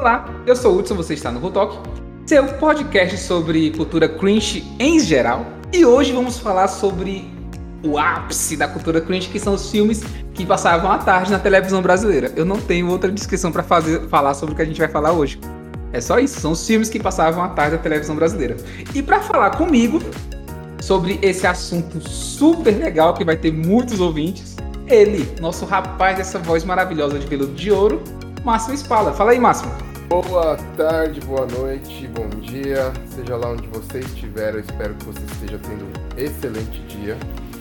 Olá, eu sou o Hudson, você está no Rotok, seu podcast sobre cultura cringe em geral. E hoje vamos falar sobre o ápice da cultura cringe, que são os filmes que passavam à tarde na televisão brasileira. Eu não tenho outra descrição para falar sobre o que a gente vai falar hoje. É só isso, são os filmes que passavam à tarde na televisão brasileira. E para falar comigo sobre esse assunto super legal que vai ter muitos ouvintes, ele, nosso rapaz dessa voz maravilhosa de veludo de ouro, Máximo Espala. Fala aí, Máximo. Boa tarde, boa noite, bom dia, seja lá onde você estiver, eu espero que você esteja tendo um excelente dia.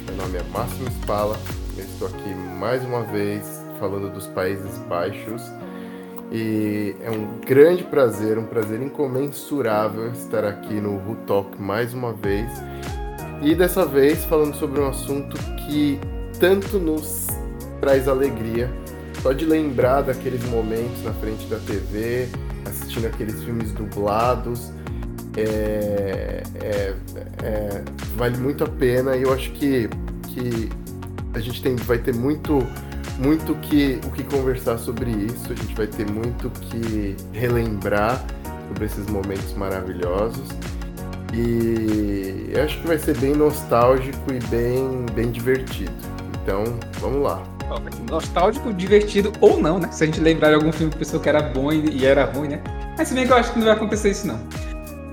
Meu nome é Máximo Espala, eu estou aqui mais uma vez falando dos Países Baixos e é um grande prazer, um prazer incomensurável estar aqui no Who Talk mais uma vez e dessa vez falando sobre um assunto que tanto nos traz alegria. Só de lembrar daqueles momentos na frente da TV, assistindo aqueles filmes dublados, é, é, é, vale muito a pena e eu acho que, que a gente tem, vai ter muito muito que, o que conversar sobre isso, a gente vai ter muito que relembrar sobre esses momentos maravilhosos. E eu acho que vai ser bem nostálgico e bem, bem divertido. Então, vamos lá. Nostálgico, divertido ou não, né? Se a gente lembrar de algum filme que pensou que era bom e era ruim, né? Mas se bem que eu acho que não vai acontecer isso, não.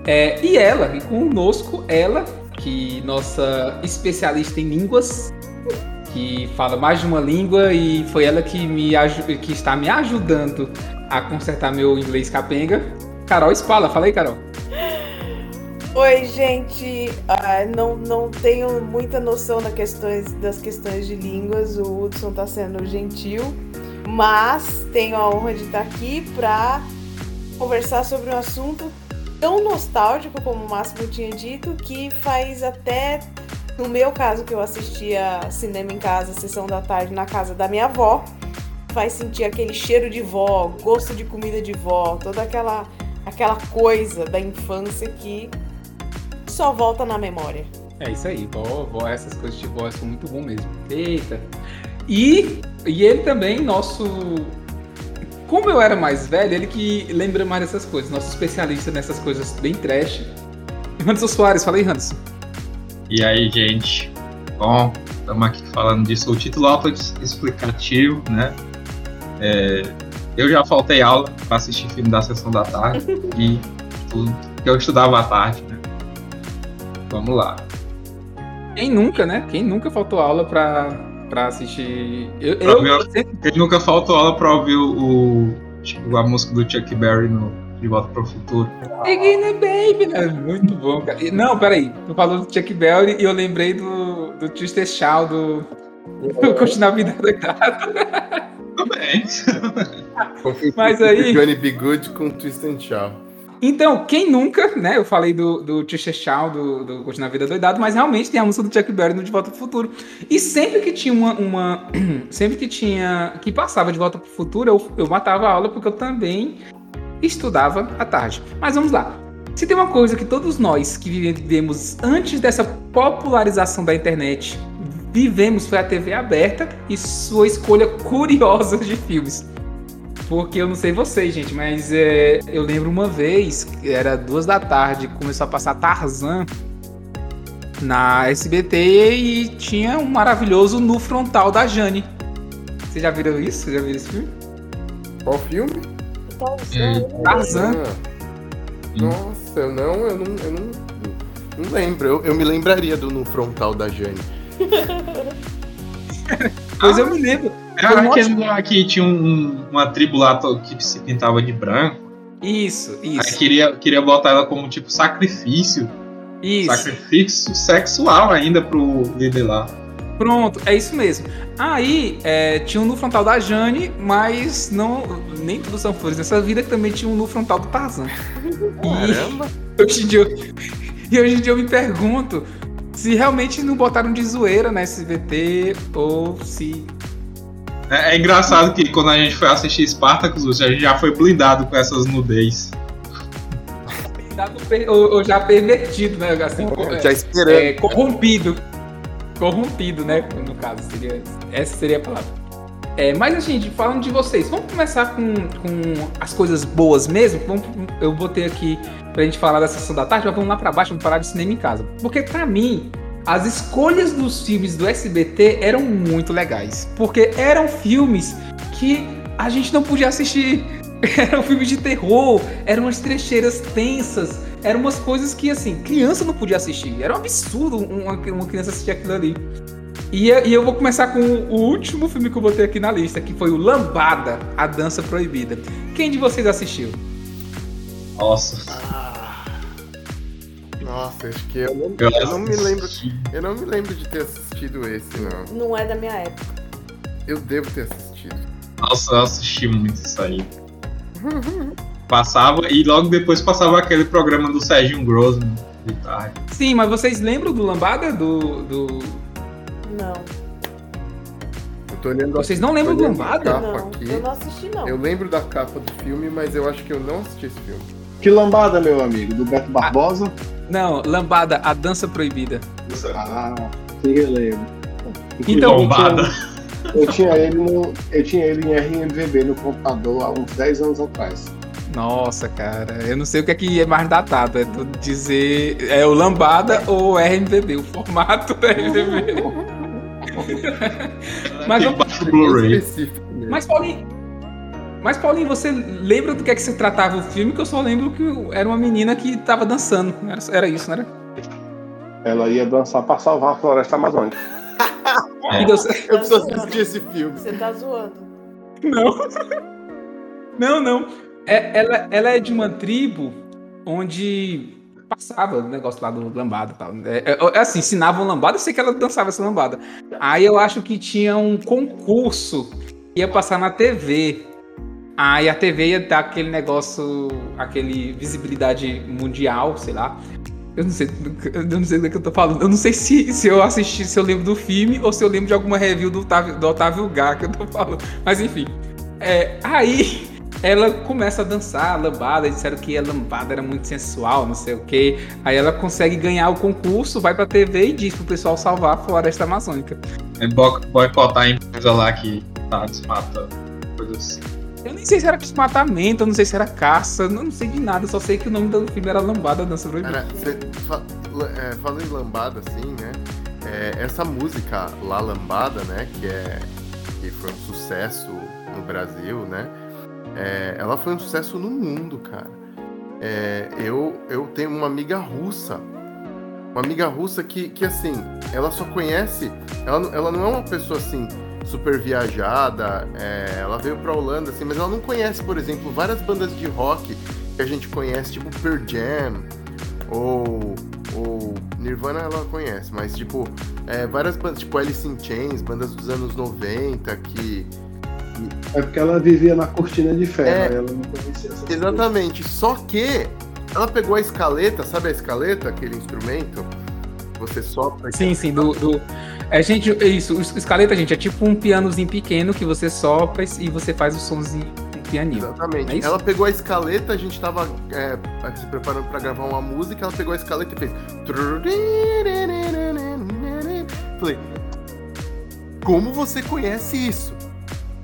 É, e ela, e conosco, ela, que nossa especialista em línguas, que fala mais de uma língua e foi ela que, me que está me ajudando a consertar meu inglês capenga. Carol Espala, fala aí, Carol. Oi, gente. Uh, não, não tenho muita noção das questões, das questões de línguas. O Hudson está sendo gentil, mas tenho a honra de estar aqui para conversar sobre um assunto tão nostálgico, como o Máximo tinha dito, que faz até, no meu caso, que eu assistia cinema em casa, sessão da tarde na casa da minha avó, faz sentir aquele cheiro de vó, gosto de comida de vó, toda aquela aquela coisa da infância que só volta na memória. É isso aí, vó, vó, essas coisas de vó são muito bom mesmo. Eita. E, e ele também, nosso. Como eu era mais velho, ele que lembra mais dessas coisas, nosso especialista nessas coisas bem trash. Anderson Soares, fala aí, Anderson. E aí, gente? Bom, estamos aqui falando disso. O título auto-explicativo, né? É, eu já faltei aula para assistir filme da sessão da tarde e tudo que eu estudava à tarde, né? Vamos lá. Quem nunca, né? Quem nunca faltou aula pra, pra assistir. Eu, pra eu, sempre... Quem nunca faltou aula pra ouvir o, tipo, a música do Chuck Berry no De Volta pro Futuro. Beginner Baby, né? Muito bom, cara. Não, peraí. Tu falou do Chuck Berry e eu lembrei do, do Twister Shaw do. do Continuar a Vida Doidado. Também. Mas aí. Johnny B. Good com Twister Shaw. Então, quem nunca, né? Eu falei do, do Tisha Shaw, do, do a Vida Doidado, mas realmente tem a música do Chuck Berry no De Volta pro Futuro. E sempre que tinha uma. uma sempre que tinha. que passava de volta pro futuro, eu, eu matava a aula porque eu também estudava à tarde. Mas vamos lá. Se tem uma coisa que todos nós que vivemos antes dessa popularização da internet vivemos foi a TV aberta e sua escolha curiosa de filmes. Porque eu não sei vocês, gente, mas é, eu lembro uma vez, era duas da tarde, começou a passar Tarzan na SBT e tinha um maravilhoso no frontal da Jane. Vocês já viram isso? Já viram esse filme? Qual filme? Tarzan. Nossa, eu não, eu não, eu não, não lembro. Eu, eu me lembraria do no frontal da Jane. pois ah, eu me lembro. Era aquele lá que tinha um, uma tribo lá que se pintava de branco. Isso, isso. Aí queria, queria botar ela como tipo sacrifício. Isso. Sacrifício sexual ainda pro líder lá. Pronto, é isso mesmo. Aí é, tinha um no frontal da Jane, mas não nem tudo são flores. Nessa vida também tinha um no frontal do Tarzan. Caramba! E hoje em dia, e hoje em dia eu me pergunto se realmente não botaram de zoeira na SVT ou se é, é, engraçado que quando a gente foi assistir Spartacus, a gente já foi blindado com essas nudez. Blindado ou, ou já pervertido, né? Assim, já esperando. É, corrompido. Corrompido, né? No caso, seria, essa seria a palavra. É, mas, assim, gente, falando de vocês, vamos começar com, com as coisas boas mesmo? Vamos, eu botei aqui pra gente falar da sessão da tarde, mas vamos lá pra baixo, vamos parar de cinema em casa. Porque, pra mim, as escolhas dos filmes do SBT eram muito legais. Porque eram filmes que a gente não podia assistir. Eram filmes de terror, eram umas trecheiras tensas, eram umas coisas que, assim, criança não podia assistir. Era um absurdo uma, uma criança assistir aquilo ali. E, e, eu vou começar com o último filme que eu botei aqui na lista, que foi o Lambada, A Dança Proibida. Quem de vocês assistiu? Nossa. Ah, nossa, acho que eu não, eu, eu não me lembro. Eu não me lembro de ter assistido esse, não. Não é da minha época. Eu devo ter assistido. Nossa, eu assisti muito isso aí. passava e logo depois passava aquele programa do Sérgio Grossman de tarde. Sim, mas vocês lembram do Lambada? Do. do... Não. Eu tô olhando Vocês não lembram do Lambada? Não, aqui. eu não assisti, não. Eu lembro da capa do filme, mas eu acho que eu não assisti esse filme. Que lambada, meu amigo? Do Beto Barbosa? Não, Lambada, A Dança Proibida. Ah, sim, eu lembro. Então, Lombada. Eu tinha ele no, eu tinha ele em RMVB no computador há uns 10 anos atrás. Nossa, cara, eu não sei o que é que é mais datado. É tu dizer. É o Lambada ou o RMVB, o formato do RMVB. mas, Que mas, Paulinho. Mas, Paulinho, você lembra do que é que se tratava o filme? Que eu só lembro que era uma menina que tava dançando. Era, era isso, não era? Ela ia dançar pra salvar a floresta amazônica. É. Eu preciso assistir esse filme. Você tá zoando. Não. Não, não. É, ela, ela é de uma tribo onde passava o negócio lá do lambada e tal. É, é, é assim, ensinavam lambada, eu sei que ela dançava essa lambada. Aí eu acho que tinha um concurso que ia passar na TV. Aí a TV ia dar aquele negócio, aquele visibilidade mundial, sei lá. Eu não sei, eu não sei do que eu tô falando. Eu não sei se, se eu assisti, se eu lembro do filme ou se eu lembro de alguma review do Otávio, do Otávio Gá que eu tô falando. Mas enfim. É, aí ela começa a dançar lambada, disseram que a lambada era muito sensual, não sei o que. Aí ela consegue ganhar o concurso, vai pra TV e diz pro pessoal salvar a floresta amazônica. É bo- boicotar a empresa lá que tá desmatando. Coisas assim. Eu nem sei se era desmatamento, eu não sei se era caça, não sei de nada, só sei que o nome do filme era Lambada Dança Proibida. Cara, cê fa- é, falando em lambada, assim, né? é, essa música La Lambada, né? Que, é, que foi um sucesso no Brasil, né? é, ela foi um sucesso no mundo, cara. É, eu, eu tenho uma amiga russa. Uma amiga russa que, que assim, ela só conhece. Ela, ela não é uma pessoa assim super viajada. é, ela veio pra Holanda, assim, mas ela não conhece, por exemplo, várias bandas de rock que a gente conhece, tipo Pearl Jam ou, ou Nirvana ela conhece, mas tipo, é, várias bandas, tipo Alice in Chains, bandas dos anos 90 que. É porque ela vivia na cortina de ferro, É. ela não conhecia essas coisas. Exatamente. Só que ela pegou a escaleta, sabe a escaleta, aquele instrumento? Você sopra. Sim, sim, do. do... É, gente, é isso, o escaleta, gente, é tipo um pianozinho pequeno que você sopra e você faz o somzinho um pianinho. Exatamente. É ela pegou a escaleta, a gente tava é, se preparando pra gravar uma música, ela pegou a escaleta e fez. Falei, como você conhece isso?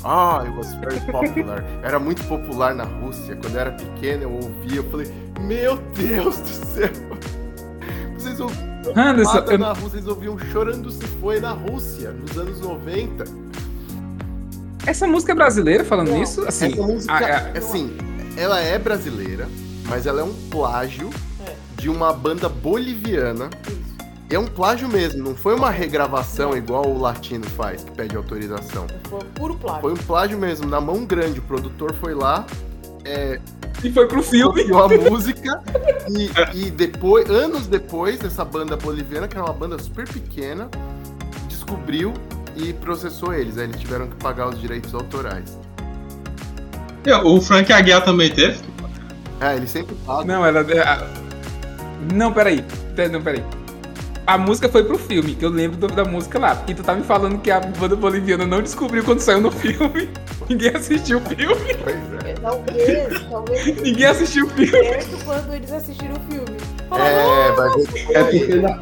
Ah, it was very popular. Era muito popular na Rússia. Quando eu era pequeno, eu ouvia, eu falei, meu Deus do céu! Vocês ouviam Anderson, eu- na Rússia, vocês ouviam Chorando Se Foi na Rússia, nos anos 90. essa música é brasileira falando Não. nisso? Assim, Essa música, a- a- assim, ela é brasileira, mas ela é um plágio É. de uma banda boliviana. Isso. E é um plágio mesmo, não foi uma regravação igual o latino faz, que pede autorização. Foi puro plágio. Foi um plágio mesmo, na mão grande. O produtor foi lá, é, e foi pro filme. copiou a música e, e depois, anos depois, essa banda boliviana, que era uma banda super pequena, descobriu e processou eles. Aí eles tiveram que pagar os direitos autorais. Ó, O Frank Aguiar também teve. É, eles sempre pagam. Não, ela. a- Não, peraí. Não, peraí. A música foi pro filme, que eu lembro do- da música lá. E tu tá me falando que a banda boliviana não descobriu quando saiu no filme. Ninguém assistiu o filme. Pois é. É, Talvez, talvez Ninguém assistiu o filme. certo quando eles assistiram o filme. É, vai ver É porque na,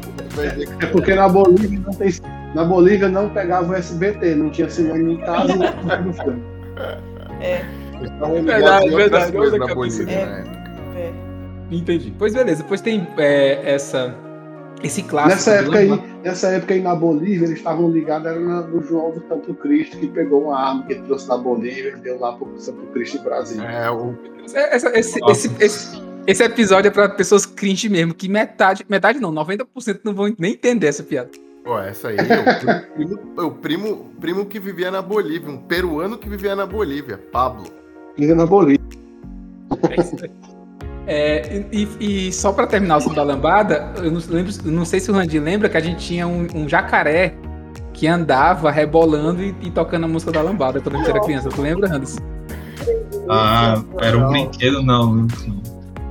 É porque na Bolívia não tem. Na Bolívia não pegava o SBT, não tinha cinema em casa e não filme. É, Então, ele Verdade, verdade, coisas na Bolívia, cabeça. né? é. Entendi. Pois beleza, depois tem é, essa, esse clássico. Nessa época, aí, nessa época aí na Bolívia, eles estavam ligados era no João do Santo Cristo, que pegou uma arma que ele trouxe da Bolívia e deu lá pro Santo Cristo em Brasília. É, o, essa- esse, esse, esse, esse episódio é pra pessoas cringe mesmo, que metade, metade não, 90% não vão nem entender essa piada. ó, essa aí é o primo, o primo, primo que vivia na Bolívia, um peruano que vivia na Bolívia, Pablo. Liga na Bolívia. É isso aí. É, e, e, só para terminar o som da lambada, eu não, lembro, não sei se o Randy lembra que a gente tinha um, um jacaré que andava rebolando e, e, tocando a música da lambada quando a gente era criança. Tu lembra, Randy? Ah, era um brinquedo, não. Né?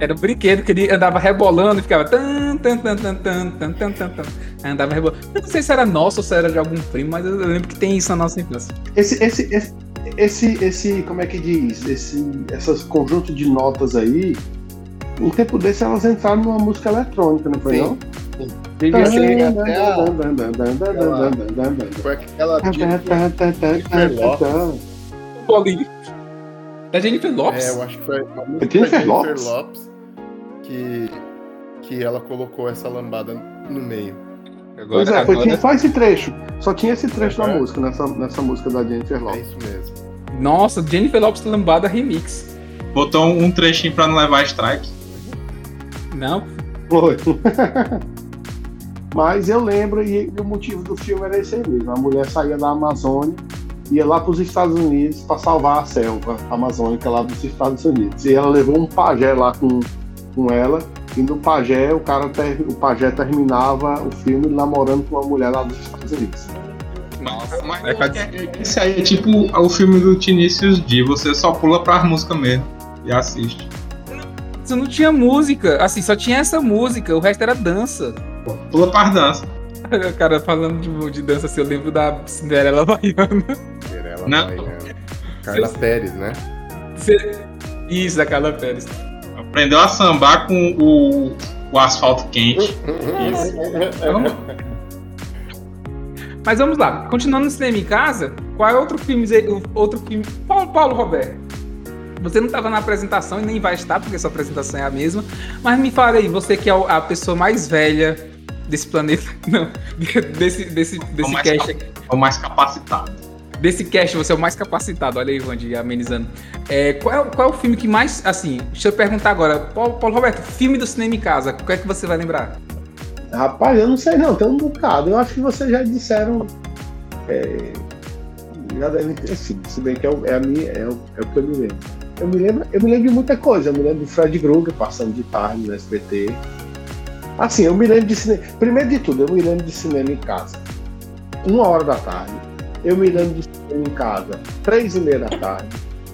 Era um brinquedo que ele andava rebolando e ficava. Tan, tan, tan, tan, tan, tan, tan, tan, Andava rebolando. Eu não sei se era nosso ou se era de algum primo, mas eu lembro que tem isso na nossa infância. Esse, esse, esse, esse, esse como é que diz? Esse, essas conjunto de notas aí um tempo desse elas entraram numa música eletrônica, não foi Sim. não? Devia ser. até a- Foi aquela o Paulinho. Da Jennifer Lopes? É, eu acho que foi a música É Jennifer da Lopes? Lopes que, que ela colocou essa lambada no meio. Agora, Pois é, foi, agora- só esse trecho. Só tinha esse trecho da É. música, nessa, nessa música da Jennifer É Lopez. isso mesmo. Nossa, Jennifer Lopes lambada remix. Botou um, um trechinho pra não levar strike. Não, Foi. Mas eu lembro, e, o motivo do filme era esse aí mesmo. A mulher saía da Amazônia, ia lá para os Estados Unidos para salvar a selva amazônica lá dos Estados Unidos. E ela levou um pajé lá com, com ela, e no pajé o cara ter- o pajé terminava o filme namorando com uma mulher lá dos Estados Unidos. Nossa, mas É, cara. esse aí é tipo o filme do Tinicius D. Você só pula pras músicas mesmo e assiste. Isso não tinha música. Assim, só tinha essa música, o resto era dança. Pula pras danças. Cara, falando de, de dança, assim, eu lembro da Cinderela Baiana. Mirella Não. Baiana. Carla Pérez, né? Isso, da Carla Pérez. Aprendeu a sambar com o, o asfalto quente. Vamos- Mas vamos lá, continuando no cinema em casa, qual é outro filme, o outro filme, Paulo, Paulo Roberto? Você não estava na apresentação e nem vai estar, porque sua apresentação é a mesma, mas me fala aí, você que é o- a pessoa mais velha desse planeta, não, desse, desse, desse mais cast aqui. É o mais capacitado. Desse cast, você é o mais capacitado. Olha aí, Randy, amenizando. É, qual, é, o- qual é o filme que mais. Assim, deixa eu perguntar agora. Paulo, Paulo Roberto, filme do cinema em casa, qual é que você vai lembrar? Rapaz, eu não sei não, tem um bocado. Eu acho que vocês já disseram. É, já devem ter sido, se bem que é, o- é a minha, é, o, é o que eu me lembro. Eu me lembro, eu me lembro de muita coisa. Eu me lembro do Fred Krueger passando de tarde no SBT. Assim, eu me lembro de cinema. Primeiro de tudo, eu me lembro de cinema em casa. Uma hora da tarde. Eu me lembro de cinema em casa, três e meia da tarde.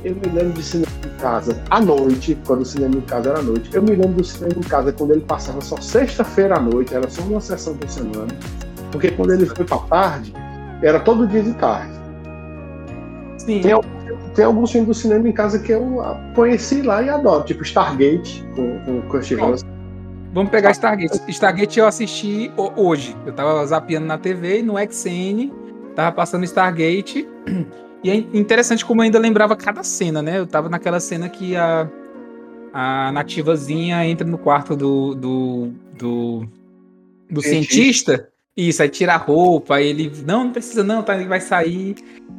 Eu me lembro de cinema em casa à noite, quando o cinema em casa era à noite. Eu me lembro do cinema em casa quando ele passava só sexta-feira à noite, era só uma sessão por semana. Porque quando ele foi pra tarde, era todo dia de tarde. Sim. Tem, tem alguns filmes do cinema em casa que eu conheci lá e adoro, tipo Stargate, com, com o Kurt Russell. Vamos pegar Stargate. Stargate eu assisti ho- hoje. Eu tava zapeando na TV, no XN, tava passando Stargate. E é interessante como eu ainda lembrava cada cena, né? Eu tava naquela cena que a, a nativazinha entra no quarto do, do, do, do Cientista. cientista. Isso, aí tira a roupa, aí ele. Não, não precisa, não, tá, ele vai sair.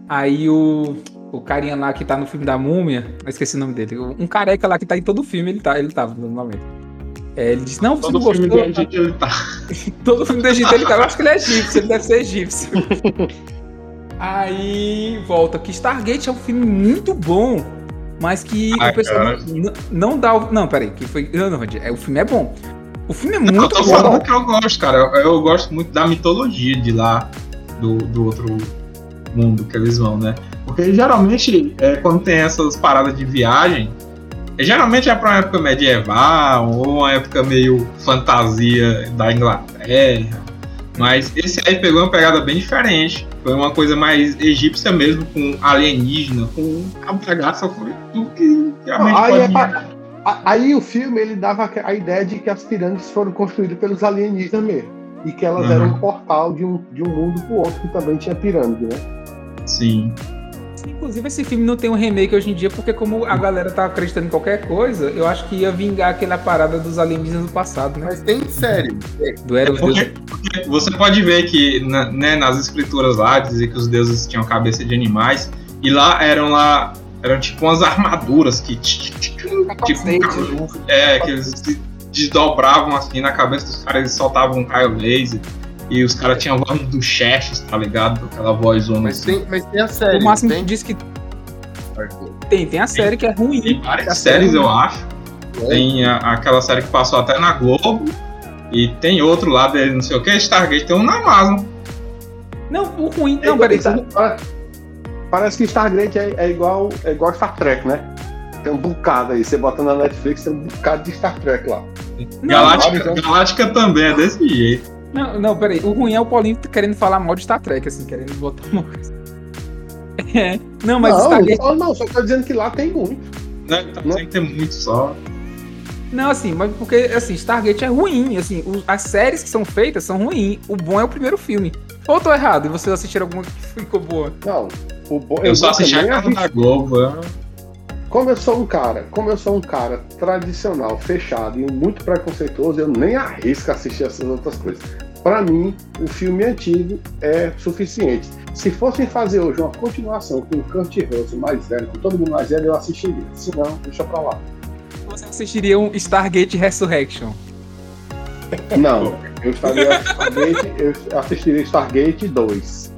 Aí o, o carinha lá que tá no filme da múmia, eu esqueci o nome dele. Um careca lá que tá em todo o filme, ele tá, ele tava no momento. É, ele disse, não, você Todo não filme gostou. do Egito ele tá. Todo filme do Egito ele tá. Eu acho que ele é egípcio, ele deve ser egípcio. Aí volta que Stargate é um filme muito bom, mas que Ai, o pessoal não, não dá o. Não, peraí, que foi. Não, não, é, o filme é bom. O filme é Eu muito tô bom. falando que eu gosto, cara. Eu, eu gosto muito da mitologia de lá, do, do outro mundo que eles vão, né? Porque geralmente, é, quando tem essas paradas de viagem, é, geralmente é pra uma época medieval ou uma época meio fantasia da Inglaterra. Mas esse aí pegou uma pegada bem diferente. Foi uma coisa mais egípcia mesmo, com alienígena, com a bagaça, foi tudo que realmente Aí, pode é aí o filme ele dava a ideia de que as pirâmides foram construídas pelos alienígenas mesmo. E que elas Uhum. eram um portal de um, de um mundo pro outro que também tinha pirâmide, né? Sim. Inclusive, esse filme não tem um remake hoje em dia, porque como a galera tá acreditando em qualquer coisa, eu acho que ia vingar aquela parada dos alienígenas do passado, né? Mas tem série. Do Era os Porque, porque você pode ver que na- né, nas escrituras lá dizia que os deuses tinham cabeça de animais e lá eram lá eram tipo umas armaduras que tipo é que eles desdobravam assim na cabeça dos caras eles soltavam um raio laser e os caras tinham a voz do Xerxes, tá ligado? Aquela voz zona Mas assim. tem, mas tem a série. O Máximo tem? disse que tem, tem a série que é ruim. Tem várias A séries, série- eu acho. Tem a- aquela série que passou até na Globo. E tem outro lá dele, não sei o que, Stargate, tem um na Amazon. Não, o ruim. Não, peraí. Pa- Parece que Stargate é, é igual, é igual Star Trek, né? Tem um bocado aí. Você bota na Netflix, tem um bocado de Star Trek lá. Não, Galáctica, Galáctica também é desse jeito. Não, não, peraí. O ruim é o Paulinho querendo falar mal de Star Trek, assim, querendo botar mal. É. Não, mas não, Stargate. só, não, só tô dizendo que lá tem muito. Não. tem que ter muito só. Não, assim, mas porque, assim, Stargate é ruim. Assim, os- as séries que são feitas são ruins. O bom é o primeiro filme. Ou eu tô errado e vocês assistiram alguma que ficou boa? Não. O bom, Eu, só assisti a casa da Globo. eu- Como eu sou um cara, como eu sou um cara tradicional, fechado e muito preconceituoso, eu nem arrisco assistir essas outras coisas. Pra mim, o filme antigo é suficiente. Se fossem fazer hoje uma continuação com o Kurt Russell mais velho, com todo mundo mais velho, eu assistiria. Se não, deixa pra lá. Vocês assistiriam Stargate Resurrection. Não, eu estaria Stargate, eu assistiria Stargate 2.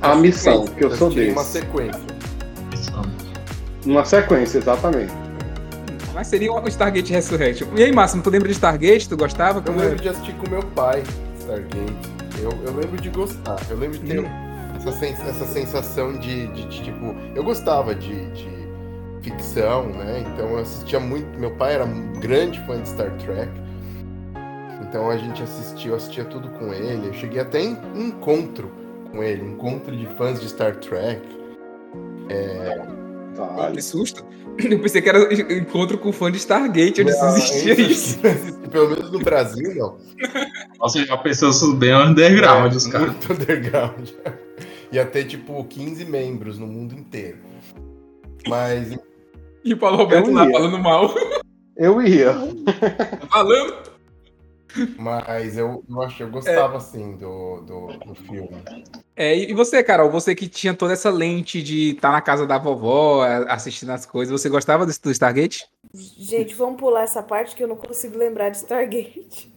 A missão, que eu sou desse. uma sequência. Uma sequência, exatamente. Mas seria o Stargate Resurrection. E aí, Máximo, tu lembra de Stargate? Tu gostava? Eu Como lembro era? de assistir com meu pai, Stargate. Eu, eu lembro de gostar. Eu lembro de ter essa, sens- essa sensação de, de- de, tipo. Eu gostava de, de ficção, né? Então eu assistia muito. Meu pai era um grande fã de Star Trek. Então a gente assistia, eu assistia tudo com ele. Eu cheguei até em encontro com ele, encontro de fãs de Star Trek. Vale. Que susto. Eu pensei que era encontro com fã de Stargate, onde Ah, existia isso. Pelo menos no Brasil, não. Nossa, já pensou isso bem underground, É, os caras. Muito underground. Ia ter, tipo, 15 membros no mundo inteiro. Mas, E o Paulo Roberto lá falando mal. Eu ia. Falando. Mas eu, eu, acho, eu gostava, assim, do, do, do filme. É, e você, Carol, você que tinha toda essa lente de estar na casa da vovó, assistindo as coisas, você gostava desse, do Stargate? Gente, vamos pular essa parte que eu não consigo lembrar de Stargate.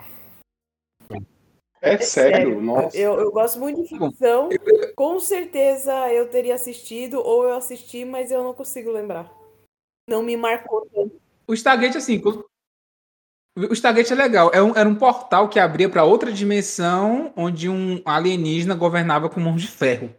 É sério, nossa. Eu, eu gosto muito de ficção. Com certeza eu teria assistido, ou eu assisti, mas eu não consigo lembrar. Não me marcou tanto. O Stargate, assim, o Stargate é legal. É um- era um portal que abria para outra dimensão onde um alienígena governava com mãos de ferro.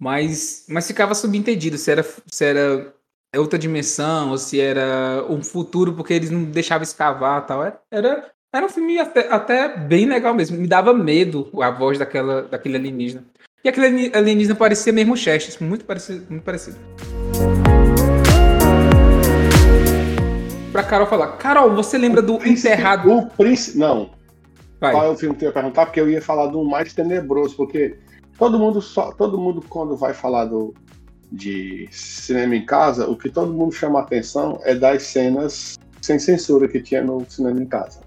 Mas, mas ficava subentendido se era, se era outra dimensão ou se era um futuro, porque eles não deixavam escavar tal. Era, era, era um filme até, até bem legal mesmo. Me dava medo a voz daquela, daquele alienígena. E aquele ali- alienígena parecia mesmo o Xerxes, muito parecido. Muito parecido. Pra Carol falar. Carol, você lembra do Príncipe- Enterrado? O príncipe. Não, Vai. qual é o filme que eu ia perguntar? Porque eu ia falar do mais tenebroso, porque todo mundo só, todo mundo quando vai falar do de cinema em casa, o que todo mundo chama atenção é das cenas sem censura que tinha no cinema em casa.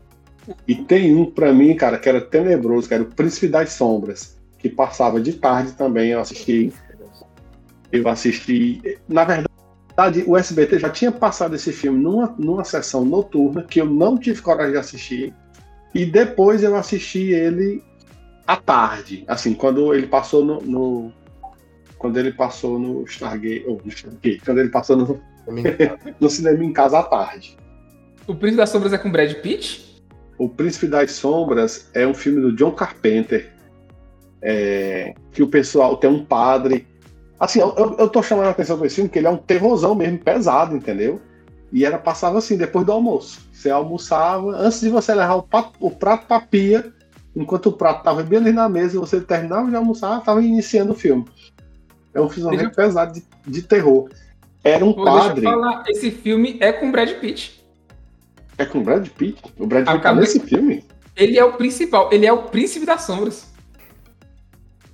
E tem um pra mim, cara, que era tenebroso, que era o Príncipe das Sombras, que passava de tarde também, eu assisti. Eu assisti, na verdade, o SBT já tinha passado esse filme numa, numa sessão noturna que eu não tive coragem de assistir. E depois eu assisti ele à tarde, assim, quando ele passou no, no- quando ele passou no Stargate, ou no Stargate, quando ele passou no, no cinema em casa à tarde. O Príncipe das Sombras é com Brad Pitt? O Príncipe das Sombras é um filme do John Carpenter, é, que o pessoal tem um padre. Assim, eu, eu, tô chamando a atenção pra esse filme, porque ele é um terrorzão mesmo, pesado, entendeu? E era passava assim, depois do almoço. Você almoçava, antes de você levar o, pa- o prato pra pia, enquanto o prato tava bem ali na mesa, você terminava de almoçar, tava iniciando o filme. É um filme Deixa- pesado de, de terror. Era um Pô, padre. falar, esse filme é com Brad Pitt. É com o Brad Pitt? O Brad Pitt tá nesse filme? Ele é o principal, ele é o príncipe das sombras.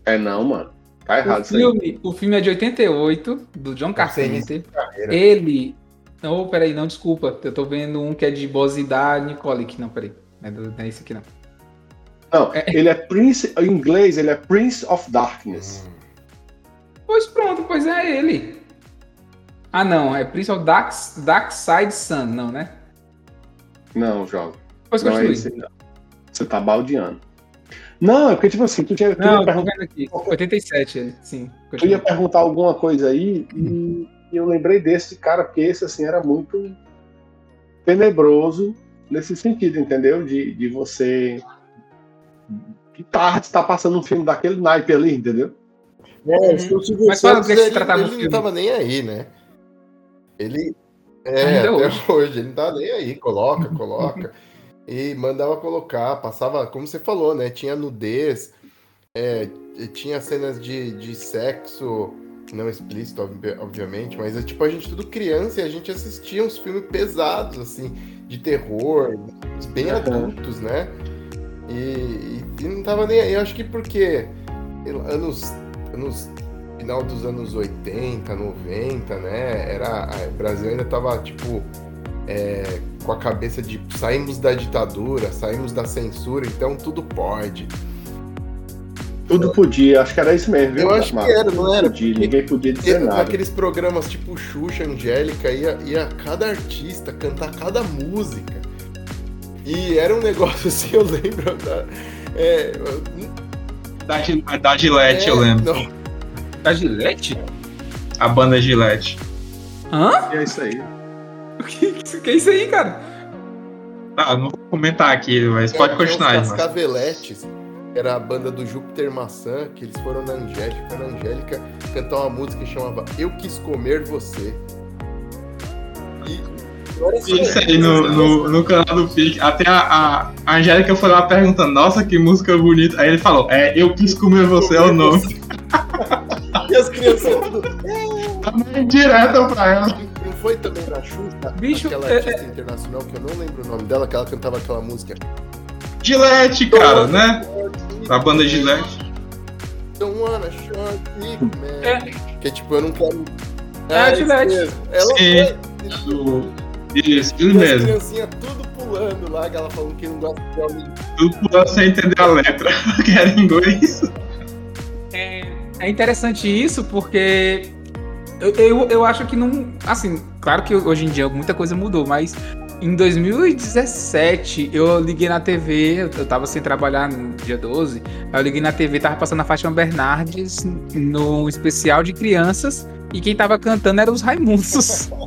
É não, mano. Tá errado O isso aí. filme, o filme é de 88, do John Carpenter. Ele. Não, peraí, não, desculpa. Eu tô vendo um que é de Bozidar Nicolic. Não, peraí. Não é, não é esse aqui, não. Não, ele é Prince, em inglês ele é Prince of Darkness. Pois pronto, pois é ele. Ah, não, é Prince of Dark, Dark Side Sun, não, né? Não, jovem. Pois Não é esse não. Você tá baldeando. Não, é porque, tipo assim, tu, tinha, tu, não, ia, perguntar, aqui. 87, ele, sim. tu ia perguntar alguma coisa aí e eu lembrei desse cara, porque esse, assim, era muito tenebroso nesse sentido, entendeu? De, de você. Que tarde está passando um filme daquele naipe ali, entendeu? É, o Silvio Mas fala do Santos, que se ele, tratava ele não tava nem aí, né? Ele. É, até hoje. hoje. ele não tá nem aí. Coloca, coloca. e mandava colocar, passava, como você falou, né? Tinha nudez, é, tinha cenas de, de sexo, não explícito, obvi- obviamente, mas é tipo a gente tudo criança e a gente assistia uns filmes pesados, assim, de terror, bem Uhum. adultos, né? E, e, e não tava nem aí. Eu acho que porque anos, anos final dos anos 80, 90, né? Era, o Brasil ainda tava, tipo, é, com a cabeça de saímos da ditadura, saímos da censura, então tudo pode. Tudo podia, acho que era isso mesmo, viu? Eu acho que era, não era? Podia, ninguém podia dizer E nada. Naqueles programas tipo Xuxa, Angélica, ia, ia cada artista cantar cada música. E era um negócio assim, eu lembro da. É, Da, da Gillette, eu é, lembro. não, Da Gillette? A banda Gillette. Hã? É isso aí. O que, é isso aí, cara? Ah, não vou comentar aqui, mas pode tinha continuar. Os. Cascaveletes, era a banda do Júpiter Maçã, que eles foram na Angélica, na Angélica cantar uma música que chamava Eu Quis Comer Você. E. Isso aí no, no, no canal do Pique. Até a, a, Angélica foi lá perguntando, nossa, que música bonita. Aí ele falou, é, eu quis comer você é o nome. E as crianças tudo. Direto pra ela. Foi também na Xuxa? Bicho, aquela é- artista internacional que eu não lembro o nome dela, que ela cantava aquela música. Gillette, cara, né? A banda Gillette. Don't wanna short dick, man. É. Que tipo, eu não quero. É a isso Gillette. Ela Sim. foi. Isso, E isso mesmo. criancinhas tudo pulando lá, que ela falando que não gosta de homem. Tudo pulando sem entender a letra, que era em inglês. É, é interessante isso porque eu, eu, eu acho que não. Assim, claro que hoje em dia muita coisa mudou, mas em 2017 eu liguei na TV, eu tava sem trabalhar no dia 12, aí eu liguei na TV, tava passando a Fátima Bernardes no especial de crianças e quem tava cantando eram os Raimundos.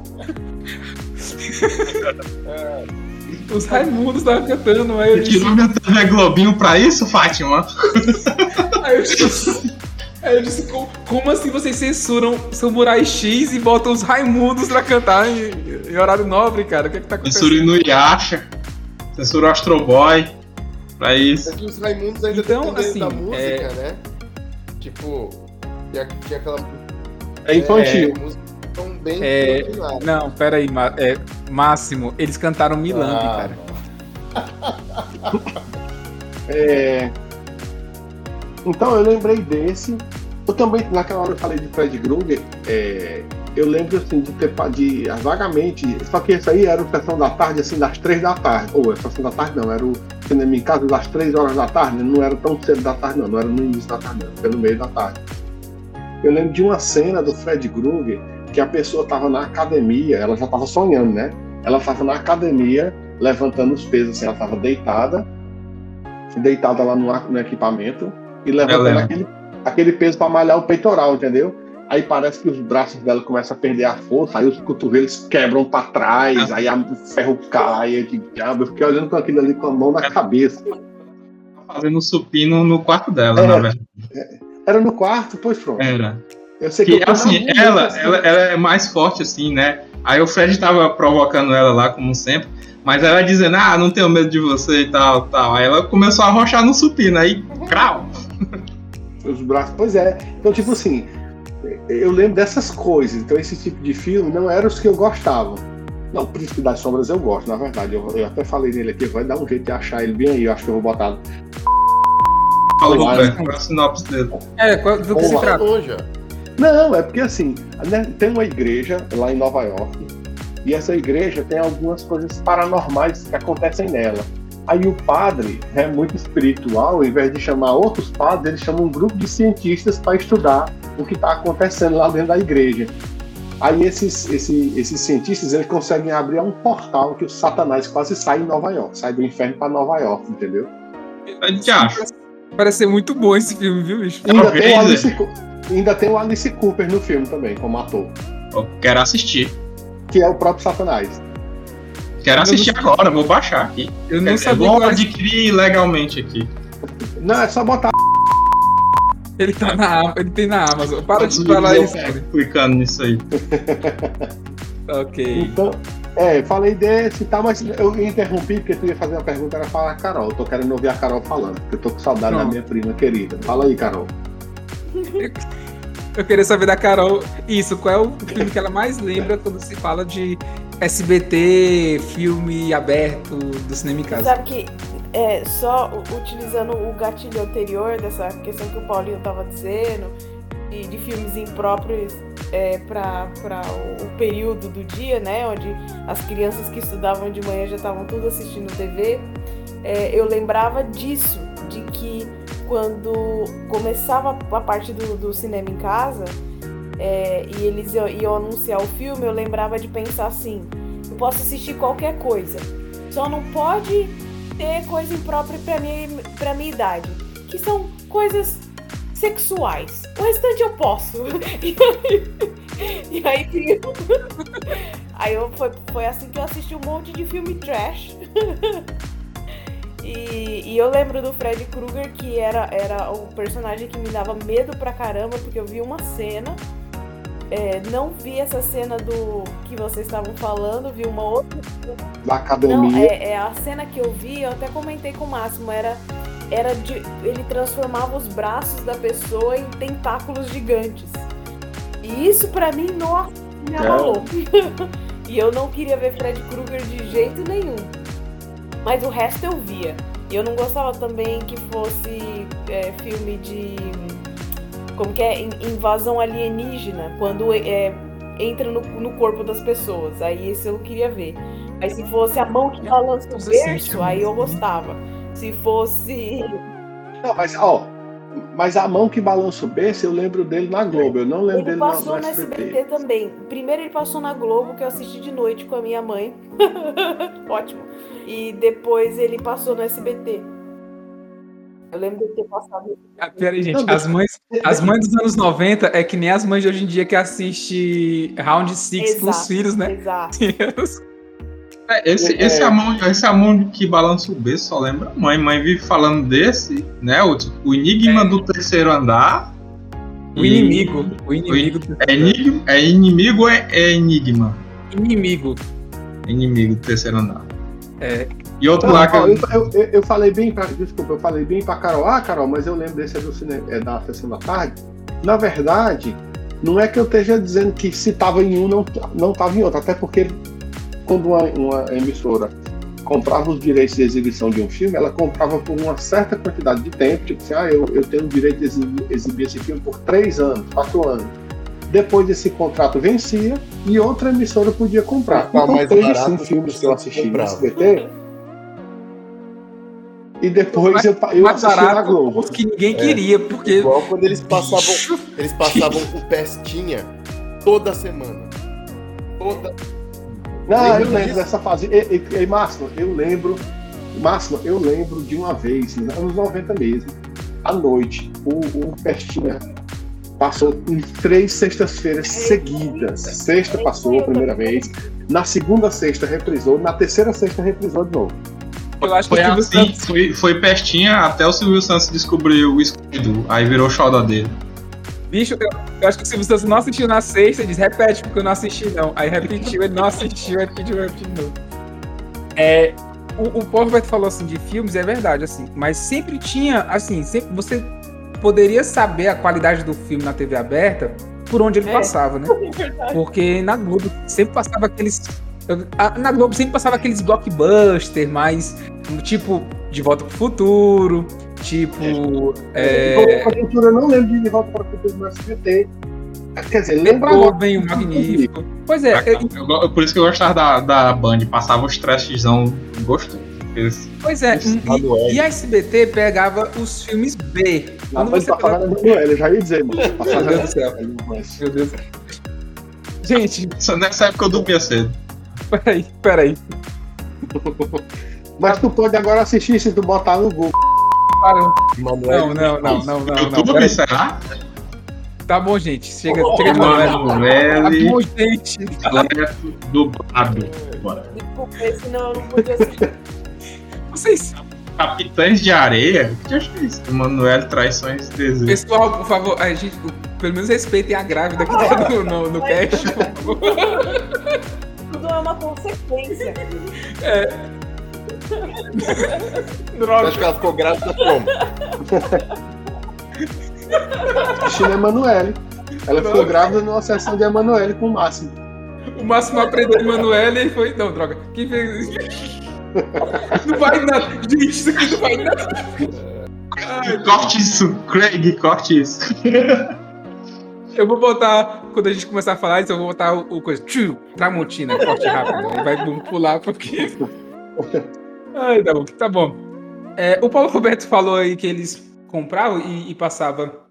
os Raimundos estavam cantando, aí eu disse, Tirou minha TV Globinho pra isso, Fátima? Aí eu disse, aí eu disse "Co- como, assim vocês censuram Samurai X e botam os Raimundos pra cantar em, em horário nobre, cara? O que é que tá acontecendo? Censura Inuyasha. Censura Astro Boy. Pra isso. É que os Raimundos ainda Então, assim, da música, é- né? Tipo, tinha, tinha aquela. É infantil. É, tão bem É. Não, pera aí, Ma- é, Máximo, eles cantaram Milambi, Ah, cara. É, Então eu lembrei desse. Eu também, naquela hora eu falei de Fred Krueger, é, eu lembro assim de ter de ah, vagamente. Só que esse aí era o sessão da tarde, assim, das três da tarde. Ou a sessão da tarde não, era o cinema em casa das três horas da tarde, não era tão cedo da tarde, não, não era no início da tarde, não, era no meio da tarde. Eu lembro de uma cena do Fred Krueger que a pessoa estava na academia, ela já estava sonhando, né? Ela estava na academia levantando os pesos, assim, ela estava deitada, deitada lá no, no equipamento e levantando aquele, aquele peso para malhar o peitoral, entendeu? Aí parece que os braços dela começam a perder a força, aí os cotovelos quebram para trás, aí a- o ferro cai, digo, diabo, eu fiquei olhando com aquilo ali com a mão na cabeça. Fazendo supino no quarto dela, É. na verdade. Era no quarto, pois pronto. Era. Eu sei Que eu- assim, ela, assim, ela, ela é mais forte, assim, né? Aí o Fred tava provocando ela lá, como sempre. Mas ela dizendo, ah, não tenho medo de você e tal, tal. Aí ela começou a arrochar no supino. Aí, crau! Os braços. Pois é. Então, tipo assim, eu lembro dessas coisas. Então, esse tipo de filme não eram os que eu gostava. Não, o Príncipe das Sombras eu gosto, na verdade. Eu, eu até falei nele aqui, vai dar um jeito de achar ele bem aí. Eu acho que eu vou botar. Fala, Olá, Roberto, qual é a sinopse dele? É, qual- do que se Olá. trata? longe, ó. Não, é porque assim, né, tem uma igreja lá em Nova York, e essa igreja tem algumas coisas paranormais que acontecem nela. Aí o padre é muito espiritual, ao invés de chamar outros padres, ele chama um grupo de cientistas para estudar o que está acontecendo lá dentro da igreja. Aí esses, esse- esses cientistas eles conseguem abrir um portal que o Satanás quase sai em Nova York, sai do inferno para Nova York, entendeu? A gente acha. Parece ser muito bom esse filme, viu, bicho? Ainda Talvez, tem, o? Alice, ainda tem o Alice Cooper no filme também, como ator, Eu quero assistir. que é o próprio Satanás. Quero assistir agora, vou baixar aqui. Eu não É, sabia vou que era- adquirir legalmente aqui. Não, é só botar ele tá na ele tem na Amazon. Para de falar isso. Clicando nisso aí. Ok. Então, é, falei desse e tal, mas eu interrompi porque tu ia fazer uma pergunta, era falar a Carol. Eu tô querendo ouvir a Carol falando, porque eu tô com saudade da Pronto. minha prima querida. Fala aí, Carol. Eu queria saber da Carol isso, qual é o filme que ela mais lembra quando se fala de SBT, filme aberto do cinema em casa? Sabe que é, só utilizando o gatilho anterior dessa questão que o Paulinho tava dizendo, de, de filmes impróprios é, para o, o período do dia, né? Onde as crianças que estudavam de manhã já estavam tudo assistindo TV. é, eu lembrava disso, de que quando começava a parte do, do cinema em casa é, e eles iam, anunciar o filme, eu lembrava de pensar assim: eu posso assistir qualquer coisa, só não pode ter coisa imprópria pra minha, pra minha idade, que são coisas sexuais. O restante eu posso. E aí, tinha- aí eu, foi, foi assim que eu assisti um monte de filme trash. E, e eu lembro do Fred Krueger, que era, era o personagem que me dava medo pra caramba, porque eu vi uma cena. É, não vi essa cena do que vocês estavam falando, vi uma outra Da não, academia. é, é a cena que eu vi, eu até comentei com o Máximo, era, era de. Ele transformava os braços da pessoa em tentáculos gigantes. E isso pra mim, nossa, me É. abalou. e eu não queria ver Fred Krueger de jeito nenhum. Mas o resto eu via. E eu não gostava também que fosse é, filme de. Como que é? In- Invasão alienígena. Quando é, entra no, no corpo das pessoas. Aí esse eu queria ver. Aí se fosse a mão que balança o Você sente berço, aí eu muito. gostava. Se fosse. Não, mas, ó, mas a mão que balança o berço, eu lembro dele na Globo. Eu não lembro Ele dele na, passou no no SBT. SBT também. Primeiro ele passou na Globo, que eu assisti de noite com a minha mãe. Ótimo. E depois ele passou no SBT. Eu lembro de ter passado. Ah, peraí, gente. Não, As mães, as mães dos anos 90 é que nem as mães de hoje em dia que assistem Round 6 com os filhos, né? Exato. É, esse, É. esse, amor, esse amor que balança o berço só lembra a mãe. Mãe vive falando desse, né? O, o enigma É. do terceiro andar. O inimigo. O inimigo. do- É, enigma, é inimigo ou é, é enigma? Inimigo. Inimigo do terceiro andar. É. E outro lá que eu, eu, eu, falei bem pra. Desculpa, eu falei bem pra Carol. Ah, Carol, mas eu lembro desse é do cinema, é da sessão da tarde. Na verdade, não é que eu esteja dizendo que se tava em um, não, não tava em outro. Até porque quando uma, uma emissora comprava os direitos de exibição de um filme, ela comprava por uma certa quantidade de tempo. Tipo assim, ah, eu, eu tenho o direito de exibir, exibir esse filme por três anos, quatro anos. Depois desse contrato vencia e outra emissora podia comprar. Ficava Então, mais teve sim filmes que eu assisti no. SBT. E depois Mais- eu, eu mais assisti na Globo. que ninguém É. queria, porque. Igual quando eles passavam, Bicho. eles passavam o Pestinha toda semana. Toda. Não, eu lembro disso? dessa fase. E, e, e, Máximo, eu lembro. Máximo, eu lembro de uma vez, nos anos 90 mesmo, à noite, o, o Pestinha passou em três sextas-feiras seguidas. Sexta passou a primeira vez, na segunda sexta reprisou, na terceira sexta reprisou de novo. Eu acho que foi o Silvio assim, Santos- foi, foi pestinha até o Silvio Santos descobrir o escudo. Aí virou xodó dele. Bicho, eu, eu acho que o Silvio Santos não assistiu na sexta e diz, repete, porque eu não assisti, não. Aí repetiu, ele não assistiu, repetiu, repetiu de novo. É, o, o Porto falou assim de filmes, é verdade, assim, mas sempre tinha, assim, sempre você poderia saber a qualidade do filme na TV aberta por onde ele É. passava, né? Porque na Globo sempre passava aqueles na Globo sempre passava aqueles blockbusters, mais tipo De Volta pro Futuro, tipo. De Volta É, para o Futuro, eu não lembro de De Volta para o Futuro no SBT. Quer dizer, lembra agora. Beethoven, o Magnífico. Pois é, eu-. Eu por isso que eu gostava da, da Band, passava os trashzão gostoso. Eles- pois é. E- Manuel. E, a SBT pegava os filmes B. Na Quando você passava pegava- eu já ia dizer, mano. Passava Meu Deus do céu. Meu Deus. Gente, Só Nessa época eu dormia cedo. peraí, peraí. Mas tu pode agora assistir se tu botar no Google. Para. Manuel. Não, não, não, não, não, não. YouTube, será? Tá bom, gente. Chega, chega de novela. Tá bom, gente. Direto dublado. Bora. Desculpa, senão eu não podia assistir. Vocês, Capitães de Areia? O que eu achei isso? Emanuel Traições e Desejos. pessoal, por favor, a gente, pelo menos respeitem a grávida que tá no, no, no cast. Tudo é uma consequência. Você Droga. acha que ela ficou grávida como? Assistindo a Emanuele. Ela ficou grávida numa sessão de Emanuele com o Máximo. O máximo aprendeu de Manuela e foi. Não, droga. Quem fez isso? Não vai nada. Gente, isso aqui não vai nada. Ai, Corte isso, Craig, corte isso. Eu vou botar, quando a gente começar a falar isso, eu vou botar o, o coisa. Tchu, Tramontina, corte rápido. Aí vai vamos pular porque. Ai, tá bom, tá bom. É, o Paulo Roberto falou aí que eles compravam e, e passava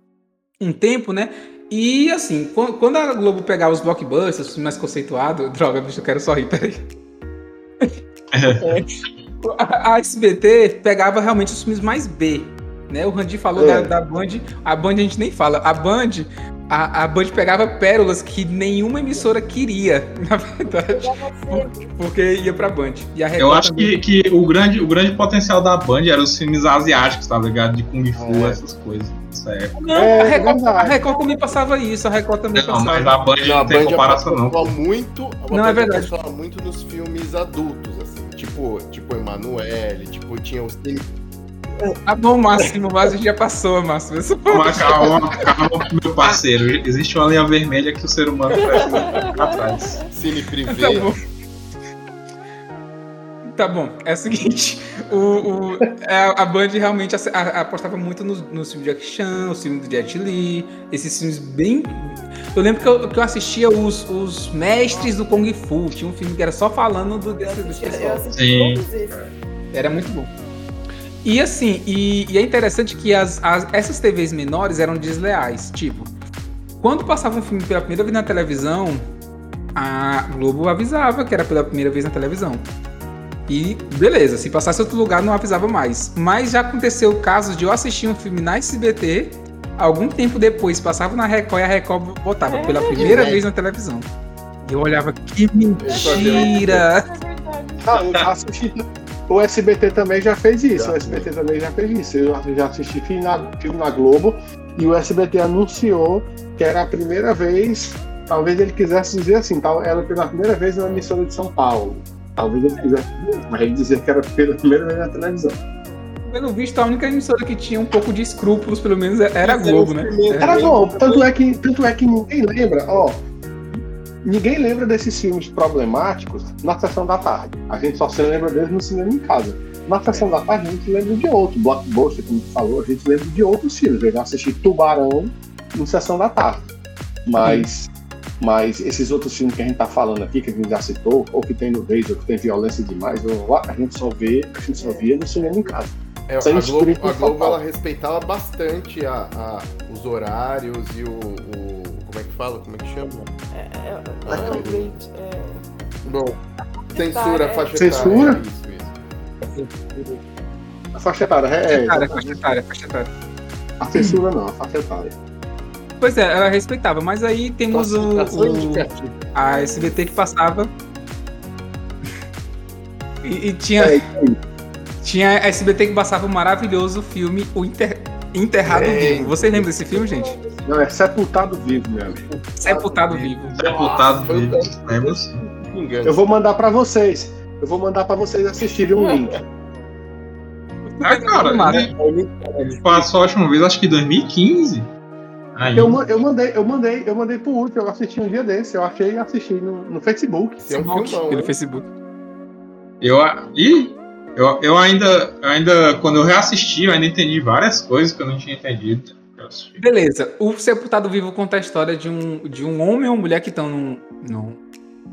um tempo, né? E assim, quan- quando a Globo pegava os blockbusters, mais conceituados, droga, bicho, eu quero só rir, peraí. A, a SBT pegava realmente os filmes mais B, né? O Randy falou É. da, da Band, a Band a gente nem fala. A Band, a, a Band pegava pérolas que nenhuma emissora queria, na verdade, porque ia pra Band. E a Eu acho também. que, que o, grande, o grande potencial da Band era os filmes asiáticos, tá ligado? De Kung Fu, É. essas coisas. É. Não, É, a, Record, a Record também passava isso, a Record também Não, mas passava. a Band Não, tem Band comparação, não. muito. a Não, é verdade. muito nos filmes adultos. Tipo, tipo Emanuele, tipo, tinha os. Ah, bom, Máximo, mas a gente já passou, Máximo. Isso foi- Mas calma, calma, meu parceiro. Existe uma linha vermelha que o ser humano ficar atrás. Cine privê. Tá bom. Tá bom, é o seguinte, o, o- é, a Band realmente ace- a- apostava muito nos nos filmes de Jack Chan, os filmes do Jet Li, esses filmes bem... Eu lembro que eu, que eu assistia os, os Mestres do Kung Fu, tinha um filme que era só falando do, Eu desse, desse pessoal. assisti Sim. Era muito bom. E assim, e, e é interessante que as, as- essas TVs menores eram desleais. Tipo, quando passava um filme pela primeira vez na televisão, a Globo avisava que era pela primeira vez na televisão. E beleza, se passasse outro lugar não avisava mais. Mas já aconteceu casos de eu assistir um filme na SBT, algum tempo depois passava na Record e a Record botava pela primeira É. vez na televisão. E eu olhava, que mentira! É. Ah, eu já assisti. O SBT também já fez isso. O SBT também já fez isso. Eu já assisti filme na, filme na Globo e o SBT anunciou que era a primeira vez. Talvez ele quisesse dizer assim, tal, era pela primeira vez na emissora de São Paulo. Talvez ele quisesse, mas ele dizer que era pela primeira vez na televisão. Pelo visto, a única emissora que tinha um pouco de escrúpulos, pelo menos, era a Globo, né? É. Era bom, tanto é que, tanto é que ninguém lembra, ó. Ninguém lembra desses filmes problemáticos na sessão da tarde. A gente só se lembra deles no cinema em casa. Na sessão da tarde a gente lembra de outro, Blockbuster, como tu falou, a gente lembra de outros filmes. Eu já assisti Tubarão em sessão da tarde. Mas, mas esses outros filmes que a gente tá falando aqui, que a gente já citou, ou que tem nudez, ou que tem violência demais, ou- a gente só vê, a gente só via no cinema em casa. É, a Sem Globo, a Globo ela respeitava bastante a, a- os horários e o, o- Como é que fala? Como é que chama? É, é, é, rate, é, Bom, censura, é. faixa Censura? etária. Isso, isso. A faixa etária, é, Cara, faixa etária, faixa etária. a censura não, a faixa etária. Pois é, ela respeitava, mas aí temos o, o- a SBT que passava. E, e tinha, É, tinha a SBT que passava o maravilhoso filme O Inter- Enterrado É. Vivo. Vocês lembram desse filme, gente? Não, é sepultado vivo, meu amigo. Sepultado Vivo. Sepultado vivo. Lembra. Eu vou mandar pra vocês. Eu vou mandar pra vocês assistirem um link. Ah, cara, né? passou a última vez, acho que em 2015. Aí, Eu, eu mandei, eu mandei, eu mandei pro Ultra, eu assisti um dia desse, eu achei e assisti no, no Facebook. É um filmão, pelo hein? Facebook. eu, e eu, eu ainda, ainda, quando eu reassisti, eu ainda entendi várias coisas que eu não tinha entendido. Beleza, o Sepultado Vivo conta a história de um, de um homem ou mulher que estão num, num,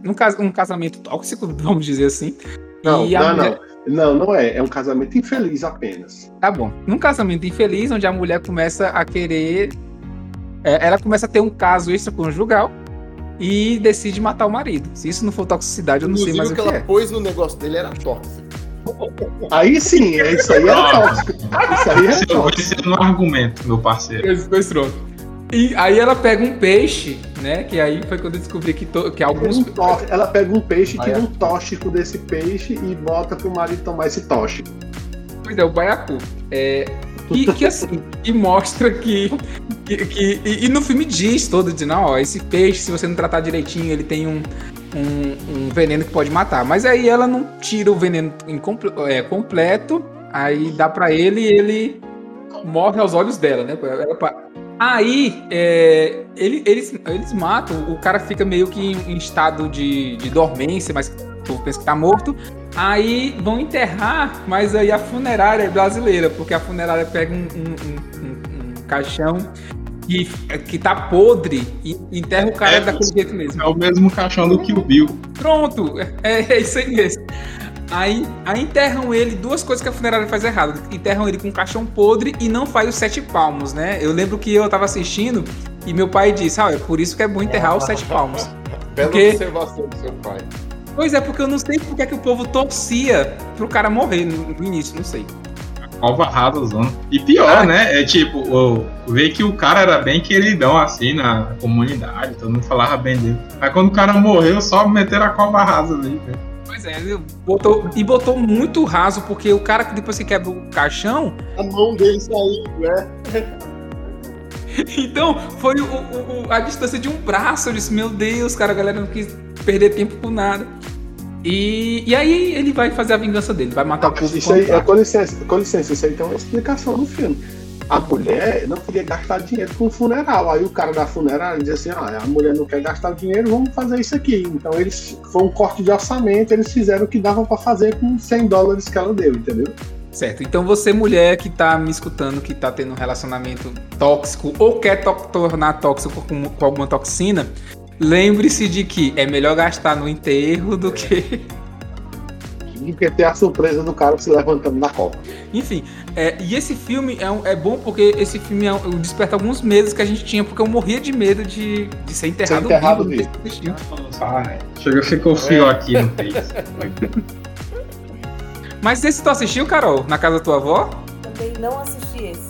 num, cas- um casamento tóxico, vamos dizer assim. Não, e a não, mulher- não. Não, não é. É um casamento infeliz apenas. Tá bom. Num casamento infeliz, onde a mulher começa a querer. É, ela começa a ter um caso extraconjugal e decide matar o marido. Se isso não for toxicidade, eu não sei Inclusive, mais o o que que ela é. pôs no negócio dele era tóxico. Aí sim, é isso aí era tóxico. Isso aí é Se eu tóxico. vencer no argumento, meu parceiro. Dois trocos. E aí ela pega um peixe, né? Que aí foi quando eu descobri que, to- que alguns. Um tó- Ela pega um peixe, tira um tóxico desse peixe e bota pro marido tomar esse tóxico. Pois é, o baiacu. É, que, que assim, que mostra que. que, que- e, e no filme diz todo, de não, ó, esse peixe, se você não tratar direitinho, ele tem um, um, um veneno que pode matar. Mas aí ela não tira o veneno incomple- é, completo, aí dá pra ele e ele morre aos olhos dela, né? Ela Aí é, ele- eles, eles matam, o cara fica meio que em, estado de, de dormência, mas povo pensa que tá morto. Aí vão enterrar, mas aí a funerária é brasileira, porque a funerária pega um, um- um- um- um caixão que, que tá podre e enterra o cara É, daquele jeito mesmo. É o mesmo caixão do Kill Bill. Pronto, é, é isso aí mesmo. Aí, aí enterram ele, duas coisas que a funerária faz errado. Enterram ele com um caixão podre e não faz os sete palmos, né? Eu lembro que eu tava assistindo e meu pai disse, ah, é por isso que é bom enterrar os sete palmos. Bela Porque- observação do seu pai. Pois é, porque eu não sei porque é que o povo torcia pro cara morrer no, início, não sei. Cova zona. E pior, Ah. né? É tipo, ver que o cara era bem queridão assim na comunidade, todo mundo falava bem dele. Aí quando o cara morreu, só meteram a cova rasa ali. né? Pois é, botou, e botou muito raso, porque o cara que depois que quebra o caixão, A mão dele saiu, né? então foi o- o- a distância de um braço. Eu disse, meu Deus, cara, a galera não quis perder tempo com nada. E, e aí ele vai fazer a vingança dele, vai matar o povo Isso aí, é, com, licença, com licença, isso aí tem uma explicação no filme. A mulher não queria gastar dinheiro com funeral. Aí o cara da funerária diz assim: ah, a mulher não quer gastar dinheiro, vamos fazer isso aqui. Então eles foi um corte de orçamento, eles fizeram o que dava pra fazer com 100 dólares que ela deu, entendeu? Certo. Então você, mulher que tá me escutando, que tá tendo um relacionamento tóxico ou quer to- tornar tóxico com, com alguma toxina, lembre-se de que é melhor gastar no enterro do que. Porque ter a surpresa do cara se levantando na copa. Enfim, é, e esse filme é, um- é bom porque esse filme é um- desperta alguns medos que a gente tinha, porque eu morria de medo de, de ser enterrado, enterrado vivo. vivo. Ai, chega, ficou fio aqui no peito. Mas esse tu assistiu, Carol? Na casa da tua avó? Também não assisti esse.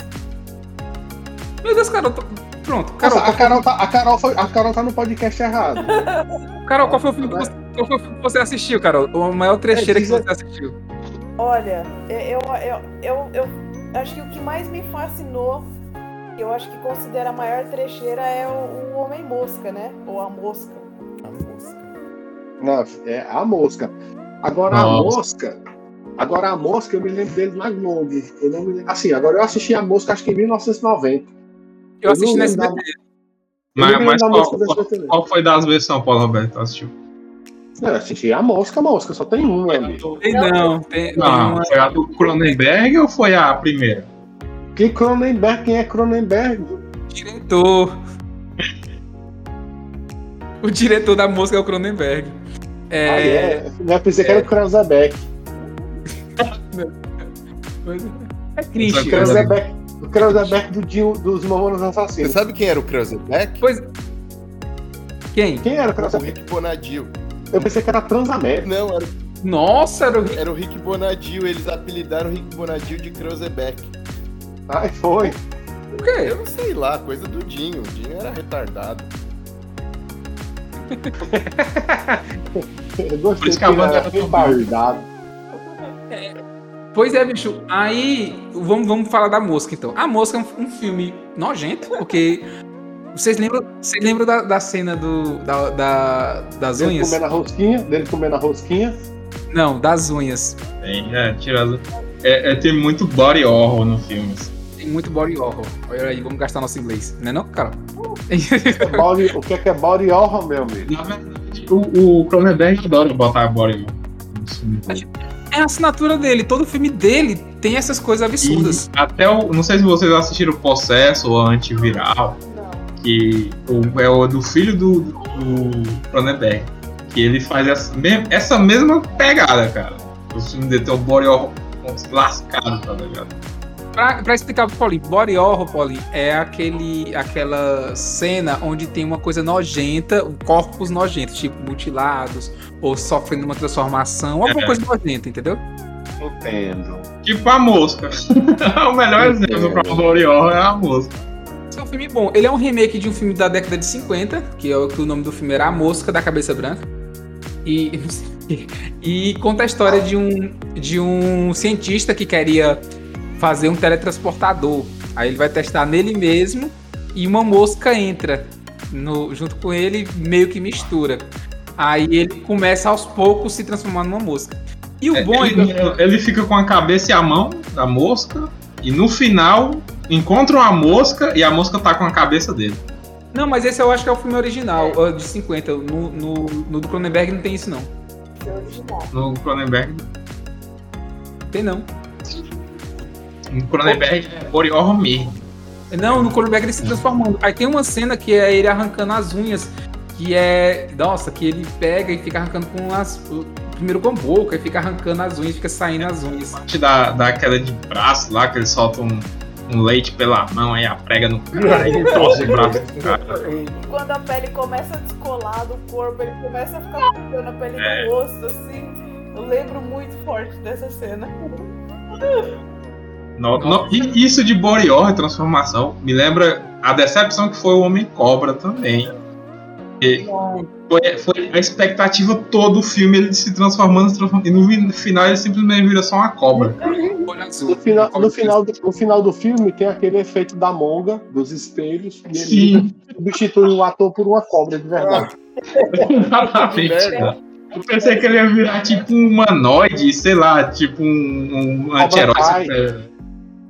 Meu Deus, Carol. tô- Pronto, Carol. Nossa, a, Carol tá, a, Carol foi, a Carol tá no podcast errado. Carol, qual foi o filme que você, qual foi o filme que você assistiu, Carol? O maior trecheira É, que você assistiu? Olha, eu, eu, eu, eu acho que o que mais me fascinou, que eu acho que considera a maior trecheira, é o, o Homem-Mosca, né? Ou a Mosca. A mosca. Não, é a mosca. Agora a Nossa. mosca. Agora a mosca, eu me lembro dele na Globo. Eu não me lembro. Assim, agora eu assisti a mosca acho que em 1990. Eu Eu assisti na SBT. Mas, mas qual, qual, qual foi das versões, Paulo Roberto? assistiu? Não, eu assisti a mosca, a mosca, só tem uma ali. Tem não, tem, tem Não, uma- foi a do Cronenberg ou foi a primeira? Que Cronenberg, quem é Cronenberg? diretor. O diretor da música é o Cronenberg. É, Ah, é. Eu pensei que era o Krausebeck. coisa- é cringe. Outra O. Krausebeck, o do Dio, dos Mamonas Você Assassinos. sabe quem era o Krausebeck? Pois. Quem? Quem era o O Krausebeck? Rick Bonadio. Eu pensei que era Transamérica. Não, era, Nossa, era o era o Rick Bonadio. Eles apelidaram o Rick Bonadio de Krausebeck. Ai, foi. o quê? Eu não sei lá, coisa do Dinho. O Dinho era retardado. Eu Por gostei isso que a banda era retardado. Pois é, bicho. Aí, vamos, vamos falar da Mosca, então. A Mosca é um, um filme nojento, porque... Vocês lembram, vocês lembram da, da cena do, da, da- das Dele unhas? comendo a rosquinha, dele comendo a rosquinha. Não, das unhas. Tem, é, tirado. É, é, tem muito body horror no filme. tem muito body horror. Olha aí, vamos gastar nosso inglês. Não é não, cara? É body- o que é que é body horror, meu amigo? Na verdade, o, o Cronenberg adora botar body horror. É a assinatura dele. Todo filme dele tem essas coisas absurdas. E até o. Não sei se vocês assistiram o Possesso ou Antiviral, que o, é o do filho do, do Cronenberg. Que ele faz essa, me- essa mesma pegada, cara. O filme dele tem um body lascado, tá ligado? Pra, pra explicar pro Paulinho, body horror, Paulinho, é aquele, aquela cena onde tem uma coisa nojenta, corpos nojentos, tipo mutilados, ou sofrendo uma transformação, alguma É. coisa nojenta, entendeu? Entendo. Tipo a mosca. o melhor exemplo pra body horror é a mosca. Esse é um filme bom. Ele é um remake de um filme da década de 50, que é o que o nome do filme era A Mosca da Cabeça Branca. E, e conta a história de um, de um cientista que queria fazer um teletransportador. Aí ele vai testar nele mesmo e uma mosca entra no, junto com ele, meio que mistura. Aí ele começa aos poucos se transformando numa mosca. E o bom é que Ele, ele fica com a cabeça e a mão da mosca, e no final encontram a mosca e a mosca tá com a cabeça dele. Não, mas esse eu acho que é o filme original, ó, de 50. No, no, no do Cronenberg não tem isso, não. É. No Cronenberg. Tem não. No Cronenberg é horror mesmo. Não, no Cronenberg ele se transformando. Aí tem uma cena que é ele arrancando as unhas, que é. Nossa, que ele pega e fica arrancando com as. Primeiro com a boca, e fica arrancando as unhas, fica saindo as unhas. Parte da, da queda de braço lá, que ele solta um, um leite pela mão, aí a prega no cara, aí torce o braço do cara. E quando a pele começa a descolar do corpo, ele começa a ficar pegando a pele É. do rosto, assim. Eu lembro muito forte dessa cena. No- no- e isso de body horror, transformação, me lembra a decepção que foi o Homem Cobra também. E foi, foi a expectativa todo o filme, ele se transformando, transformando, e no final ele simplesmente vira só uma cobra. No final, no, final do, no final do filme tem aquele efeito da monga, dos espelhos, e ele Sim, substitui um ator por uma cobra de verdade. exatamente. Eu pensei que ele ia virar tipo um humanoide, sei lá, tipo um, um anti-herói.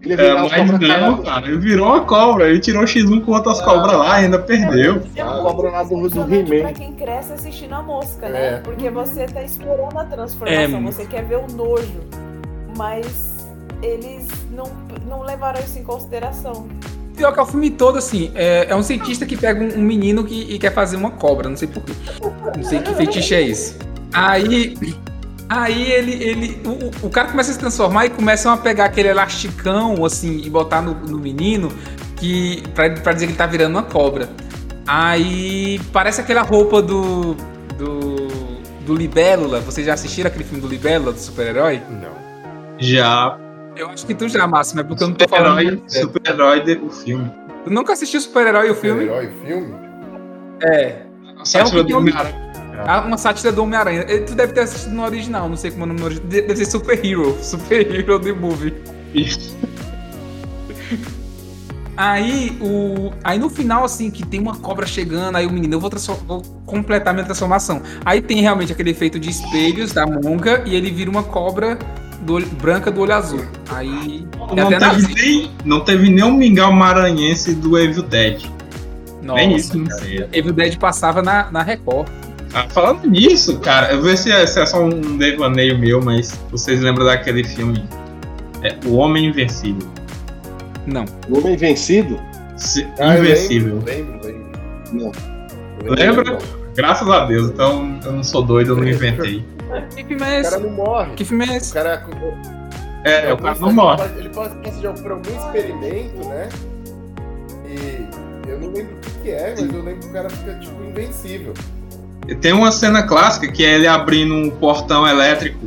Ele É, mas não, cara, ele virou uma cobra, ele tirou X1 com outras cobras lá e ainda perdeu. É A muito cobra lá do- do He-Man. pra quem cresce assistindo a mosca, né? É. Porque você tá esperando a transformação, É. você quer ver o nojo. Mas eles não, não levaram isso em consideração. Pior que é o filme todo, assim, é, é um cientista que pega um, um menino que, e quer fazer uma cobra, não sei porquê. Não sei que feitiço é esse. Aí. Aí ele. ele o, o- cara começa a se transformar e começam a pegar aquele elasticão, assim, e botar no, no menino que. Pra, pra dizer que ele tá virando uma cobra. Aí parece aquela roupa do. do. do Libélula. Vocês já assistiram aquele filme do Libélula, do super-herói? Não. Já, Eu acho que tu já, Máximo, é porque eu não tô falando. super-herói, muito sério. super-herói de- o filme. Tu nunca assistiu Super-Herói o filme? Herói, filme? É. A sátira que do eu- Homem-Aranha. Ah, Uma sátira do Homem-Aranha. Tu deve ter assistido no original, não sei como é o nome no original. De- Deve ser Super Hero. Super Hero The Movie. Isso. Aí, o... aí no final, assim, que tem uma cobra chegando, aí o menino, eu vou, vou completar minha transformação. Aí tem realmente aquele efeito de espelhos da monga e ele vira uma cobra do olho- branca do olho azul. Aí. Não teve, nem, não teve nem um mingau maranhense do Evil Dead. Nossa, nem isso. Evil Dead passava na, na Record. Ah, falando nisso, cara, eu vou ver se é, se é só um devaneio meu, mas vocês lembram daquele filme? É, o Homem Invencível. Não. O Homem Vencido? Se- Ah, Invencível. Lembro, lembro, lembro. Não. Lembra? lembro. Graças a Deus, então eu não sou doido, eu não inventei. Que filme é O cara esse? não morre. Que filme é O esse? cara, É, o cara não morre. Ele passa de algum- por algum experimento, né? E eu não lembro o que, que é, mas eu lembro que o cara fica, tipo, invencível. Tem uma cena clássica que é ele abrindo um portão elétrico.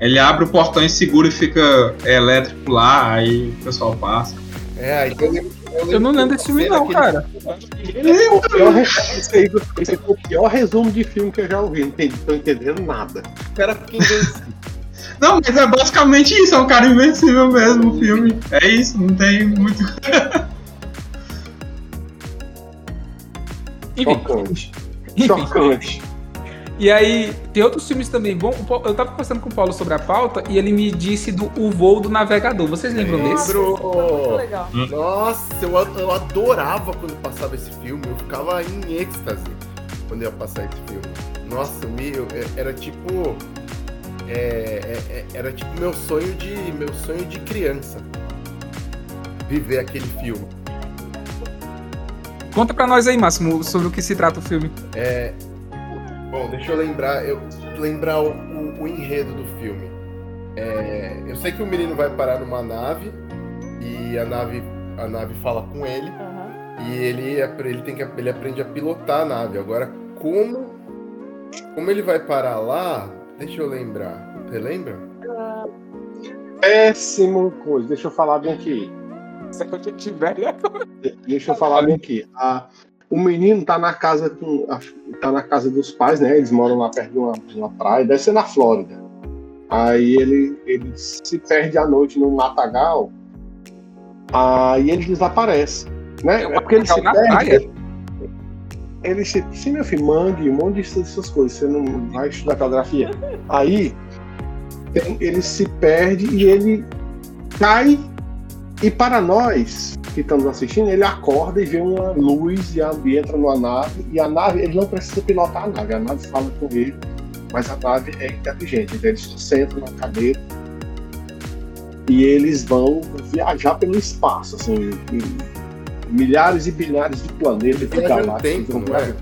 Ele abre o portão e segura e fica elétrico lá, aí o pessoal passa. É, aí eu lembro. Eu não lembro desse filme, não, cara. O pior, re- esse, foi o pior resumo de filme que eu já ouvi. Não tô entendendo nada. O cara fica invencível. Não, mas é basicamente isso, é um cara invencível mesmo o filme. É isso, não tem muito. Enfim, Chocante. E aí, tem outros filmes também. Bom, eu tava conversando com o Paulo sobre a pauta e ele me disse do O Voo do Navegador. Vocês lembram desse? Muito legal. Nossa, eu, eu adorava quando passava esse filme. Eu ficava em êxtase quando ia passar esse filme. Nossa, meu, era tipo. É, é, é, era tipo meu sonho de. meu sonho de criança. Viver aquele filme. Conta pra nós aí, Máximo, sobre o que se trata o filme. É. Bom, deixa eu lembrar, eu lembrar o, o, o enredo do filme. É, eu sei que o menino vai parar numa nave e a nave, a nave fala com ele Aham. e ele, ele, tem que, ele aprende a pilotar a nave. Agora, como, como ele vai parar lá? Deixa eu lembrar. Você lembra? Péssimo coisa. Deixa eu falar bem aqui. Se a gente tiver. Deixa eu falar bem aqui. A- o menino tá na casa com, tá na casa dos pais, né? Eles moram lá perto de uma, de uma praia, deve ser na Flórida. Aí ele, ele se perde à noite no matagal. Aí ele desaparece, né? É É porque ele se perde. praia? Ele se, sim, meu filho, mangue, um monte dessas coisas. Você não vai estudar geografia. Aí ele se perde e ele cai. E para nós que estamos assistindo, ele acorda e vê uma luz e a- e entra numa nave. E a nave, ele não precisa pilotar a nave, a nave fala com ele, mas a nave é inteligente. Então eles sentam na cadeira e eles vão viajar pelo espaço, assim, milhares e bilhares de planetas, de galáxias. tempo, vão não é?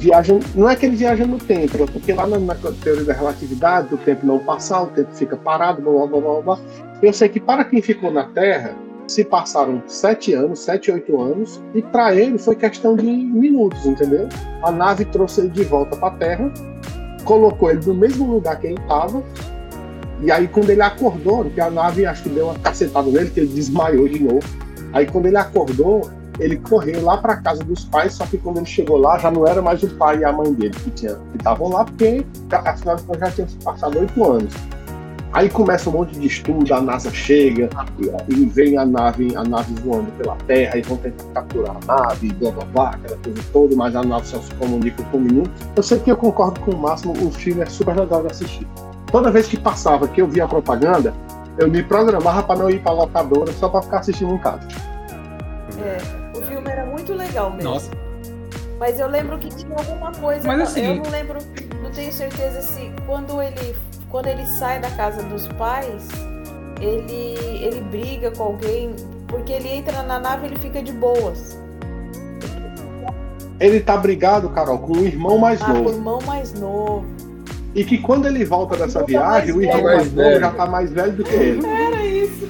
viajam, não é que ele viaja no tempo, é porque lá na, na teoria da relatividade, o tempo não passa, o tempo fica parado, blá blá blá blá. Eu sei que para quem ficou na Terra, se passaram sete anos, sete, oito anos, e para ele foi questão de minutos, entendeu? A nave trouxe ele de volta para a Terra, colocou ele no mesmo lugar que ele estava, e aí quando ele acordou, porque a nave acho que deu uma cacetada nele, que ele desmaiou de novo. Aí quando ele acordou, ele correu lá para casa dos pais, só que quando ele chegou lá já não era mais o pai e a mãe dele que tinha- que estavam lá, porque afinal já tinham se passado oito anos. Aí começa um monte de estudo, a NASA chega e, e vem a nave, a nave voando pela Terra e vão tentar capturar a nave, blá blá blá, aquela coisa toda, mas a nave só se comunica com um minuto. Eu sei que eu concordo com o Máximo, o filme é super legal de assistir. Toda vez que passava, que eu via a propaganda, eu me programava para não ir para locadora só para ficar assistindo em casa. É, o filme era muito legal mesmo. Nossa. Mas eu lembro que tinha alguma coisa. Mas assim- Eu não lembro, não tenho certeza se quando ele, quando ele sai da casa dos pais, ele, ele briga com alguém, porque ele entra na nave e ele fica de boas. Ele tá brigado, Carol, com o irmão mais Ah, com o novo. irmão mais novo. E que quando ele volta dessa Ele viagem, o irmão mais novo já tá mais velho do que ele. Era isso.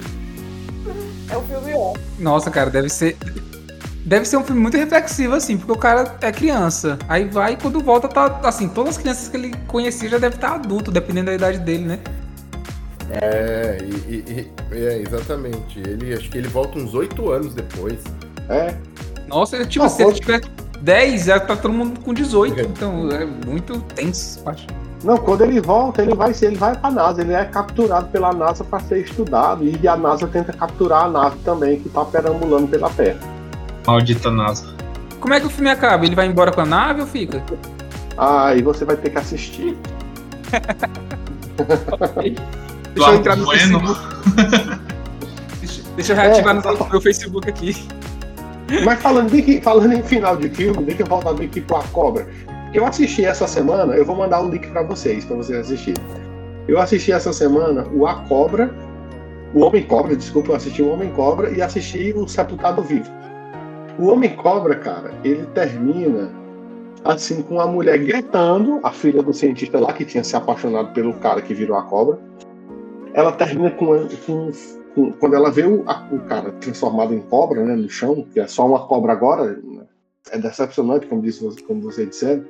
É o filme ó. Nossa, cara, deve ser. Deve ser um filme muito reflexivo, assim, porque o cara é criança. Aí vai e quando volta, tá. Assim, todas as crianças que ele conhecia já devem estar adulto, dependendo da idade dele, né? É, e, e- e- é, exatamente. Ele, acho que ele volta uns oito anos depois. É. Nossa, tipo, Não, se ele tiver 10, já tá todo mundo com 18. Então é muito tenso, acho. Não, quando ele volta, ele vai, ele vai pra NASA, ele é capturado pela NASA para ser estudado. E a NASA tenta capturar a nave também, que tá perambulando pela Terra. Maldita NASA. Como é que o filme acaba? Ele vai embora com a nave ou fica? Aí você vai ter que assistir. Deixa eu entrar no Bueno. Facebook. Deixa, deixa eu reativar É, no meu Facebook aqui. Mas falando, de falando em final de filme, deixa eu voltar aqui com a cobra. Eu assisti essa semana, eu vou mandar o link pra vocês, pra vocês assistirem. Eu assisti essa semana o A Cobra, o Homem Cobra, desculpa, eu assisti o Homem Cobra e assisti o Sepultado Vivo. O Homem Cobra, cara, ele termina assim com a mulher gritando, a filha do cientista lá que tinha se apaixonado pelo cara que virou a cobra. Ela termina com, com- com- quando ela vê o, a- o cara transformado em cobra, né, no chão, que é só uma cobra agora, é decepcionante, como disse você- como vocês disseram.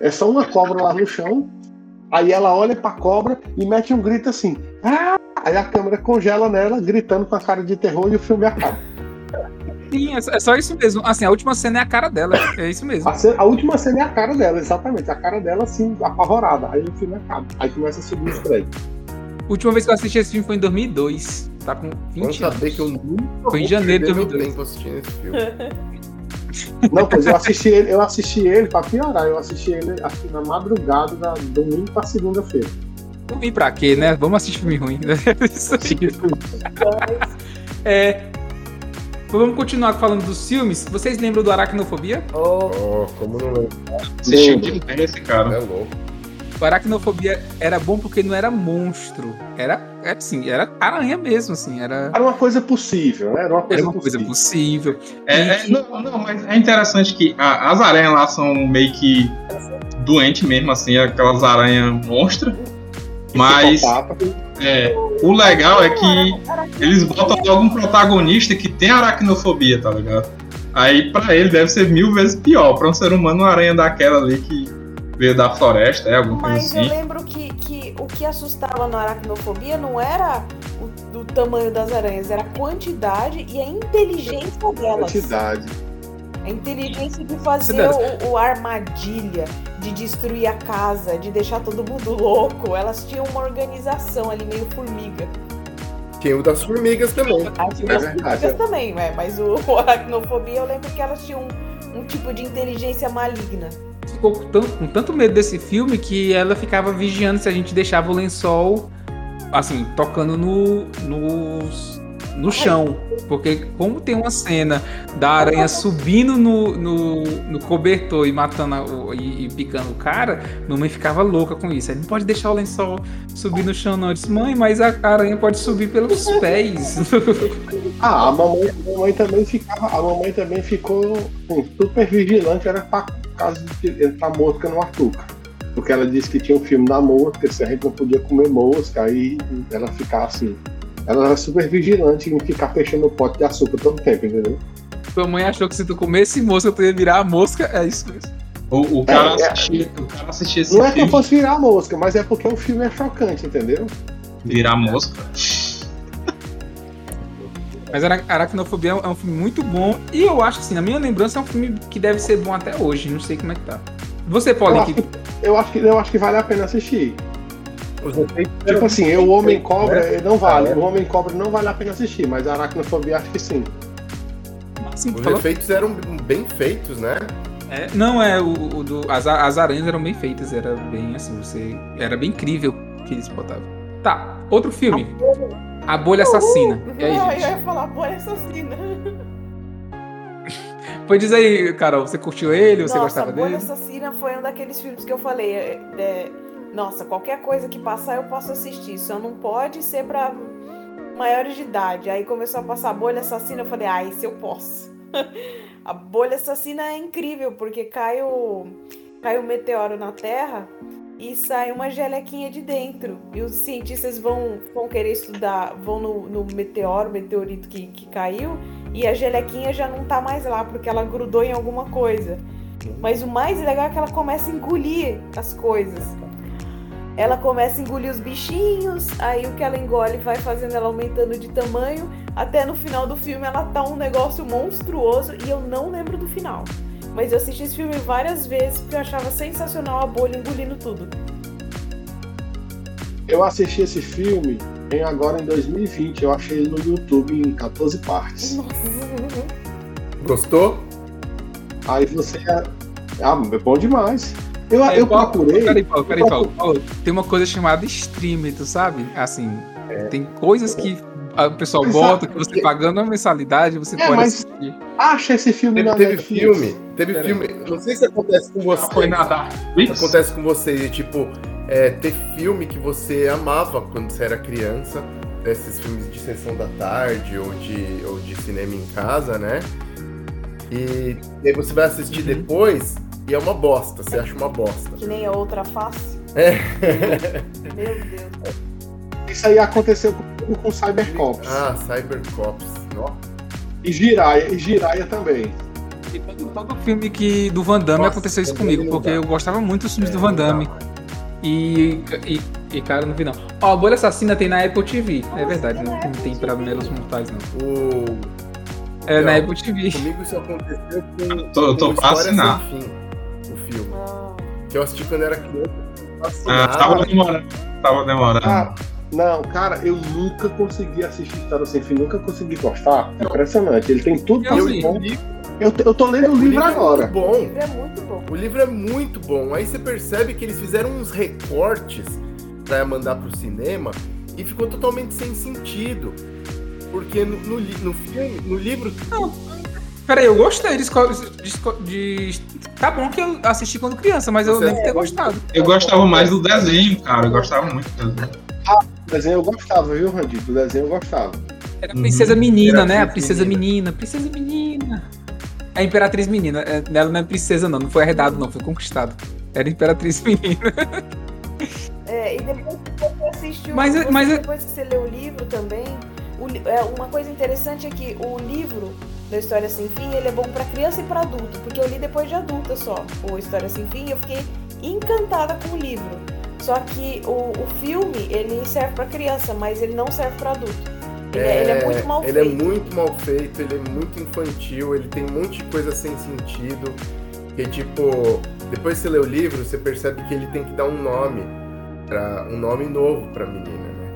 É só uma cobra lá no chão. Aí ela olha pra cobra e mete um grito assim. "Ah!" Aí a câmera congela nela, gritando com a cara de terror e o filme acaba. Sim, é só- é só isso mesmo. Assim, a última cena é a cara dela. É isso mesmo. A, ce- a última cena é a cara dela, exatamente. A cara dela, assim, apavorada. Aí o filme acaba. Aí começa a subir os créditos. A última vez que eu assisti esse filme foi em 2002. Tá com 20 Vamos saber anos. que eu nunca Foi em janeiro de perder meu 2002. tempo assistindo esse filme. Não, pois eu assisti ele, eu assisti ele pra piorar, eu assisti ele acho na madrugada da domingo pra segunda-feira. Não pra quê, né? Vamos assistir filme ruim. é, Vamos continuar falando dos filmes. Vocês lembram do Aracnofobia? Oh, oh como não lembro? Assistiu de esse cara. É louco. O Aracnofobia era bom porque não era monstro. Era, era assim, era aranha mesmo, assim. Era, era uma coisa possível, né? Era uma coisa, era uma possível. coisa possível. É, é, não, não, mas é interessante que a, as aranhas lá são meio que doentes mesmo, assim, aquelas aranhas monstras. Mas. É, o legal é que eles botam logo um protagonista que tem aracnofobia, tá ligado? Aí pra ele deve ser mil vezes pior. Pra um ser humano, uma aranha daquela ali que veio da floresta, é alguma Mas coisa assim. Mas eu lembro que, que o que assustava na aracnofobia não era o, o tamanho das aranhas, era a quantidade e a inteligência delas. Quantidade. A inteligência de fazer o, o, armadilha, de destruir a casa, de deixar todo mundo louco. Elas tinham uma organização ali meio formiga. Tinha o das formigas também. Ah, tinha é das formigas também, né? mas o, o aracnofobia eu lembro que elas tinham um, um tipo de inteligência maligna. Ficou com tanto, com tanto medo desse filme que ela ficava vigiando se a gente deixava o lençol assim, tocando no, nos, no chão. Porque como tem uma cena da aranha subindo no, no, no cobertor e matando a, e, e, picando o cara, mamãe ficava louca com isso. Aí não pode deixar o lençol subir no chão, não. Eu disse, mãe, mas a aranha pode subir pelos pés. ah, a mamãe, a mamãe também ficava. A mamãe também ficou super vigilante, era pra caso de entrar mosca no Artuca. Porque ela disse que tinha um filme da mosca, se a gente não podia comer mosca, aí ela ficava assim ela era super vigilante em ficar fechando o pote de açúcar todo tempo, entendeu? Tua mãe achou que se tu comesse mosca, tu ia virar a mosca, é isso mesmo. O, o, cara, é, assistia, é... o cara assistia esse Não filme. é que eu fosse virar a mosca, mas é porque o filme é chocante, entendeu? Virar mosca? Mas Aracnofobia é um filme muito bom e eu acho que, assim, na minha lembrança, é um filme que deve ser bom até hoje. Não sei como é que tá. Você pode. Eu, que, eu, acho que, eu acho que vale a pena assistir. Tipo assim, o Homem Cobra né? não vale. O Homem Cobra não vale a pena assistir, mas a Aracnofobia acho que sim. sim Os falou? efeitos eram bem feitos, né? É, não, é, o, o do, as, as aranhas eram bem feitas, era bem assim, você. Era bem incrível que eles botavam. Tá, outro filme. A Bolha Assassina. E aí, gente? Eu ia falar Bolha Assassina. Pois diz aí, Carol, você curtiu ele? Você Nossa, gostava dele? Bolha Assassina foi um daqueles filmes que eu falei. É, é, nossa, qualquer coisa que passar eu posso assistir, só não pode ser para maiores de idade. Aí começou a passar a bolha assassina, eu falei, ah, isso eu posso. a bolha assassina é incrível, porque cai o, cai o meteoro na Terra e sai uma gelequinha de dentro. E os cientistas vão, vão querer estudar, vão no, no meteoro, meteorito que, que caiu, e a gelequinha já não tá mais lá, porque ela grudou em alguma coisa. Mas o mais legal é que ela começa a engolir as coisas ela começa a engolir os bichinhos, aí o que ela engole vai fazendo ela aumentando de tamanho, até no final do filme ela tá um negócio monstruoso e eu não lembro do final. Mas eu assisti esse filme várias vezes porque eu achava sensacional a bolha engolindo tudo. Eu assisti esse filme em agora em 2020, eu achei ele no YouTube em 14 partes. Nossa. Gostou? Aí você. Ah, é bom demais. Eu, é, eu procurei. Peraí, Paulo, peraí, Paulo, Paulo. Tem uma coisa chamada stream, tu sabe? Assim, é. tem coisas que o pessoal Exato, bota, que você porque... pagando a mensalidade, você é, pode assistir. Acha esse filme teve, teve filme, teve Pera filme. Aí. Não sei se acontece com você. Não foi nada. Acontece com você, tipo, é, ter filme que você amava quando você era criança, esses filmes de sessão da tarde ou de, ou de cinema em casa, né? E, e aí você vai assistir uhum. depois e é uma bosta, você acha uma bosta. Que nem a outra face. É. Meu Deus. Isso aí aconteceu com, com Cybercops. Ah, Cybercops. E Jiraya, e Jiraya também. E todo, todo filme que, do Van Damme Nossa, aconteceu isso comigo, porque eu gostava muito dos filmes é, do Van Damme. E, e, e, cara, não vi não. Ó, a Bolha Assassina tem na Apple TV. É Nossa, é verdade, não, não tem pra meros mortais, não. O... É, na Apple TV. Comigo isso aconteceu com. Tô, tô pra assinar. Que eu assisti quando era criança. Ah, tava demorando. Tava demorando. Ah, não, cara, eu nunca consegui assistir História Sem Fim, nunca consegui gostar. É impressionante. Ele tem tudo eu, eu, Eu, eu tô lendo o livro livro agora. É muito bom. O livro é muito bom. O livro é muito bom. Aí você percebe que eles fizeram uns recortes pra mandar pro cinema e ficou totalmente sem sentido. Porque no, no, li- no filme, no livro, Peraí, eu gostei de, de de- Tá bom que eu assisti quando criança, mas eu lembro de ter gostado. Eu gostava mais do desenho, cara. Eu gostava muito do desenho. O desenho eu gostava, viu, Randito? O desenho eu gostava. Era a princesa menina, Imperatriz né? A princesa menina. menina. princesa menina. A imperatriz menina. É, Ela não é princesa, não. Não foi herdado, não. Foi conquistado. Era imperatriz menina. É, e depois que você assiste o Mas- você- mas- depois que você lê o livro também, o é, uma coisa interessante é que o livro da História Sem Fim, ele é bom pra criança e pra adulto, porque eu li depois de adulta só, o História Sem Fim, e eu fiquei encantada com o livro. Só que o, o filme, ele serve pra criança, mas ele não serve pra adulto. Ele é, ele é muito mal ele é feito. muito mal feito, ele é muito infantil, ele tem um monte de coisa sem sentido. Que tipo, depois que você lê o livro, você percebe que ele tem que dar um nome para um nome novo pra menina, né?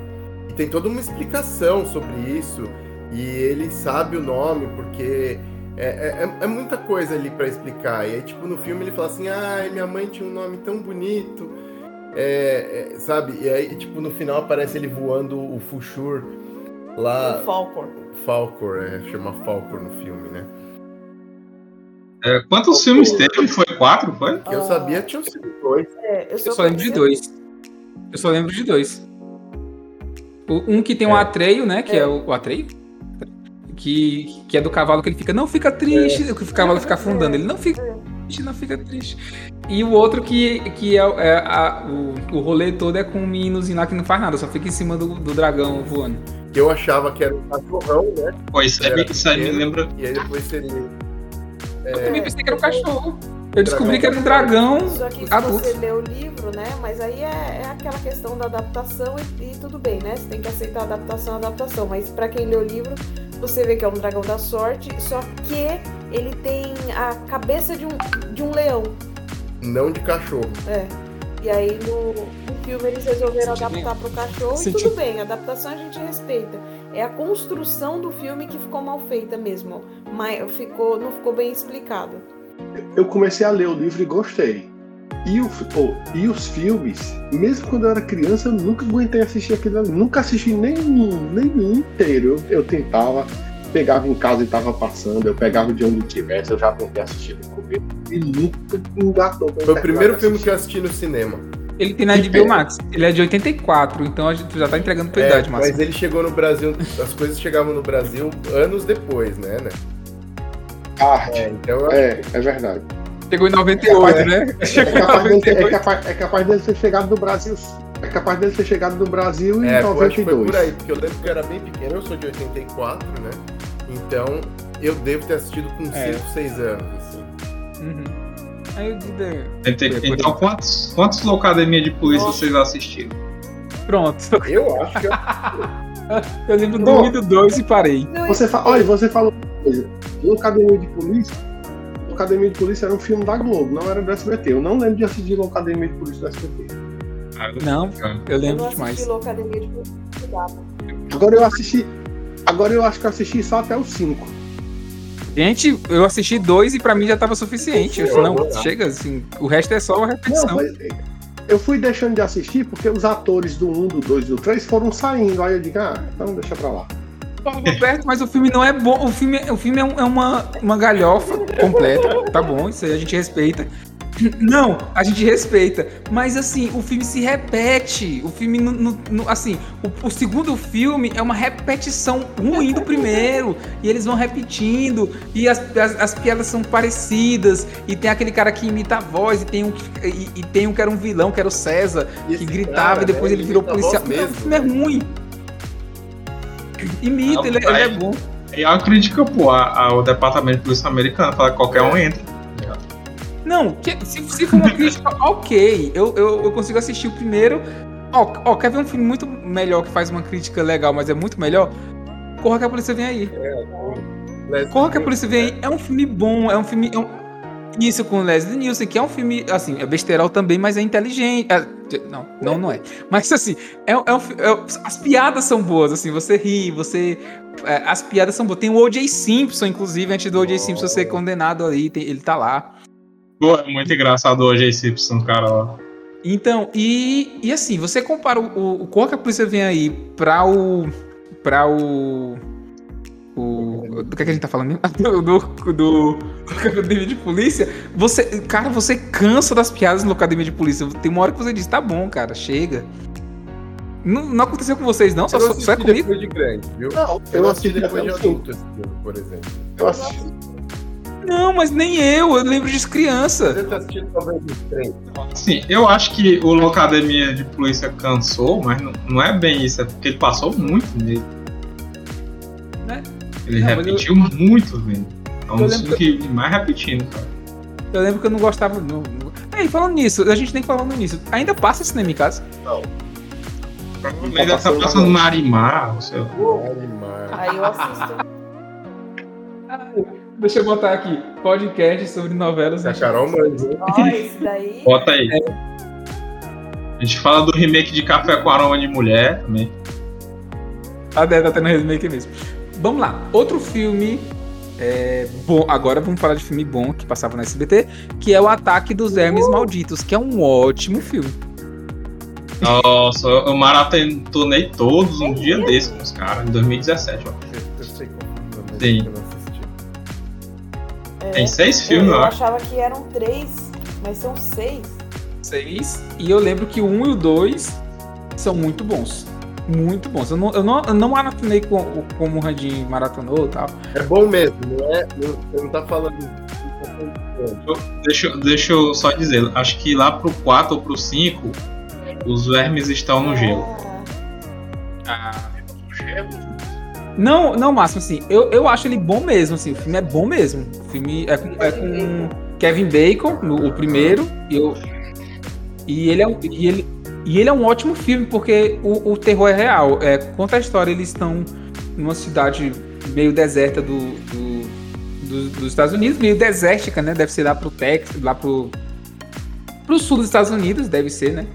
E tem toda uma explicação sobre isso. E ele sabe o nome porque é, é, é- é muita coisa ali pra explicar. E aí, tipo, no filme ele fala assim: ai, minha mãe tinha um nome tão bonito. É, é, sabe? E aí, tipo, no final aparece ele voando o Fushur lá. O Falcor. Falcor, é, chama Falcor no filme, né? É, quantos filmes teve? Foi quatro, foi? Que eu Ah. sabia tinham sido dois. É, eu, Eu sou só lembro de dois. Eu só lembro de dois. Um que tem um. Atreio, né? Que é, É. o, o Atreio. Que, que é do cavalo que ele fica, não fica triste, que o cavalo fica afundando. Ele não fica triste, não fica triste. E o outro que, que é, é a- o, o rolê todo é com um meninozinho lá que não faz nada, só fica em cima do, do dragão voando. Que eu achava que era um cachorrão, né? Pô, isso aí, isso aí me lembra. E aí depois seria. Eu também pensei que era um cachorro. Eu descobri que era um dragão Só que se adulto. você lê o livro, né? Mas aí é, é aquela questão da adaptação e, e tudo bem, né? Você tem que aceitar a adaptação, a adaptação. Mas pra quem lê o livro, você vê que é um dragão da sorte, só que ele tem a cabeça de um, de um leão. Não de cachorro. É. E aí no, no filme eles resolveram Senti adaptar pro cachorro Senti- e tudo bem, a adaptação a gente respeita. É a construção do filme que ficou mal feita mesmo. Mas ficou, não ficou bem explicado. Eu comecei a ler o livro e gostei. E, o, oh, e os filmes, mesmo quando eu era criança, eu nunca aguentei assistir aquilo ali. Nunca assisti nenhum, nenhum inteiro. Eu, eu tentava, pegava em casa e tava passando, eu pegava de onde tivesse, eu já tentei assistir no começo e nunca engatou. Foi o primeiro de filme que eu assisti no cinema. Ele tem na HBO Max. Ele é de 84, então a gente já tá entregando tua É, idade, mas Márcio. ele chegou no Brasil, as coisas chegavam no Brasil anos depois, né? né? Arte. É, então É, é verdade. Chegou em 98, né? É Chegou em capaz, dele ter, é, 98. capaz, é capaz dele ter chegado no Brasil. É capaz dele ter chegado no Brasil em É, eu acho que foi 92. por aí, porque eu lembro que eu era bem pequeno, eu sou de 84, né? Então eu devo ter assistido com 5, É. 6 anos. assim. Uhum. Aí eu disse, Então, quantos, quantos Locademia de Polícia vocês assistiram? pronto. Eu acho que eu... Eu lembro do Bom. 1 e do 2 e parei. Você fa... Olha, você falou uma coisa. O Academia de Polícia. Academia de Polícia era um filme da Globo, não era do SBT. Eu não lembro de assistir Academia de Polícia do SBT. Não, eu eu lembro não demais. de Polícia. Agora eu assisti. Agora eu acho que eu assisti só até o 5. Gente, eu assisti dois e pra mim já tava suficiente. Eu não, Eu chega assim. O resto é só uma Não, repetição. foi- eu fui deixando de assistir porque os atores do 1, do 2 e do 3 foram saindo. Aí eu digo, ah, então deixa pra lá. Roberto, mas o filme não é bom. O filme, o filme é, um- é uma, uma galhofa completa. Tá bom, isso aí a gente respeita. Não, a gente respeita. Mas assim, o filme se repete. O filme, no, no- no- assim, o, o segundo filme é uma repetição ruim do primeiro. E eles vão repetindo. E as, as, as piadas são parecidas. E tem aquele cara que imita a voz. E tem um e, e tem um que era um vilão, que era o César, que gritava cara, e depois né, ele virou policial. voz Não, o mesmo, filme é né? ruim. Imita, ele, ele é vai. bom. É uma crítica, pô, a- ao Departamento de Polícia Americana, fala que qualquer um entra. Não, que- se, se for uma crítica, ok. Eu, eu, eu consigo assistir o primeiro. Ó, ó, quer ver um filme muito melhor que faz uma crítica legal, mas é muito melhor? Corra que a polícia vem aí. Corra que a polícia vem aí. É um filme bom, é um filme. É um, Isso com Leslie Nielsen, que é um filme, assim, é besterol também, mas é inteligente. É, não, não, não é. Mas assim, é, é, um, é, as piadas são boas, assim, você ri, você. É, as piadas são boas. Tem o O.J. Simpson, inclusive, antes do O.J. Simpson ser condenado ali, tem, ele tá lá. Pô, é muito engraçado o O.J. Simpson, cara. Então, e, e assim, você compara o, o qual que a polícia vem aí pra o. pra o o, do que, é que a gente tá falando? Do, do, do, do Academia de Polícia. Você, cara, você cansa das piadas no Academia de Polícia. Tem uma hora que você diz, tá bom, cara, chega. Não, não aconteceu com vocês, não? Só, eu só é comigo? depois de grande, viu? Não, eu, eu assisti depois de adulto esse filme, por exemplo. Eu assisti. Não, mas nem eu, eu lembro de criança. Você tá assistindo talvez os três. Sim, eu acho que o Locademia de Polícia cansou, mas não, não é bem isso, é porque ele passou muito nele. Ele Não, repetiu muito, velho. É um Eu dos filmes que mais repetindo, cara. Eu lembro que eu não gostava. Não, não... Ei, falando nisso, a gente tem que falando nisso. Ainda passa cinema em casa? Ele ainda tá passando Marimar, o seu. Aí eu assisto. Deixa eu botar aqui. Podcast sobre novelas. Hein? Ó, esse daí. Bota aí. A gente fala do remake de Café com Aroma de Mulher também. Ah, deve tá tendo remake mesmo. Vamos lá. Outro filme. é, bom, agora vamos falar de filme bom que passava no SBT, que é o Ataque dos Hermes Malditos, que é um ótimo filme. Nossa, eu maratonei todos um dia desse com os caras, em 2017, ó. Eu sei Sim. É, Tem seis filmes, eu eu achava que eram três, mas são seis. Seis. E eu lembro que o um e o dois são muito bons. Muito bons. Eu não, eu não, eu não maratonei com- como o Randim maratonou e tal. É bom mesmo, não é? Não, você não tá falando. tá bom. Deixa, eu- deixa eu só dizer, acho que lá pro 4 ou pro 5, os vermes estão no gelo. Ah, Não, não, Máximo, assim, eu, eu acho ele bom mesmo, assim, o filme é bom mesmo. O filme é com, é com Kevin Bacon, no, o primeiro, e, eu, e, ele é, um- e, ele, e ele é um ótimo filme, porque o, o terror é real. É, conta a história, eles estão numa cidade meio deserta do, do- do- dos Estados Unidos, meio desértica, né? Deve ser lá pro Texas, lá pro, pro sul dos Estados Unidos, deve ser, né?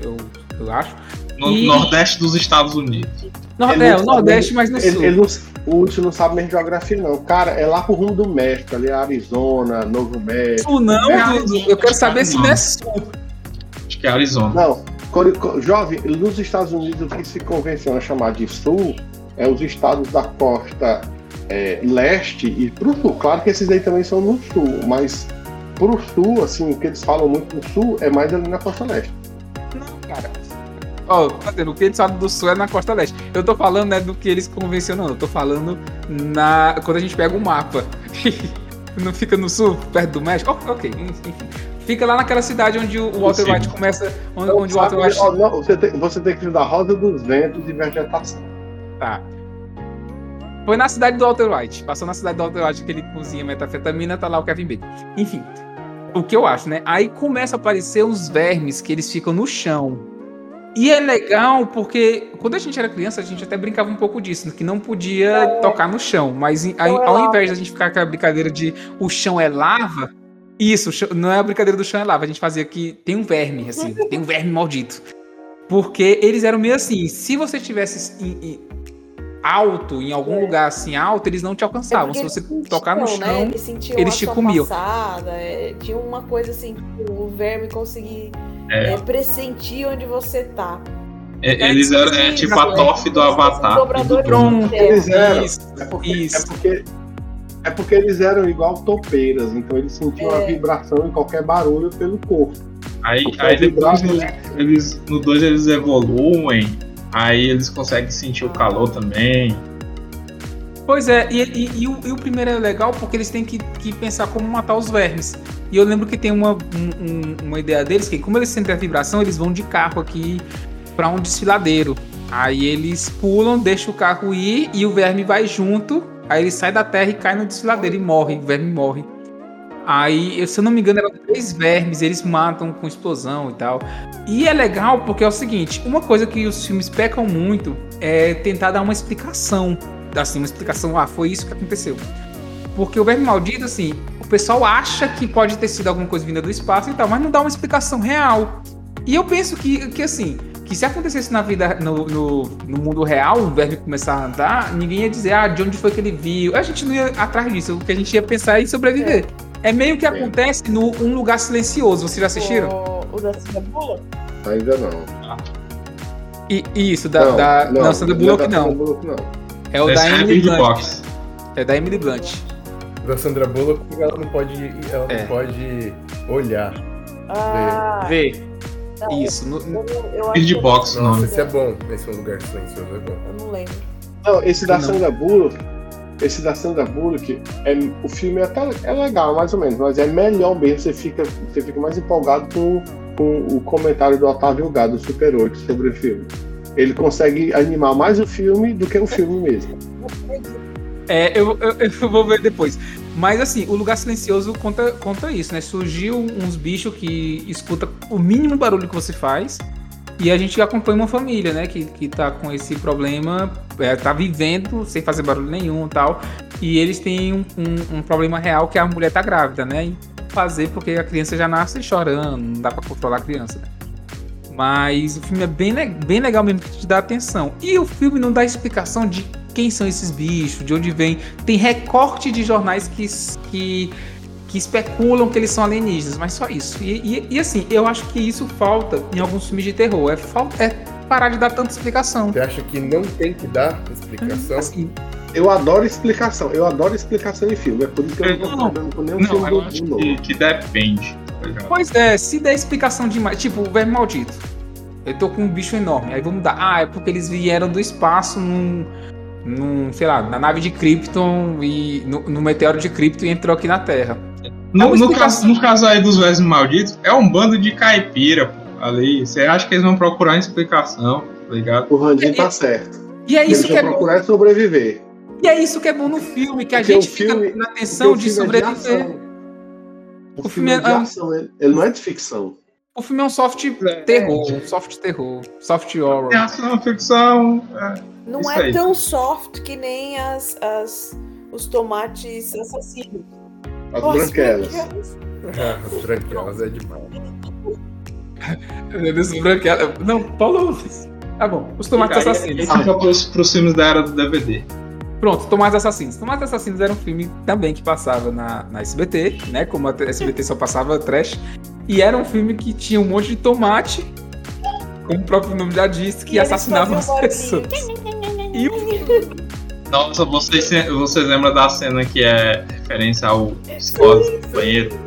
Eu, eu acho. No E- Nordeste dos Estados Unidos. Ele é, não o Nordeste, mas no sul. Ele, ele não, o Hudson não sabe mesmo geografia, não. Cara, é lá pro rumo do México, ali Arizona, Novo México. Sul não, É, Dudu. eu quero saber se não é sul. Acho que é Arizona. Não, jovem, nos Estados Unidos o que se convenciona chamar de sul é os estados da costa é, leste e pro sul. Claro que esses aí também são no sul, mas pro sul, assim, o que eles falam muito no sul é mais ali na costa leste. Não, cara. Ó, dizendo, o que eles falam do sul é na costa leste. Eu tô falando né, do que eles convencionam, eu tô falando na. Quando a gente pega o mapa. não fica no sul, perto do México? Oh, ok, enfim. Fica lá naquela cidade onde o Walter Sim. White começa. Onde, onde o Walter sabe, White. não, você, tem, você tem que estudar Rosa dos Ventos e Vegetação. Tá. Foi na cidade do Walter White. Passou na cidade do Walter White que ele cozinha metafetamina, tá lá o Kevin Bacon. Enfim. O que eu acho, né? Aí começa a aparecer uns vermes que eles ficam no chão. E é legal porque quando a gente era criança, a gente até brincava um pouco disso, que não podia tocar no chão. Mas ao, é ao invés da gente ficar com a brincadeira de o chão é lava, isso, não é a brincadeira do chão é lava. A gente fazia que tem um verme, assim, tem um verme maldito. Porque eles eram meio assim, se você estivesse em- em- alto, em algum lugar assim alto, eles não te alcançavam. É se você eles tocar no sentiam, chão, né? Eles sentiam eles te comiam. Passada, é, tinha uma coisa assim, o verme conseguir É. é, pressentir onde você tá. É, Eles eram é, tipo a Toff do Avatar. Dobradores Pronto. Eles eram. Isso, É porque, isso. é porque é porque eles eram igual topeiras, então eles sentiam a É. vibração em qualquer barulho pelo corpo. Aí, aí é depois eles, no 2 eles evoluem, aí eles conseguem sentir o calor também. Pois é, e, e- e o, e o primeiro é legal porque eles têm que, que pensar como matar os vermes. E eu lembro que tem uma, um- um- uma ideia deles que, como eles sentem a vibração, eles vão de carro aqui pra um desfiladeiro. Aí eles pulam, deixam o carro ir e o verme vai junto. Aí ele sai da terra e cai no desfiladeiro e morre. O verme morre. Aí, se eu não me engano, eram três vermes, eles matam com explosão e tal. E é legal porque é o seguinte: uma coisa que os filmes pecam muito é tentar dar uma explicação assim, uma explicação, ah, foi isso que aconteceu. Porque o verme maldito, assim, pessoal acha que pode ter sido alguma coisa vinda do espaço e tal, mas não dá uma explicação real. E eu penso que, que assim, que se acontecesse na vida, no, no, no, mundo real, o verme começar a andar, ninguém ia dizer, ah, de onde foi que ele viu. A gente não ia atrás disso. O que a gente ia pensar é em sobreviver. É, é meio que acontece no Um Lugar Silencioso. Vocês já assistiram? O, o da Sandra Bullock? Ainda não. E, isso, da, não, da, não, não, Sandra Bullock não. Sandra Bullock, não. É o da Emily Blunt. Box. É da Emily Blunt. Da Sandra Bullock, ela não pode, ela é. não pode olhar. Ah. Ver. ver. Não, Isso. No... de box, Nossa, esse é bom. Esse é um lugar silencioso, é bom. Eu não lembro. Não, esse da Sandra Bullock, esse da Sandra Bullock, é, o filme é até é legal, mais ou menos, mas é melhor mesmo, você fica, você fica mais empolgado com, com o comentário do Otávio Gado, do Super 8, sobre o filme. Ele consegue animar mais o filme do que o filme mesmo. É, eu, eu, eu vou ver depois. Mas assim, o lugar silencioso conta, conta isso, né? Surgiu uns bichos que escuta o mínimo barulho que você faz. E a gente acompanha uma família, né? Que, que tá com esse problema, é, tá vivendo sem fazer barulho nenhum e tal. E eles têm um, um, um, problema real que a mulher tá grávida, né? E fazer porque a criança já nasce chorando, não dá pra controlar a criança. Mas o filme é bem, bem legal mesmo que te dá atenção. E o filme não dá explicação de quem são esses bichos, de onde vem. Tem recorte de jornais que, que, que especulam que eles são alienígenas, mas só isso. E, e, e, assim, eu acho que isso falta em alguns filmes de terror. É, falta, é parar de dar tanta explicação. Você acha que não tem que dar explicação? Assim, eu adoro explicação, eu adoro explicação em filme, é por isso que eu não tô falando com nenhum não, filme eu acho que, que depende. Tá pois é, se der explicação demais, tipo, o verme maldito. Eu tô com um bicho enorme, aí vamos dar. Ah, é porque eles vieram do espaço num, num, sei lá, na nave de Krypton e no, no meteoro de Krypton e entrou aqui na Terra. No, no, caso, no caso aí dos velhos malditos, é um bando de caipira, pô, ali. Você acha que eles vão procurar uma explicação, tá ligado? O Randinho tá certo. E é isso eles que é procurar bom. sobreviver. E é isso que é bom no filme, que a porque gente filme, fica na tensão de sobreviver. É de o, o filme, filme é de ação, ele não é de ficção. O filme é um soft terror, um soft terror, soft horror. É ação, ficção. É. Não Isso é aí. tão soft que nem as, as, os tomates assassinos. As oh, branquelas. as branquelas é demais. Não, Paulo. Tá bom, os tomates assassinos. Fica pros, pros filmes da era do DVD. Pronto, Tomates Assassinos. Tomates Assassinos era um filme também que passava na, na SBT, né? Como a SBT só passava trash. E era um filme que tinha um monte de tomate, como o próprio nome já disse, que assassinavam as pessoas. E o... Nossa, vocês, vocês lembram da cena que é referência ao psicose do banheiro?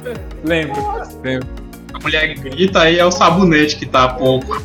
Lembro, lembro. A mulher grita aí é o sabonete que tá a pouco.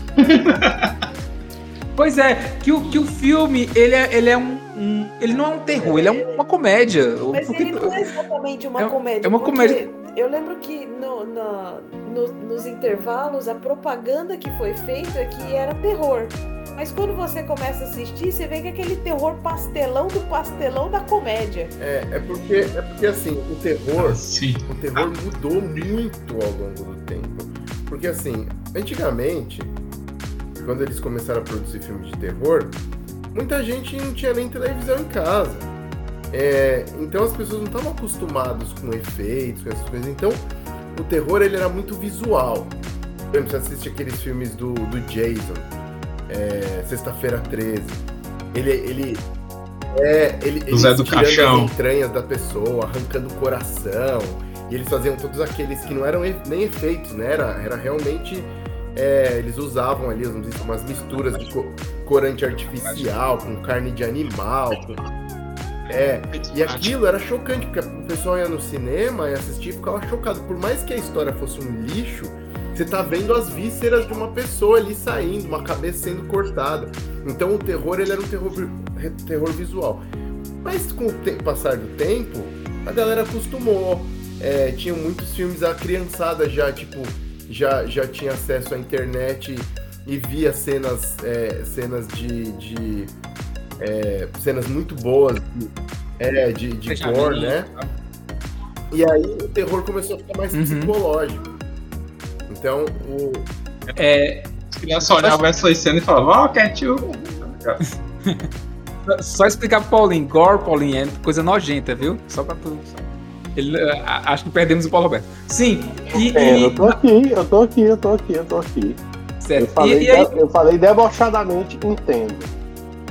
Pois é, que o, que o filme, ele é, ele é um, um Ele não é um terror, ele é uma comédia. Mas porque, ele não é exatamente uma é, comédia. É uma comédia. Eu lembro que no, no, no, nos intervalos, a propaganda que foi feita é que era terror. Mas quando você começa a assistir, você vê que é aquele terror pastelão do pastelão da comédia. É, é porque, é porque assim, o terror, Sim. o terror mudou muito ao longo do tempo. Porque assim, antigamente, quando eles começaram a produzir filmes de terror, muita gente não tinha nem televisão em casa. É, então as pessoas não estavam acostumadas com efeitos, com essas coisas. Então o terror ele era muito visual. Por exemplo, você assiste aqueles filmes do, do Jason, é, Sexta-feira 13. Ele, ele, é, ele, ele Zé do Caixão. as entranhas da pessoa, arrancando o coração. E eles faziam todos aqueles que não eram nem efeitos, né? Era, era realmente. É, eles usavam ali umas misturas de corante artificial, com carne de animal. É, e aquilo era chocante, porque o pessoal ia no cinema e assistia e ficava chocado. Por mais que a história fosse um lixo, você tá vendo as vísceras de uma pessoa ali saindo, uma cabeça sendo cortada. Então o terror, ele era um terror, terror visual. Mas com o passar do tempo, a galera acostumou. É, tinham muitos filmes, a criançada já, tipo, já, já tinha acesso à internet e via cenas, é, cenas de. de é, cenas muito boas de, é, de, de cor, né? Tá? E aí o terror começou a ficar mais uhum. psicológico. Então, o. É. As crianças olhavam essa cena e falavam, ó, oh, ketchup. Só explicar pro Paulinho, gore, Paulinho, é coisa nojenta, viu? Só pra tu. Ele, a- acho que perdemos o Paulo Roberto. Sim, e, É, e- eu tô aqui, eu tô aqui, eu tô aqui, eu tô aqui. Eu certo. falei, E, e aí, eu falei debochadamente, entendo.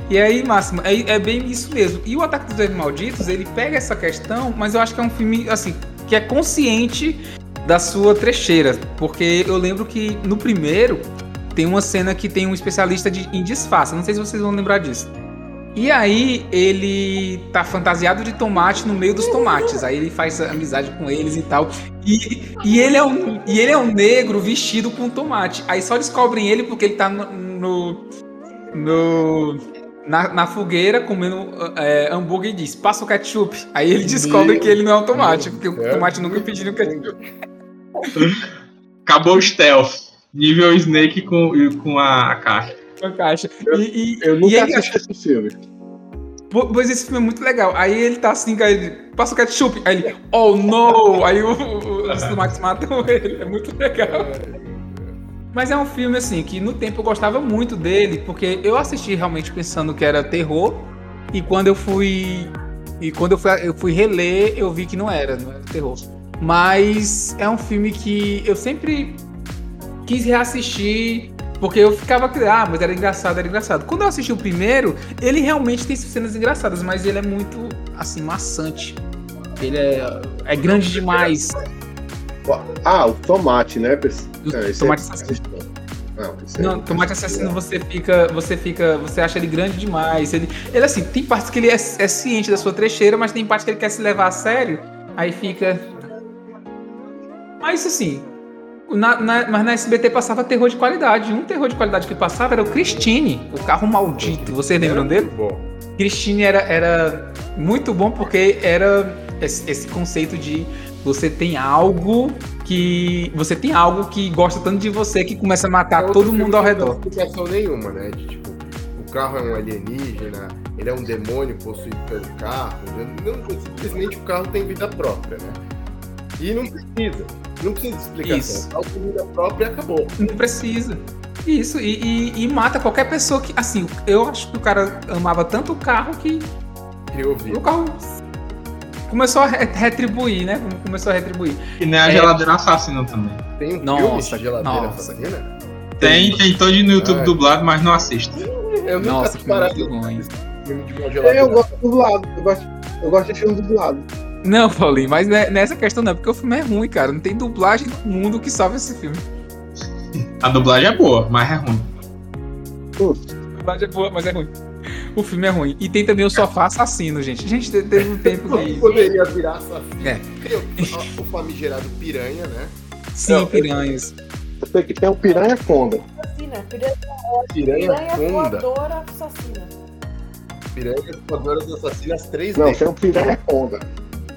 E aí, Máximo, é, é bem isso mesmo. E o Ataque dos Velhos Malditos, ele pega essa questão, mas eu acho que é um filme, assim, que é consciente da sua trecheira. Porque eu lembro que no primeiro tem uma cena que tem um especialista de, em disfarce. Não sei se vocês vão lembrar disso. E aí ele tá fantasiado de tomate no meio dos tomates. Aí ele faz amizade com eles e tal. E, e, ele, é um, e ele é um negro vestido com tomate. Aí só descobrem ele porque ele tá no- no, na, na fogueira comendo é, hambúrguer e diz, passa o ketchup. Aí ele descobre Meu que ele não é um tomate, porque o tomate nunca pediu ketchup. Acabou o stealth. Nível Snake com, com a caixa. Uma caixa. E, e, Eu e nunca ele- assisti esse filme. Pois esse filme é muito legal. Aí ele tá assim, aí ele passa o ketchup. Aí ele, oh no! Aí o- o- os tomates matam ele. É muito legal. Mas é um filme assim que no tempo eu gostava muito dele, porque eu assisti realmente pensando que era terror. E quando eu fui. E quando eu fui, eu fui reler, eu vi que não era, não era terror. Mas é um filme que eu sempre quis reassistir. Porque eu ficava, ah, mas era engraçado, era engraçado. Quando eu assisti o primeiro, ele realmente tem cenas engraçadas, mas ele é muito, assim, maçante. Ele é, é grande demais. Ah, o tomate, né? O é, tomate é- assassino. Não, esse é- Não, tomate assassino você fica, você fica, você acha ele grande demais. Ele, ele assim, tem partes que ele é, é ciente da sua trecheira, mas tem partes que ele quer se levar a sério. Aí fica. Mas assim, na, na- mas na SBT passava terror de qualidade. Um terror de qualidade que passava era o Christine, o carro maldito. Vocês lembram dele? Bom, Christine era, era muito bom porque era esse, esse conceito de você tem algo que. Você tem algo que gosta tanto de você que começa a matar é todo mundo ao redor. Não tem explicação nenhuma, né? De tipo, o carro é um alienígena, ele é um demônio possuído pelo carro. Não, simplesmente o carro tem vida própria, né? E não precisa. Não precisa de explicação. Isso. O tem vida própria e acabou. Não precisa. Isso, e, e- e mata qualquer pessoa que. Assim, eu acho que o cara amava tanto o carro que Criou o vida. carro começou a re- retribuir, né? Começou a retribuir. E nem a É. geladeira assassina também. Tem um Nossa, filme de geladeira nossa. assassina? Tem, tem todo no YouTube Ai. dublado, mas não assista. Eu nunca Nossa, que. Eu gosto do dublado. Eu gosto, eu gosto de filme dublado. Não, Paulinho, mas é- nessa questão não, porque o filme é ruim, cara. Não tem dublagem no mundo que salve esse filme. A dublagem é boa, mas é ruim. A dublagem é boa, mas é ruim. O filme é ruim. E tem também o sofá assassino, gente. Gente, te- teve um tempo que. Poderia virar assassino. É. O, o famigerado piranha, né? Sim, Não, piranhas. Eu sei que tem o Piranha Conda. Assassina. Piranha, Piranha, piranha Conda. voadora assassina. Piranha voadoras assassinas 3D. Não, tem o Piranha Conda.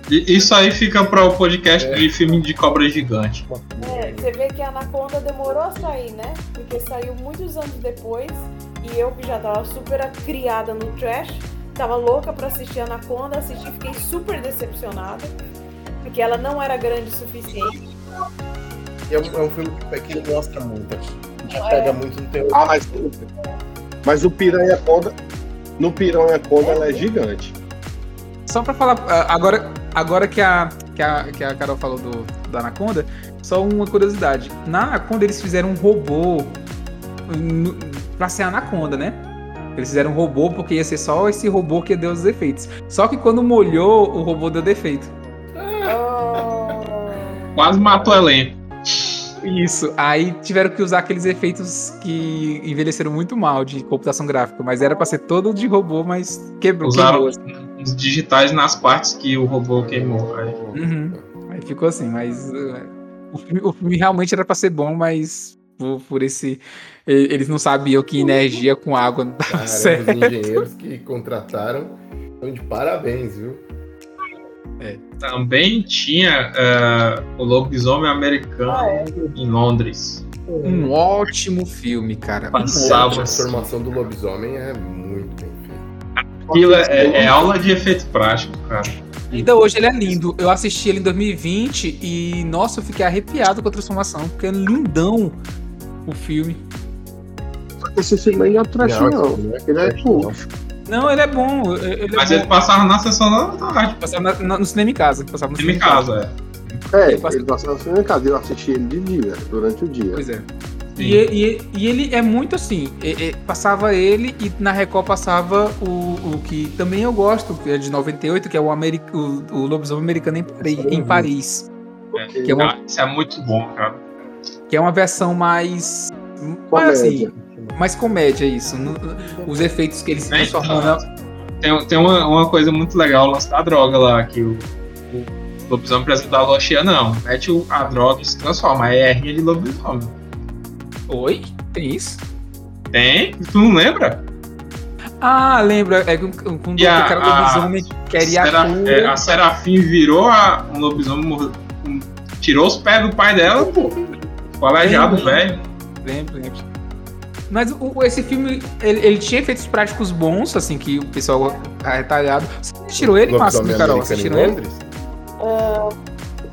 Isso aí fica para o podcast de filme de cobra gigante. É, você vê que a Anaconda demorou a sair, né? Porque saiu muitos anos depois. E eu que já tava super criada no trash, tava louca pra assistir a Anaconda, assisti fiquei super decepcionada. Porque ela não era grande o suficiente. É um, é um filme que, que ele mostra muito. Já pega muito no teu. Ah, mas, mas o Piranha Conda. No Piranha Conda ela é gigante. Só pra falar, ah, agora, agora que, a, que, a, que a Carol falou do, da Anaconda, só uma curiosidade. Na Anaconda eles fizeram um robô pra ser a Anaconda, né? Eles fizeram um robô porque ia ser só esse robô que deu os efeitos. Só que quando molhou, o robô deu defeito. Oh. Quase matou o elenco. Isso. Aí tiveram que usar aqueles efeitos que envelheceram muito mal de computação gráfica. Mas era pra ser todo de robô, mas quebrou. Usaram queimou. Os digitais nas partes que o robô queimou. Aí. Uhum. Aí ficou assim, mas uh, o, filme, o filme realmente era pra ser bom, mas por, por esse. Eles não sabiam que energia com água não dava Cara, os certo. engenheiros que contrataram estão de parabéns, viu? Também tinha eh, o lobisomem americano Ah, é. em Londres. Um ótimo filme, cara. Passava. A transformação do lobisomem é muito bem. Aquilo é, é aula de efeito prático, cara. Ainda hoje ele é lindo. Eu assisti ele em 2020 e, nossa, eu fiquei arrepiado com a transformação, porque é lindão o filme. Esse filme não é trash, Não, é Ele é cult. Não, ele é bom. Ele Mas é ele bom. passava na sessão da tarde. Passava na- na- no cinema em casa. Passava no cinema em casa, é. É, Ele passa- ele passava no cinema em casa, eu assisti ele de dia, durante o dia. Pois é. Sim. E, e- e ele é muito assim. e- passava ele e na Record passava o, o que também eu gosto, que é de 98, que é o, Ameri o, o Lobisomem Americano em, Paris- em Paris. É. Que é uma, Cara, Isso é muito bom, cara. que é uma versão mais. mais assim, Comédia. mais comédia, isso. No- os efeitos que ele se É, transformam. então. na- Tem, tem uma, uma coisa muito legal, o lance da droga lá, que o, o lobisomem presidente da Loxia não. Mete o- a droga e se transforma. Aí é rinha de lobisomem. Oi? Tem isso? Tem? Tu não lembra? Ah, lembra? É quando a- o cara lobisomem queria a cura. é, a Serafim virou a, um lobisomem, morreu- um- tirou os pés do pai dela, pô. Ficou aleijado, velho. Lembro, lembro. Mas o- esse filme, ele, ele tinha efeitos práticos bons, assim, que o pessoal tá retalhado. Você tirou ele, Márcio, do Carol? em Assistiram ele? Londres?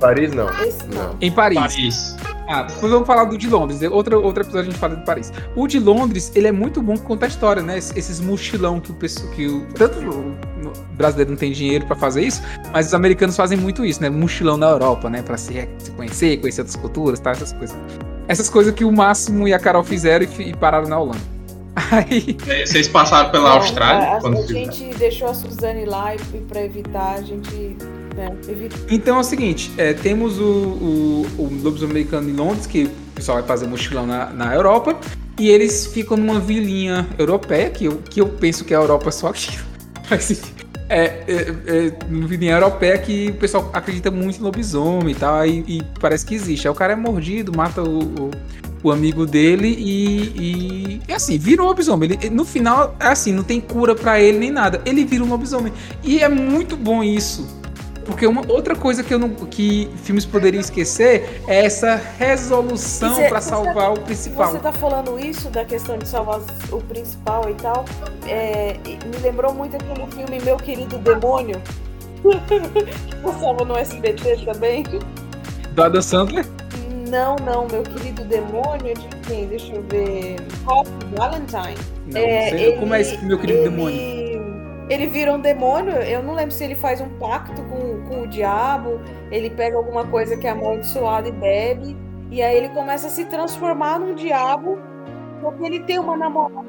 Paris, não. Não. Não. Em Paris. Paris. Ah, depois vamos falar do de Londres. Outro, outro episódio a gente fala de Paris. O de Londres, ele é muito bom que conta a história, né? Esses- mochilão que o pessoal. Que o, tanto o brasileiro não tem dinheiro pra fazer isso, mas os americanos fazem muito isso, né? Mochilão na Europa, né? Pra se, se conhecer, conhecer outras culturas, tá? Essas coisas. Essas coisas que o Máximo e a Carol fizeram e, e pararam na Holanda. Aí. Vocês passaram pela Não, Austrália? A, a quando fizeram? gente deixou a Suzane lá e, e pra evitar, a gente. Evita. Então é o seguinte, é, temos o, o, o Lobisomem Americano em Londres, que o pessoal vai fazer mochilão na, na Europa, e eles ficam numa vilinha europeia, que eu, que eu penso que é a Europa só aqui. Mas é, é, é uma vilinha europeia que o pessoal acredita muito em lobisomem e tal, e, e parece que existe. Aí o cara é mordido, mata o, o, o amigo dele e, e, e assim, vira um lobisomem. Ele, no final, é assim, não tem cura pra ele nem nada. Ele vira um lobisomem. E é muito bom isso. Porque uma outra coisa que, eu não, que filmes poderiam esquecer é essa resolução pra você- salvar o principal. Você tá falando isso da questão de salvar o principal e tal. é, me lembrou muito aquele filme Meu Querido Demônio. que passava no SBT também. Do Adam Sandler. Não, não, Meu Querido Demônio de quem? Deixa eu ver. Hop Valentine. Não, É, sei como é esse meu querido ele- demônio. Ele vira um demônio, eu não lembro se ele faz um pacto com, com o diabo, ele pega alguma coisa que é amaldiçoada e bebe, e aí ele começa a se transformar num diabo, porque ele tem uma namorada.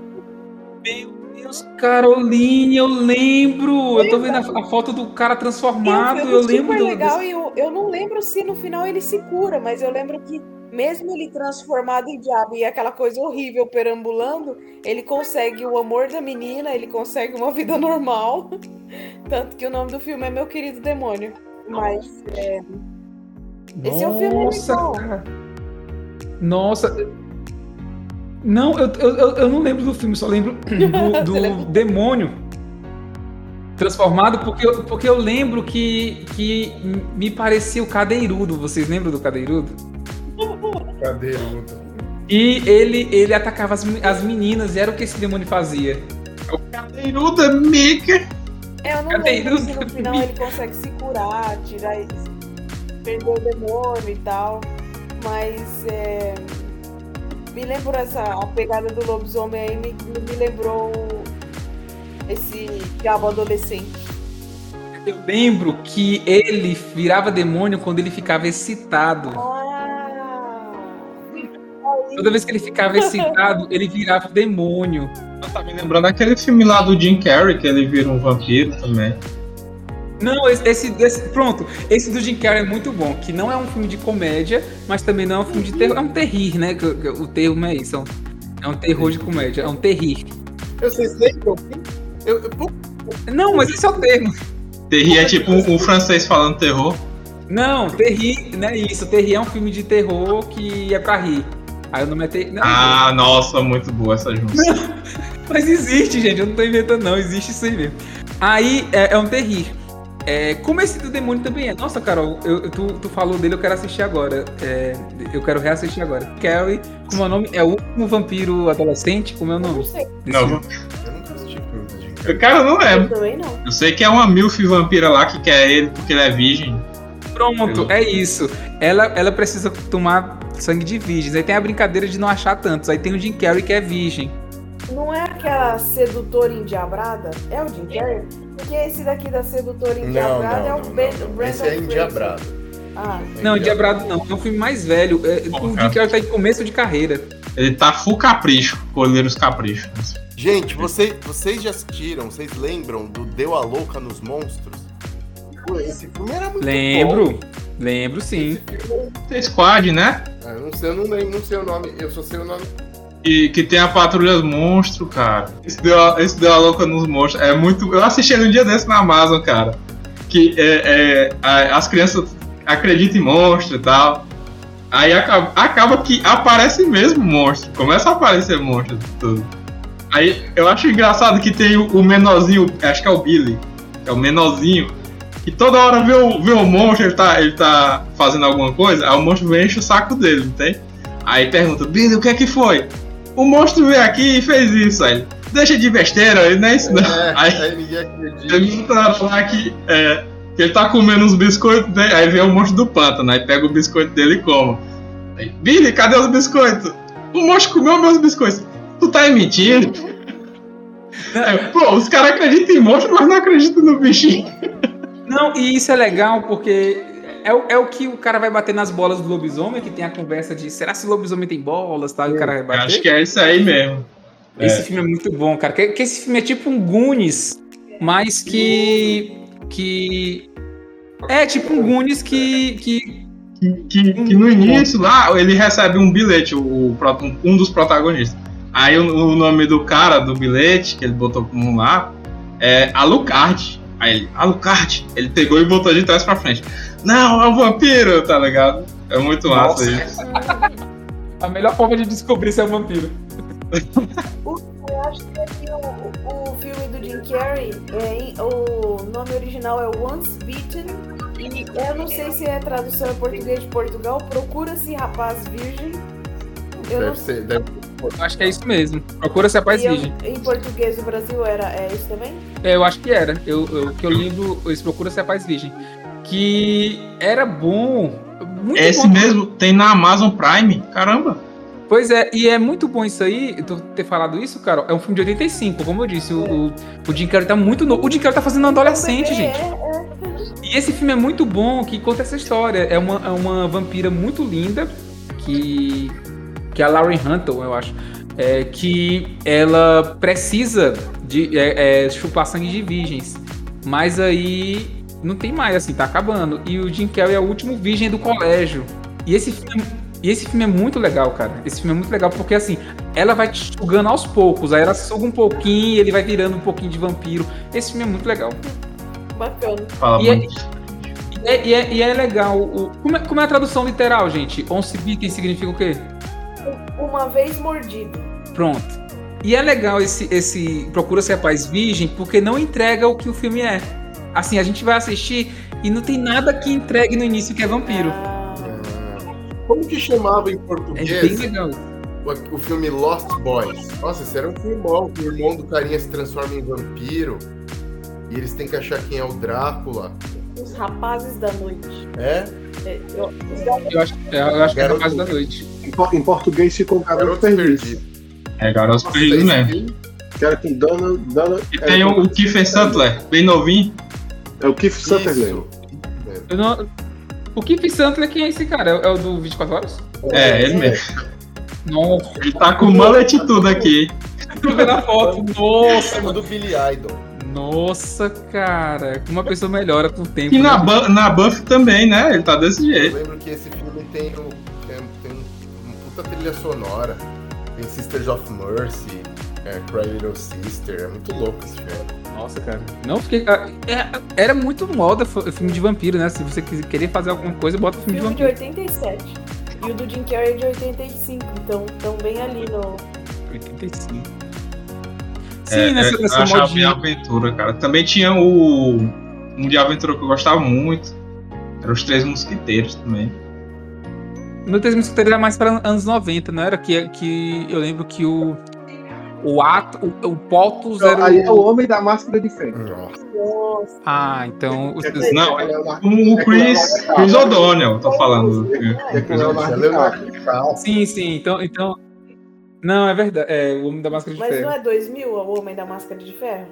Meu Deus, Caroline, eu lembro. Eu tô vendo a, a foto do cara transformado, um filme eu lembro super do, legal, desse- e eu, eu não lembro se no final ele se cura, mas eu lembro que mesmo ele transformado em diabo e aquela coisa horrível perambulando, ele consegue o amor da menina, ele consegue uma vida normal. Tanto que o nome do filme é Meu Querido Demônio. Mas é, esse é um filme Nossa, legal. cara. Nossa. Não, eu, eu, eu- não lembro do filme, só lembro do, do demônio transformado, porque eu, porque eu lembro que, que me parecia o cadeirudo. Vocês lembram do cadeirudo? Cadeirudo. E ele, ele atacava as, as meninas, e era o que esse demônio fazia. Cadeiruda, mica. É, eu não Cadê lembro isso? se no final ele consegue se curar, tirar esse, perder o demônio e tal. Mas é, me lembro essa a pegada do lobisomem aí me, me lembrou esse diabo adolescente. Eu lembro que ele virava demônio quando ele ficava excitado. Ah, Toda vez que ele ficava excitado, ele virava demônio. Tá me lembrando aquele filme lá do Jim Carrey, que ele vira um vampiro também. Não, esse, esse, esse- pronto. Esse do Jim Carrey é muito bom, que não é um filme de comédia, mas também não é um filme de terror. É um terrir, né? O termo é isso. é um- É um terror de comédia, é um terrir. Eu sei, sei que eu eu, eu, pô, Não, mas esse é o termo. Terri é tipo um, um francês falando terror. Não, terrir não é isso. Terrir é um filme de terror que é pra rir. Aí o nome é terrir. Não, Ah, nossa, muito boa essa junção. Mas existe, gente. Eu não tô inventando, não. Existe isso aí mesmo. Aí é, é um terrir. É, como esse do demônio também é. Nossa, Carol, eu, eu- tu, tu falou dele, eu quero assistir agora. É, eu quero reassistir agora. Carrie, como é o nome? É o último vampiro adolescente? Como é o eu não nome? sei, desse Não, filme? eu nunca assisti filme cara, eu não eu lembro. também não. Eu sei que é uma milf vampira lá que quer ele porque ele é virgem. Pronto, é isso. Ela, ela precisa tomar sangue de virgens. Aí tem a brincadeira de não achar tantos. Aí tem o Jim Carrey que é virgem. não é aquela sedutora endiabrada? É o Jim Carrey? Porque esse daqui da sedutora Não, endiabrada é não, o não, Ben, não, o. Brandon Esse é endiabrado. Ah, Não, Diabrado não. É um filme mais velho. É, o. Jim Carrey tá em começo de carreira. Ele tá full capricho, colher os caprichos. Gente, você- vocês já assistiram, vocês lembram do Deu a Louca nos Monstros? Pô, esse filme era muito bom. Lembro. Lembro sim. Tem Squad, né? Ah, eu não sei, eu não lembro, não sei o nome, eu só sei o nome. E que tem a Patrulha Monstro, cara. Esse deu, a- esse deu a louca nos monstros. É muito. Eu assisti ele um dia desse na Amazon, cara. Que é, é, a- as crianças acreditam em monstro e tal. Aí acaba, acaba que aparece mesmo monstro. Começa a aparecer monstro e tudo. Aí eu acho engraçado que tem o, o menorzinho, acho que é o Billy, que é o menorzinho, que toda hora vê o, vê o monstro, ele tá, ele tá fazendo alguma coisa, aí o monstro vem e enche o saco dele, não tem? Aí pergunta, Billy, o que é que foi? O monstro veio aqui e fez isso, aí deixa de besteira, ele não é isso não. É, Aí aí ninguém acredita. ele tá lá que, é, que ele tá comendo uns biscoitos, né? aí vem o monstro do pântano, aí pega o biscoito dele e come. Aí, Billy, cadê os biscoitos? O monstro comeu meus biscoitos. Tu tá mentindo? É, pô, os caras acreditam em monstro, mas não acreditam no bichinho. Não, e isso é legal porque é, o- é o que o cara vai bater nas bolas do lobisomem, que tem a conversa de será se o lobisomem tem bolas, tá? E o cara vai bater. Acho que é isso aí mesmo. Esse filme é muito bom, cara. Que, que esse filme é tipo um Goonies, mas que. que. É tipo um Goonies que. que Que, que no início lá ele recebe um bilhete, o, um dos protagonistas. Aí o, o nome do cara do bilhete, que ele botou como lá, é Alucard. Aí ele, Alucard, ele pegou e botou de trás pra frente. Não, é um vampiro, tá ligado? É muito massa Nossa. isso. a melhor forma de descobrir se é um vampiro. eu acho que aqui o, o filme do Jim Carrey, é, o nome original é Once Beaten. E eu não sei se é tradução em português de Portugal. Procura-se rapaz virgem. Eu não Deve ser, deve Eu acho que é isso mesmo. Procura se é paz E eu- virgem. em português do Brasil era é isso também? É, eu acho que era. Eu, eu, que eu lembro, esse Procura se é paz virgem. Que era bom. Muito Esse bom. mesmo tem na Amazon Prime, caramba. Pois é, e é muito bom isso aí, tu ter falado isso, cara. É um filme de 85, como eu disse. O, o, o Jim Carrey tá muito novo. O Jim Carrey tá fazendo um adolescente, É, gente. é. E esse filme é muito bom, que conta essa história. É uma, é uma vampira muito linda, que, que é a Lauren Hunter, eu acho. É, que ela precisa de é, é, chupar sangue de virgens. Mas aí não tem mais, assim, tá acabando. E o Jim Carrey é o último virgem do colégio. E esse filme. E esse filme é muito legal, cara. Esse filme é muito legal porque, assim, ela vai te sugando aos poucos. Aí ela suga um pouquinho e ele vai virando um pouquinho de vampiro. Esse filme é muito legal. Bacana. Fala E é- muito. E é, e é- e é legal. o- como, é, como é a tradução literal, gente? Once bitten significa o quê? Uma vez mordido. Pronto. E é legal esse, esse Procura Ser Paz Virgem porque não entrega o que o filme é. Assim, a gente vai assistir e não tem nada que entregue no início que é vampiro. Ah, Ah, Como que chamava em É bem português legal. o, o filme Lost Boys? Nossa, esse era um filme bom. que O irmão do carinha se transforma em vampiro. E eles têm que achar quem é o Drácula. Os rapazes da noite. É? É, eu- Eu acho, eu acho que é Garoto. fase da noite. Em, por- em português ficou Garoto Garotos Perdido. É Garotos Nossa, Perdidos esse mesmo. Que era com Dana. Dana E tem o, o Kiefer Sutler, bem novinho. É o Keith Sutherland. Eu não- O Keith Santler, quem é esse cara? É, é o do 24 Horas? É, ele mesmo. Nossa, Ele tá com mullet tudo aqui. tô vendo a foto. Nossa, Chama do Billy Idol. Nossa, cara. Como uma pessoa melhora com o tempo. E na, né? Bu- na Buff também, né? Ele tá desse Eu jeito. lembro que esse filme tem, o, tem, tem uma puta trilha sonora. Tem Sisters of Mercy, é, Cry Little Sister. É muito louco esse filme. Nossa, cara. Não, fiquei. ah, é- Era muito moda filme de vampiro, né? Se você querer fazer alguma coisa, bota filme de filme de vampiro. 87. E o do Jim Carrey é de 85. Então, tão bem ali no. 85. Sim, É, nessa, é, nessa eu achava de aventura, cara. Também tinha o. Um de aventura que eu gostava muito. Era os Três Mosquiteiros também. No Três Mosquiteiros era mais para anos 90, não era? Que, que eu lembro que o. O ato. O, o Potus era. Aí é o homem da máscara de ferro. Nossa. Ah, então. os- Não, é o Chris, Chris O'Donnell, tô falando. É é. Sim, sim. Então. então Não, é verdade. É o Homem da Máscara de Mas Ferro. não é 2000 o Homem da Máscara de Ferro?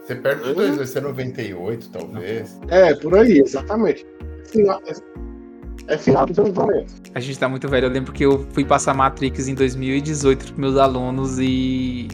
Você perde de dois, vai ser 98, talvez. É, por aí, exatamente. Final, é, é final dos anos 90. A gente tá muito velho. Eu lembro que eu fui passar Matrix em 2018 com meus alunos e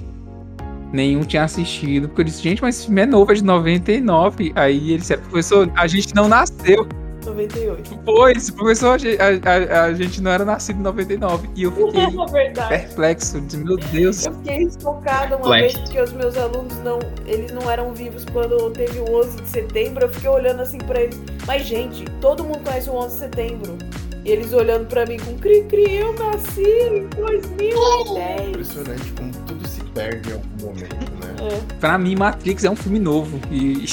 nenhum tinha assistido. Porque eu disse, gente, mas esse filme é novo, é de 99. Aí ele disse, professor, a gente não nasceu. 98. Pois, professor, a, gente- a- a- gente não era nascido em 99. E eu fiquei É perplexo. Disse, meu Deus. Eu fiquei chocada uma vez porque os meus alunos não, eles não eram vivos quando teve o 11 de setembro. Eu fiquei olhando assim pra eles. Mas gente, todo mundo conhece o 11 de setembro. E eles olhando pra mim com cri cri, eu nasci em 2010. Impressionante como tudo se perde em algum momento, né? É, Pra mim, Matrix é um filme novo. E,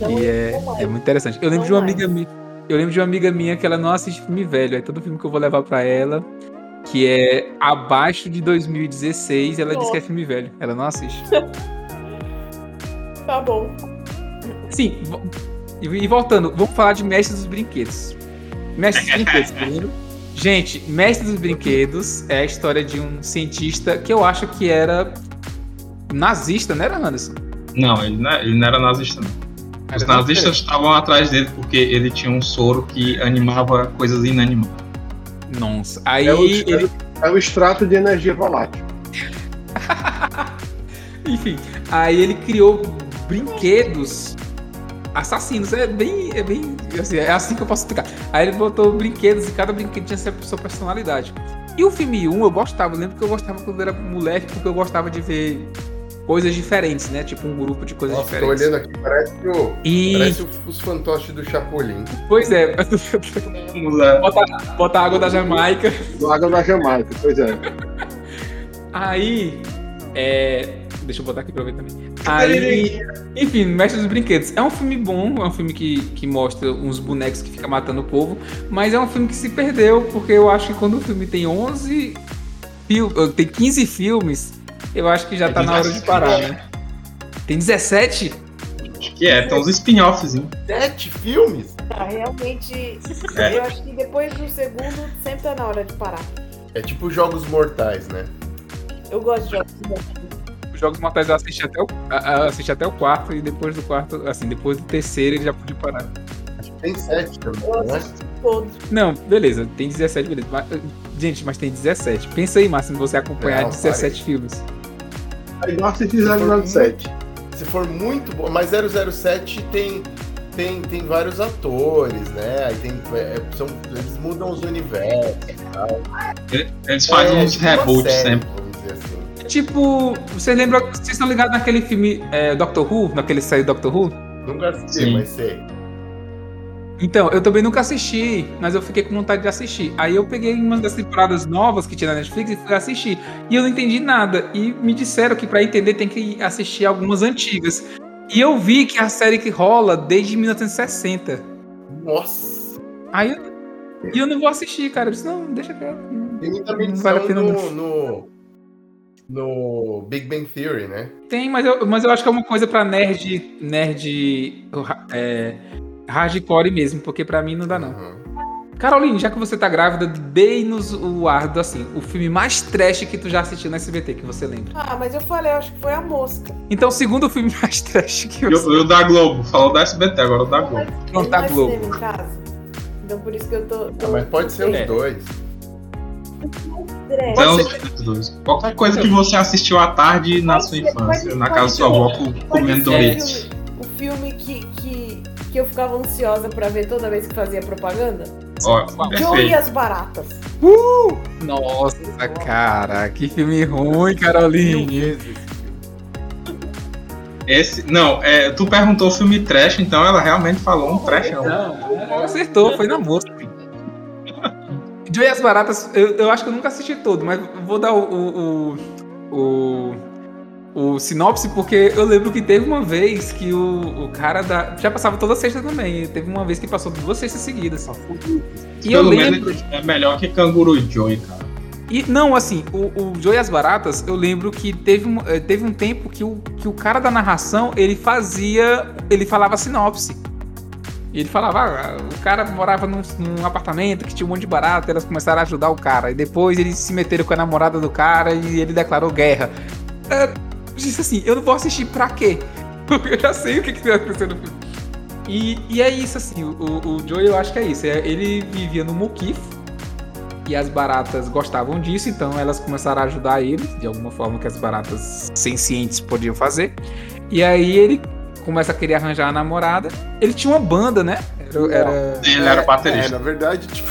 não, e é, é muito interessante. Eu lembro Não de uma mais. amiga minha. Eu lembro de uma amiga minha que ela não assiste filme velho. É todo filme que eu vou levar pra ela. Que é abaixo de 2016. Ela diz que é filme velho. Ela não assiste. Tá bom. Sim, e, e voltando, vamos falar de Mestre dos Brinquedos. Mestre dos Brinquedos, primeiro. Gente, Mestre dos Brinquedos é a história de um cientista que eu acho que era nazista, não era, Anderson? Não, ele não, ele não era nazista, não. Os Era nazistas estavam atrás dele porque ele tinha um soro que animava coisas inanimadas. Nossa. Aí É o, ele. é o extrato de energia volátil. Enfim, aí ele criou brinquedos assassinos. É bem. É bem. Assim, é assim que eu posso explicar. Aí ele botou brinquedos e cada brinquedo tinha sua sua personalidade. E o filme 1 eu gostava, eu lembro que eu gostava quando eu era moleque, porque eu gostava de ver coisas diferentes, né? Tipo um grupo de coisas Nossa, tô diferentes. olhando aqui, parece, o, E. parece os fantoches do Chapolin. Pois é, Vamos lá. botar água da Jamaica. Do Água da Jamaica, pois é. Aí. É. Deixa eu botar aqui pra ver também. Aí. Enfim, Mestre dos Brinquedos. É um filme bom, é um filme que, que mostra uns bonecos que ficam matando o povo, mas é um filme que se perdeu, porque eu acho que quando o filme tem 11. fil- Tem 15 filmes, eu acho que já É tá na hora de 17. parar, né? Tem 17? Acho que é, tem uns spin-offs, hein? Sete filmes? Tá, realmente. É. Eu acho que depois do segundo sempre tá na hora de parar. É tipo Jogos Mortais, né? Eu gosto de jogos. Os Jogos Mortais eu assisti até o, assisti até o quarto, e depois do quarto, assim, depois do terceiro ele já podia parar. Tem sete também, Eu né? Todos. Não, beleza, tem 17, beleza. Mas, gente, mas tem 17. Pensa aí, Márcio, você acompanhar Não, 17 filmes. Aí nós fizemos 07. Se for muito bom. Mas 007 tem, tem, tem vários atores, né? Aí tem. é, são, eles mudam os universos. Eles fazem É, uns reboots série, sempre. Assim. Tipo, vocês lembram, vocês estão ligados naquele filme é, Doctor Who, naquele série Doctor Who? Nunca assisti, Sim. mas sei. Então, eu também nunca assisti, mas eu fiquei com vontade de assistir. Aí eu peguei uma das temporadas novas que tinha na Netflix e fui assistir. E eu não entendi nada. E me disseram que pra entender tem que assistir algumas antigas. E eu vi que a série que rola desde 1960. Nossa! Aí eu, e eu não vou assistir, cara. Eu disse, não, deixa quieto. Tem muita menção vale no, no, no Big Bang Theory, né? Tem, mas eu, mas eu acho que é uma coisa pra nerd. Nerd. É, hardcore mesmo, porque pra mim não dá, não. Uhum. Caroline, já que você tá grávida, dê-nos o ar do assim, o filme mais trash que tu já assistiu na SBT, que você lembra. Ah, mas eu falei, eu acho que foi a mosca. Então, o segundo filme mais trash que E você. o, e o da Globo, falou da SBT, agora o da Globo. Não tá Globo. em casa. Então por isso que eu tô. tô Ah, mas pode ser os É. dois. Então. Qualquer coisa que você assistiu à tarde na sua ser, infância, na casa da sua avó, comendo Doritos. Filme, o filme que, que, eu ficava ansiosa pra ver toda vez que fazia propaganda? Ó, Joe e as Baratas. Nossa, cara, que filme ruim, Caroline. Esse, não, é, tu perguntou filme trash, então ela realmente falou um trashão. Não, acertou, foi na mosca. Joe e as Baratas, eu, eu acho que eu nunca assisti todo, mas vou dar o, o, o, o, o sinopse, porque eu lembro que teve uma vez que o, o cara da. Já passava toda sexta também. Teve uma vez que passou duas sextas seguidas. E eu Pelo lembro. menos é melhor que Canguru Joy, cara. E, não, assim, o, o Joe e as Baratas, eu lembro que teve um, eh, teve um tempo que o, que o cara da narração, ele fazia. Ele falava sinopse. E ele falava, ah, o cara morava num, num, apartamento que tinha um monte de barata, elas começaram a ajudar o cara. E depois eles se meteram com a namorada do cara e ele declarou guerra. É, disse assim, eu não vou assistir pra quê? Porque eu já sei o que, que vai acontecer no filme. E, e é isso, assim, o, o Joey eu acho que é isso. É, ele vivia no Mukif e as baratas gostavam disso, então elas começaram a ajudar ele, de alguma forma que as baratas sencientes podiam fazer. E aí ele começa a querer arranjar a namorada. Ele tinha uma banda, né? Era, era... Ele era baterista. É, na verdade, tipo.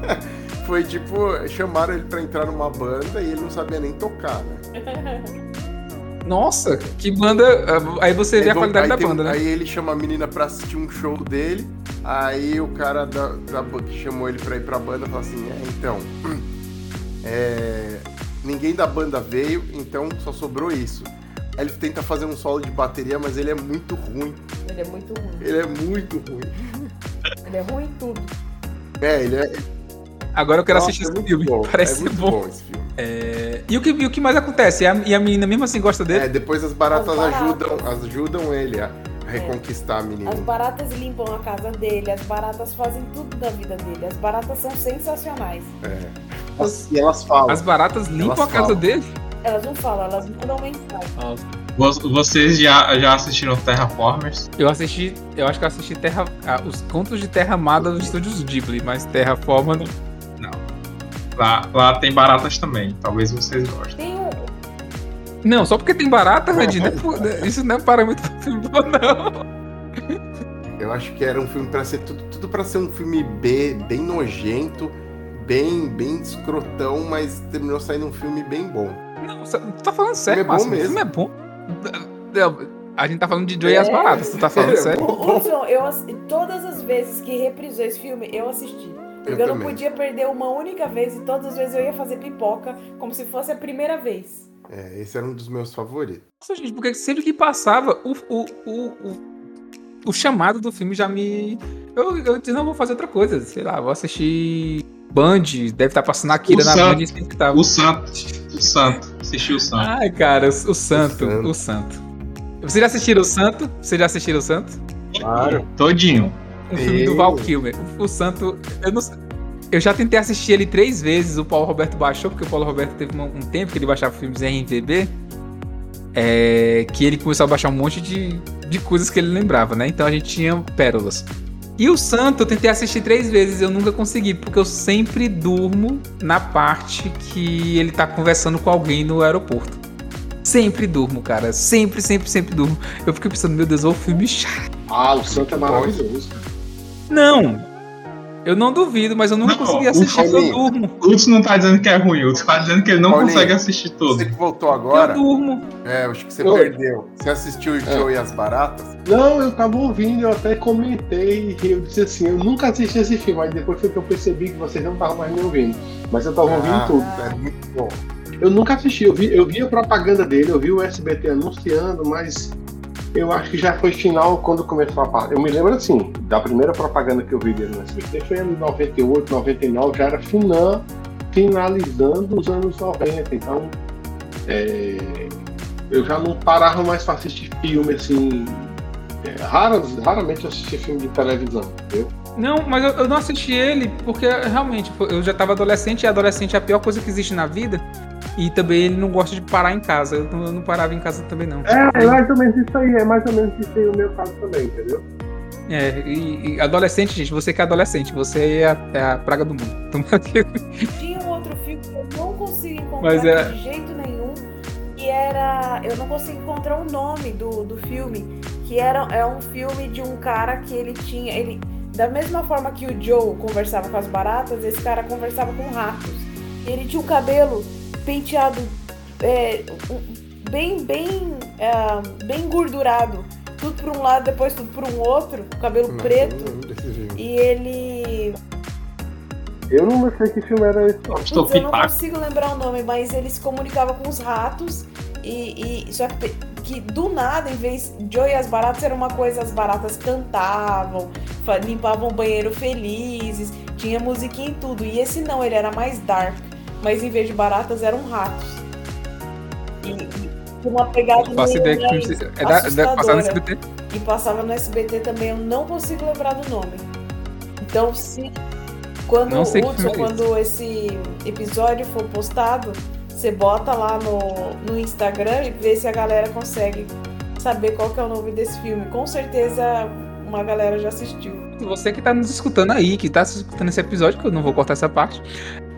foi tipo, chamaram ele pra entrar numa banda e ele não sabia nem tocar, né? Nossa, que banda. Aí você vê a qualidade da banda, um, né? Aí ele chama a menina pra assistir um show dele. Aí o cara da, da que chamou ele pra ir pra banda falou assim: é, então. É, ninguém da banda veio, então só sobrou isso. Aí ele tenta fazer um solo de bateria, mas ele é muito ruim. Ele é muito ruim. Ele é muito ruim. Ele é ruim em tudo. É, ele é. Agora eu quero Nossa, assistir esse é filme. Bom. Parece é bom. bom esse filme. É... E, o que, e o que mais acontece? E a, e a menina mesmo assim gosta dele? É, depois as baratas, as baratas. ajudam, ajudam ele a reconquistar é. a menina. As baratas limpam a casa dele, as baratas fazem tudo da vida dele. As baratas são sensacionais. É. As, e elas falam. As baratas limpam elas a casa falam. dele? Elas não falam, elas mandam mensagem. Nossa. Vocês já, já assistiram Terraformers? Eu assisti, eu acho que eu assisti Terra, ah, os contos de Terra Amada dos estúdios Ghibli, mas Terraforma. Lá, lá tem baratas também, talvez vocês gostem. Tem um... Não, só porque tem barata, Randy, né? isso não é parâmetro pra filme bom, não. Eu acho que era um filme para ser tudo, tudo para ser um filme B, bem nojento, bem, bem escrotão, mas terminou saindo um filme bem bom. Não, tu tá falando sério, é bom mesmo. O filme é bom. A gente tá falando de Joey é, e as é. baratas, tu tá falando é sério? Hudson, eu, todas as vezes que reprisou esse filme, eu assisti. Porque eu, eu não podia perder uma única vez e todas as vezes eu ia fazer pipoca como se fosse a primeira vez. É, esse era um dos meus favoritos. Nossa, gente, porque sempre que passava, o, o, o, o, o chamado do filme já me. Eu, eu disse, não, vou fazer outra coisa. Sei lá, vou assistir Band, deve estar passando aqui na Band. O Santo. O Santo. Assistiu o Santo. Ai, cara, o, o Santo. O Santo. Vocês já assistiram o Santo? Vocês já assistiram o Santo? Claro. Todinho. Um filme do Val Kilmer. O, o Santo. Eu não Eu já tentei assistir ele três vezes. O Paulo Roberto baixou, porque o Paulo Roberto teve um, um tempo que ele baixava filmes em RMVB. É, que ele começou a baixar um monte de, de coisas que ele lembrava, né? Então a gente tinha pérolas. E o Santo eu tentei assistir três vezes, eu nunca consegui, porque eu sempre durmo na parte que ele tá conversando com alguém no aeroporto. Sempre durmo, cara. Sempre, sempre, sempre durmo. Eu fico pensando, meu Deus, um filme chato. Ah, o Santo é maravilhoso. Não, eu não duvido, mas eu nunca não, consegui assistir, o, eu durmo. O Lutz não tá dizendo que é ruim, o Lutz tá dizendo que ele não Paulinho, consegue assistir tudo. Você que voltou agora. Eu durmo. É, acho que você eu... perdeu. Você assistiu o é. Joe e as Baratas? Não, eu tava ouvindo, eu até comentei, eu disse assim, eu nunca assisti esse filme, mas depois foi que eu percebi que vocês não estavam mais me ouvindo. Mas eu tava ah, ouvindo tudo. É muito bom. Eu nunca assisti, eu vi, eu vi a propaganda dele, eu vi o SBT anunciando, mas eu acho que já foi final quando começou a parte. Eu me lembro assim, da primeira propaganda que eu vi dele no SBT foi em 98, 99, já era final, finalizando os anos 90. Então, é, eu já não parava mais para assistir filme assim. É, raras, raramente eu assisti filme de televisão, entendeu? Não, mas eu, eu, não assisti ele porque realmente eu já estava adolescente e adolescente é a pior coisa que existe na vida. E também ele não gosta de parar em casa. Eu não, eu não parava em casa também, não. É, é mais ou menos isso aí. É mais ou menos isso aí o meu caso também, entendeu? É, e, e adolescente, gente, você que é adolescente, você é a, é a praga do mundo. Tinha um outro filme que eu não consigo encontrar é... de jeito nenhum, que era. Eu não consigo encontrar o nome do, do filme, que era é um filme de um cara que ele tinha. Ele, da mesma forma que o Joe conversava com as baratas, esse cara conversava com ratos. Ele tinha um cabelo penteado é, bem, bem, é, bem engordurado. Tudo para um lado, depois tudo para um outro, cabelo Nossa, preto. E ele. Eu não sei que filme era esse. Putz, eu não consigo lembrar o nome, mas ele se comunicava com os ratos. E, e só que, que, do nada, em vez Joe e as baratas era uma coisa, as baratas cantavam, limpavam o banheiro felizes, tinha musiquinha e tudo. E esse não, ele era mais dark mas em vez de baratas eram ratos. E, e uma pegada Faço ideia que é da, da, passada no SBT. e passava no SBT também, eu não consigo lembrar do nome. Então, se quando Não sei Hudson, é quando esse episódio for postado, você bota lá no, no Instagram e vê se a galera consegue saber qual que é o nome desse filme. Com certeza uma galera já assistiu. Você que tá nos escutando aí, que tá escutando esse episódio, que eu não vou cortar essa parte,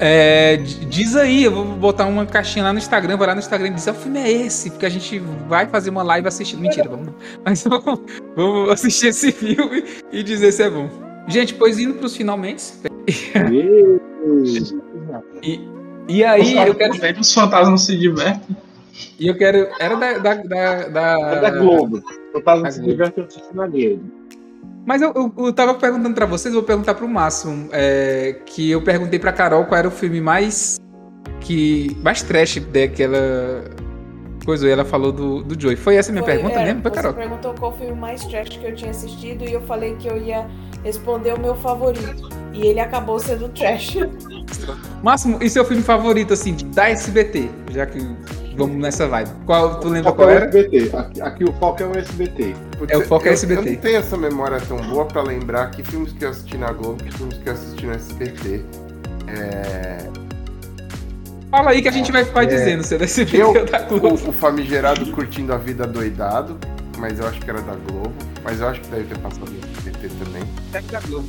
é, diz aí, eu vou botar uma caixinha lá no Instagram, vai lá no Instagram e diz, "Ah, o filme é esse, porque a gente vai fazer uma live assistindo. Mentira, vamos não. Mas vamos, vamos assistir esse filme e dizer se é bom. Gente, pois indo pros finalmente. E, e aí, eu quero. Que os fantasmas se divertem? E eu quero. Era da. da, da, da- É da Globo. Eu Da se Globo. divertindo assistindo na Globo. Mas eu, eu, eu tava perguntando pra vocês, vou perguntar pro Máximo, é, que eu perguntei pra Carol qual era o filme mais. que. mais trash daquela. coisa, e ela falou do, do Joey. Foi essa a minha Foi- pergunta é, mesmo? Foi, você Carol? perguntou qual foi o mais trash que eu tinha assistido e eu falei que eu ia responder o meu favorito. E ele acabou sendo trash. Máximo, e seu filme favorito, assim, da SBT? Já que vamos nessa vibe. Qual, tu lembra Foco qual é o era? SBT. Aqui, aqui o foco é o SBT. É, o foco é eu- SBT. Eu não tenho essa memória tão boa pra lembrar que filmes que eu assisti na Globo, que filmes que eu assisti no SBT. É, Fala aí que a gente vai, vai É. dizendo se é da SBT Eu- ou da Globo. o, o famigerado Curtindo a Vida Doidado, mas eu acho que era da Globo. Mas eu acho que deve ter passado no SBT também. É da Globo.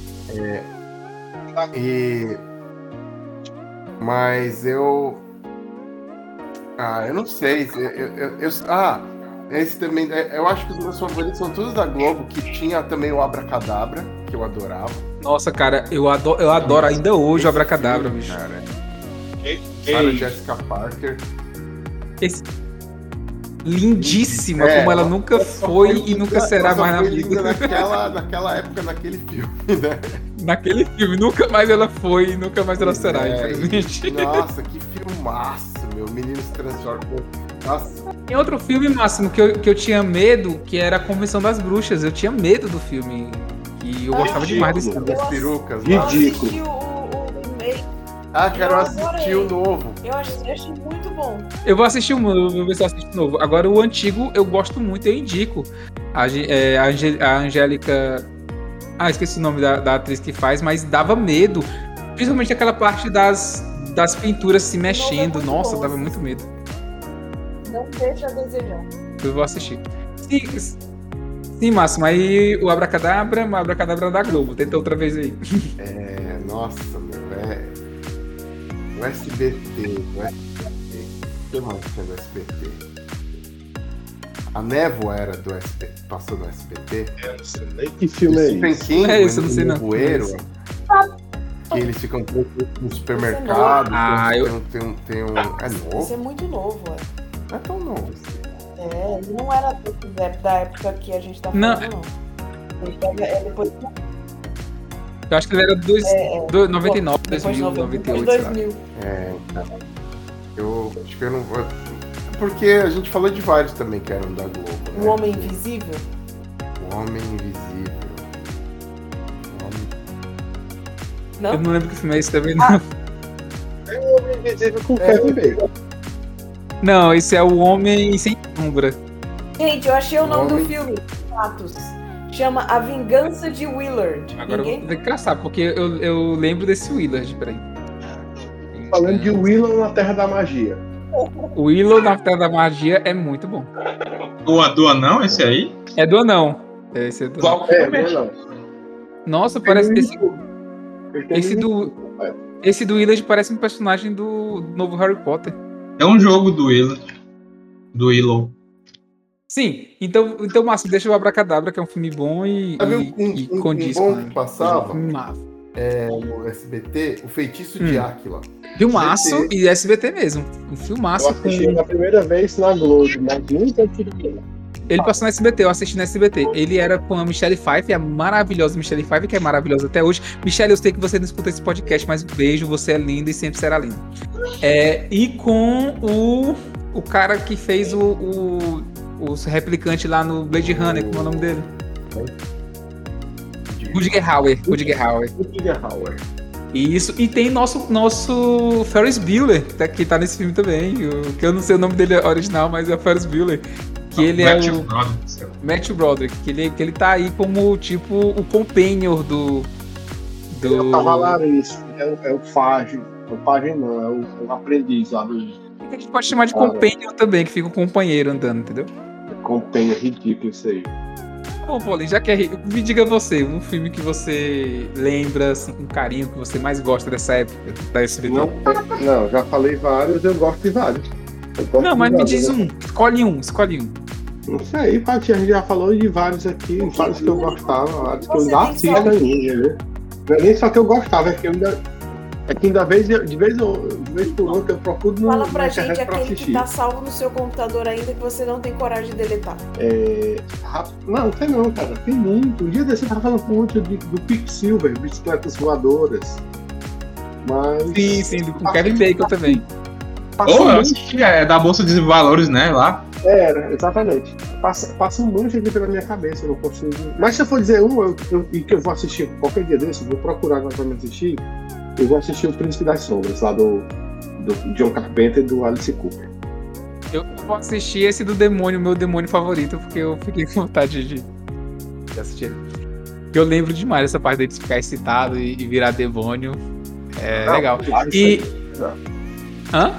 E. Mas eu. Ah, eu não sei. Eu, eu- eu- ah, esse também. é, Eu acho que os meus favoritos são todos da Globo, que tinha também o Abracadabra, que eu adorava. Nossa, cara, eu adoro, eu adoro ainda hoje o Abracadabra, Esse bicho. filme, Cara. Quem- Sarah Jessica Parker. Esse... Lindíssima, É, como ela ela- nunca foi e nunca será mais na linda vida. Naquela, naquela época, naquele filme, né? Naquele filme, nunca mais ela foi e nunca mais ela será, É, infelizmente. Nossa, que filmaço, meu. O menino se transforma. Nossa, Tem outro filme, Máximo, que eu, que eu tinha medo, que era a Convenção das Bruxas. Eu tinha medo do filme. E eu gostava demais desse ridículo. filme. das perucas Eu lá. Ridículo. assisti o, o, o remake, Ah, quero Eu assistir o novo. eu achei, eu achei muito bom. Eu vou assistir o novo, vou ver se eu assisto novo. Agora, o antigo eu gosto muito, eu indico. A, é, a, Ange- a Angélica. Ah, esqueci o nome da, da atriz que faz, mas dava medo. Principalmente aquela parte das, das pinturas se mexendo. Nossa, bom, dava muito medo. Não deixa a desejar. Eu vou assistir. Sim, sim Máximo. Aí o Abracadabra, o Abracadabra da Globo. Tenta outra vez aí. É, nossa, meu, é. O SBT, o SBT. O que mais tinha do SBT? A Névoa era do SBT, passou no SBT. Eu não sei nem que filme é esse. King, É isso, eu não o sei não. Que eles ficam no supermercado. Ah, tem, eu- um- tem, um, tem um. É Isso novo? é muito novo, é. Não é tão novo. É, ele não era da, época que a gente tá Não. falando, não. Ele pega- é depois, Eu acho que ele era dos, é, do 99, depois 2000, de 98, sei lá. 2000. É, eu acho que eu não vou. Porque a gente falou de vários também que eram da Globo. Né? O Homem Invisível. O Homem Invisível. Não? Eu não lembro que filme é esse também, não. Invisível com É, Kevin Bacon. Não, esse é o Homem Sem Sombra. Gente, eu achei o nome Homem- do filme. Fatos. Chama A Vingança de Willard. Agora eu Ninguém... vou ter que caçar, porque eu, eu lembro desse Willard, peraí. Falando de Willow na Terra da Magia. O Willow na Terra da Magia é muito bom. O do anão, esse aí? É do anão. É, Esse é do anão. Qual É, filme? não, não. Nossa, parece. Esse, Ele tem esse um- do. Esse do Willard parece um personagem do novo Harry Potter. É um jogo do Willow. Do Willow. Sim, então, então Márcio, deixa o Abracadabra, que é um filme bom e, Sabe e, um, um, e um- um condiz bom com- que passava é, no SBT? O Feitiço de Hum. Áquila. Filmaço SBT. e SBT mesmo. Um filmaço Eu assisti com. na primeira vez na Globo, mas nunca tive. Ele passou no SBT, eu assisti no SBT. Ele era com a Michelle Pfeiffer, a maravilhosa Michelle Pfeiffer, que é maravilhosa até hoje. Michelle, eu sei que você não escuta esse podcast, mas beijo, você é linda e sempre será linda. É, e com o, o cara que fez o, o, o replicante lá no Blade Runner, como é o nome dele? Rutger Hauer. Rutger Hauer. Hauer. Isso, e tem nosso, nosso Ferris Bueller, que tá, que tá nesse filme também, o- que eu não sei o nome dele original, mas é o Ferris Bueller, Que ele é Matthew o Broderick. Matthew Broderick, que ele, que ele tá aí como, tipo, o companion do... Ele é o do... cavalarense, é o, é o Fage. O Fage não, é o, é o aprendiz lá do que a gente pode chamar de companion também, que fica o companheiro andando, entendeu? Companhia ridículo isso aí. Bom, Paulinho, já que é, me diga você, um filme que você lembra assim, com carinho, que você mais gosta dessa época da SBT. Não, não, já falei vários, eu gosto de vários. Não, mas me diz né? um, escolhe um, escolhe um. Não sei, Paty, a gente já falou de vários aqui, vários que eu gostava, vários que eu ainda assisto ainda, né? Não é nem só que eu gostava, é que eu ainda. É que ainda vez, de vez, eu- de vez por outra eu procuro no, Fala pra gente internet pra aquele que tá salvo no seu computador ainda que você não tem coragem de deletar. É, rap- Não, tem não, cara. Tem muito. Um dia desse eu tava falando com muito de, do Quicksilver, bicicletas voadoras. Mas. Sim, sim, do- com Kevin Bacon também. Passa Ou eu muito- assisti, é da Bolsa de Valores, né? Lá. Era, exatamente. Passa, passa um monte aqui pela minha cabeça, eu não consigo. Mas se eu for dizer um, eu, eu- e que eu vou assistir qualquer dia desse, eu vou procurar agora pra me assistir, eu vou assistir o Príncipe das Sombras, lá do, do John Carpenter e do Alice Cooper. Eu vou assistir esse do demônio, meu demônio favorito, porque eu fiquei com vontade de, de assistir ele. Eu lembro demais dessa parte dele de ficar excitado e, e virar demônio. É Não, legal. E-. Hã?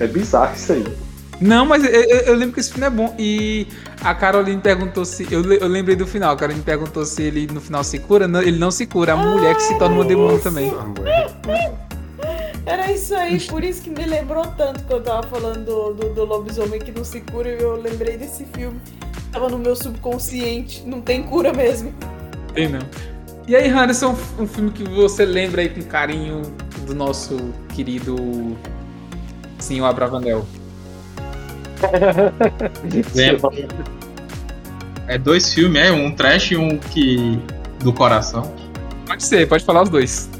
É bizarro isso aí. Não, mas eu, eu- lembro que esse filme é bom. E a Caroline perguntou se. Eu, eu lembrei do final. A Caroline perguntou se ele no final se cura. Não, ele não se cura. A mulher que se torna uma demônio também. Era isso aí, por isso que me lembrou tanto que eu tava falando do, do, do lobisomem que não se cura e eu lembrei desse filme. Tava no meu subconsciente, não tem cura mesmo. Tem não. E aí, Anderson, um filme que você lembra aí com carinho do nosso querido Senhor Abravanel. Lembro. É dois filmes, é um trash e um que. do coração. Pode ser, pode falar os dois.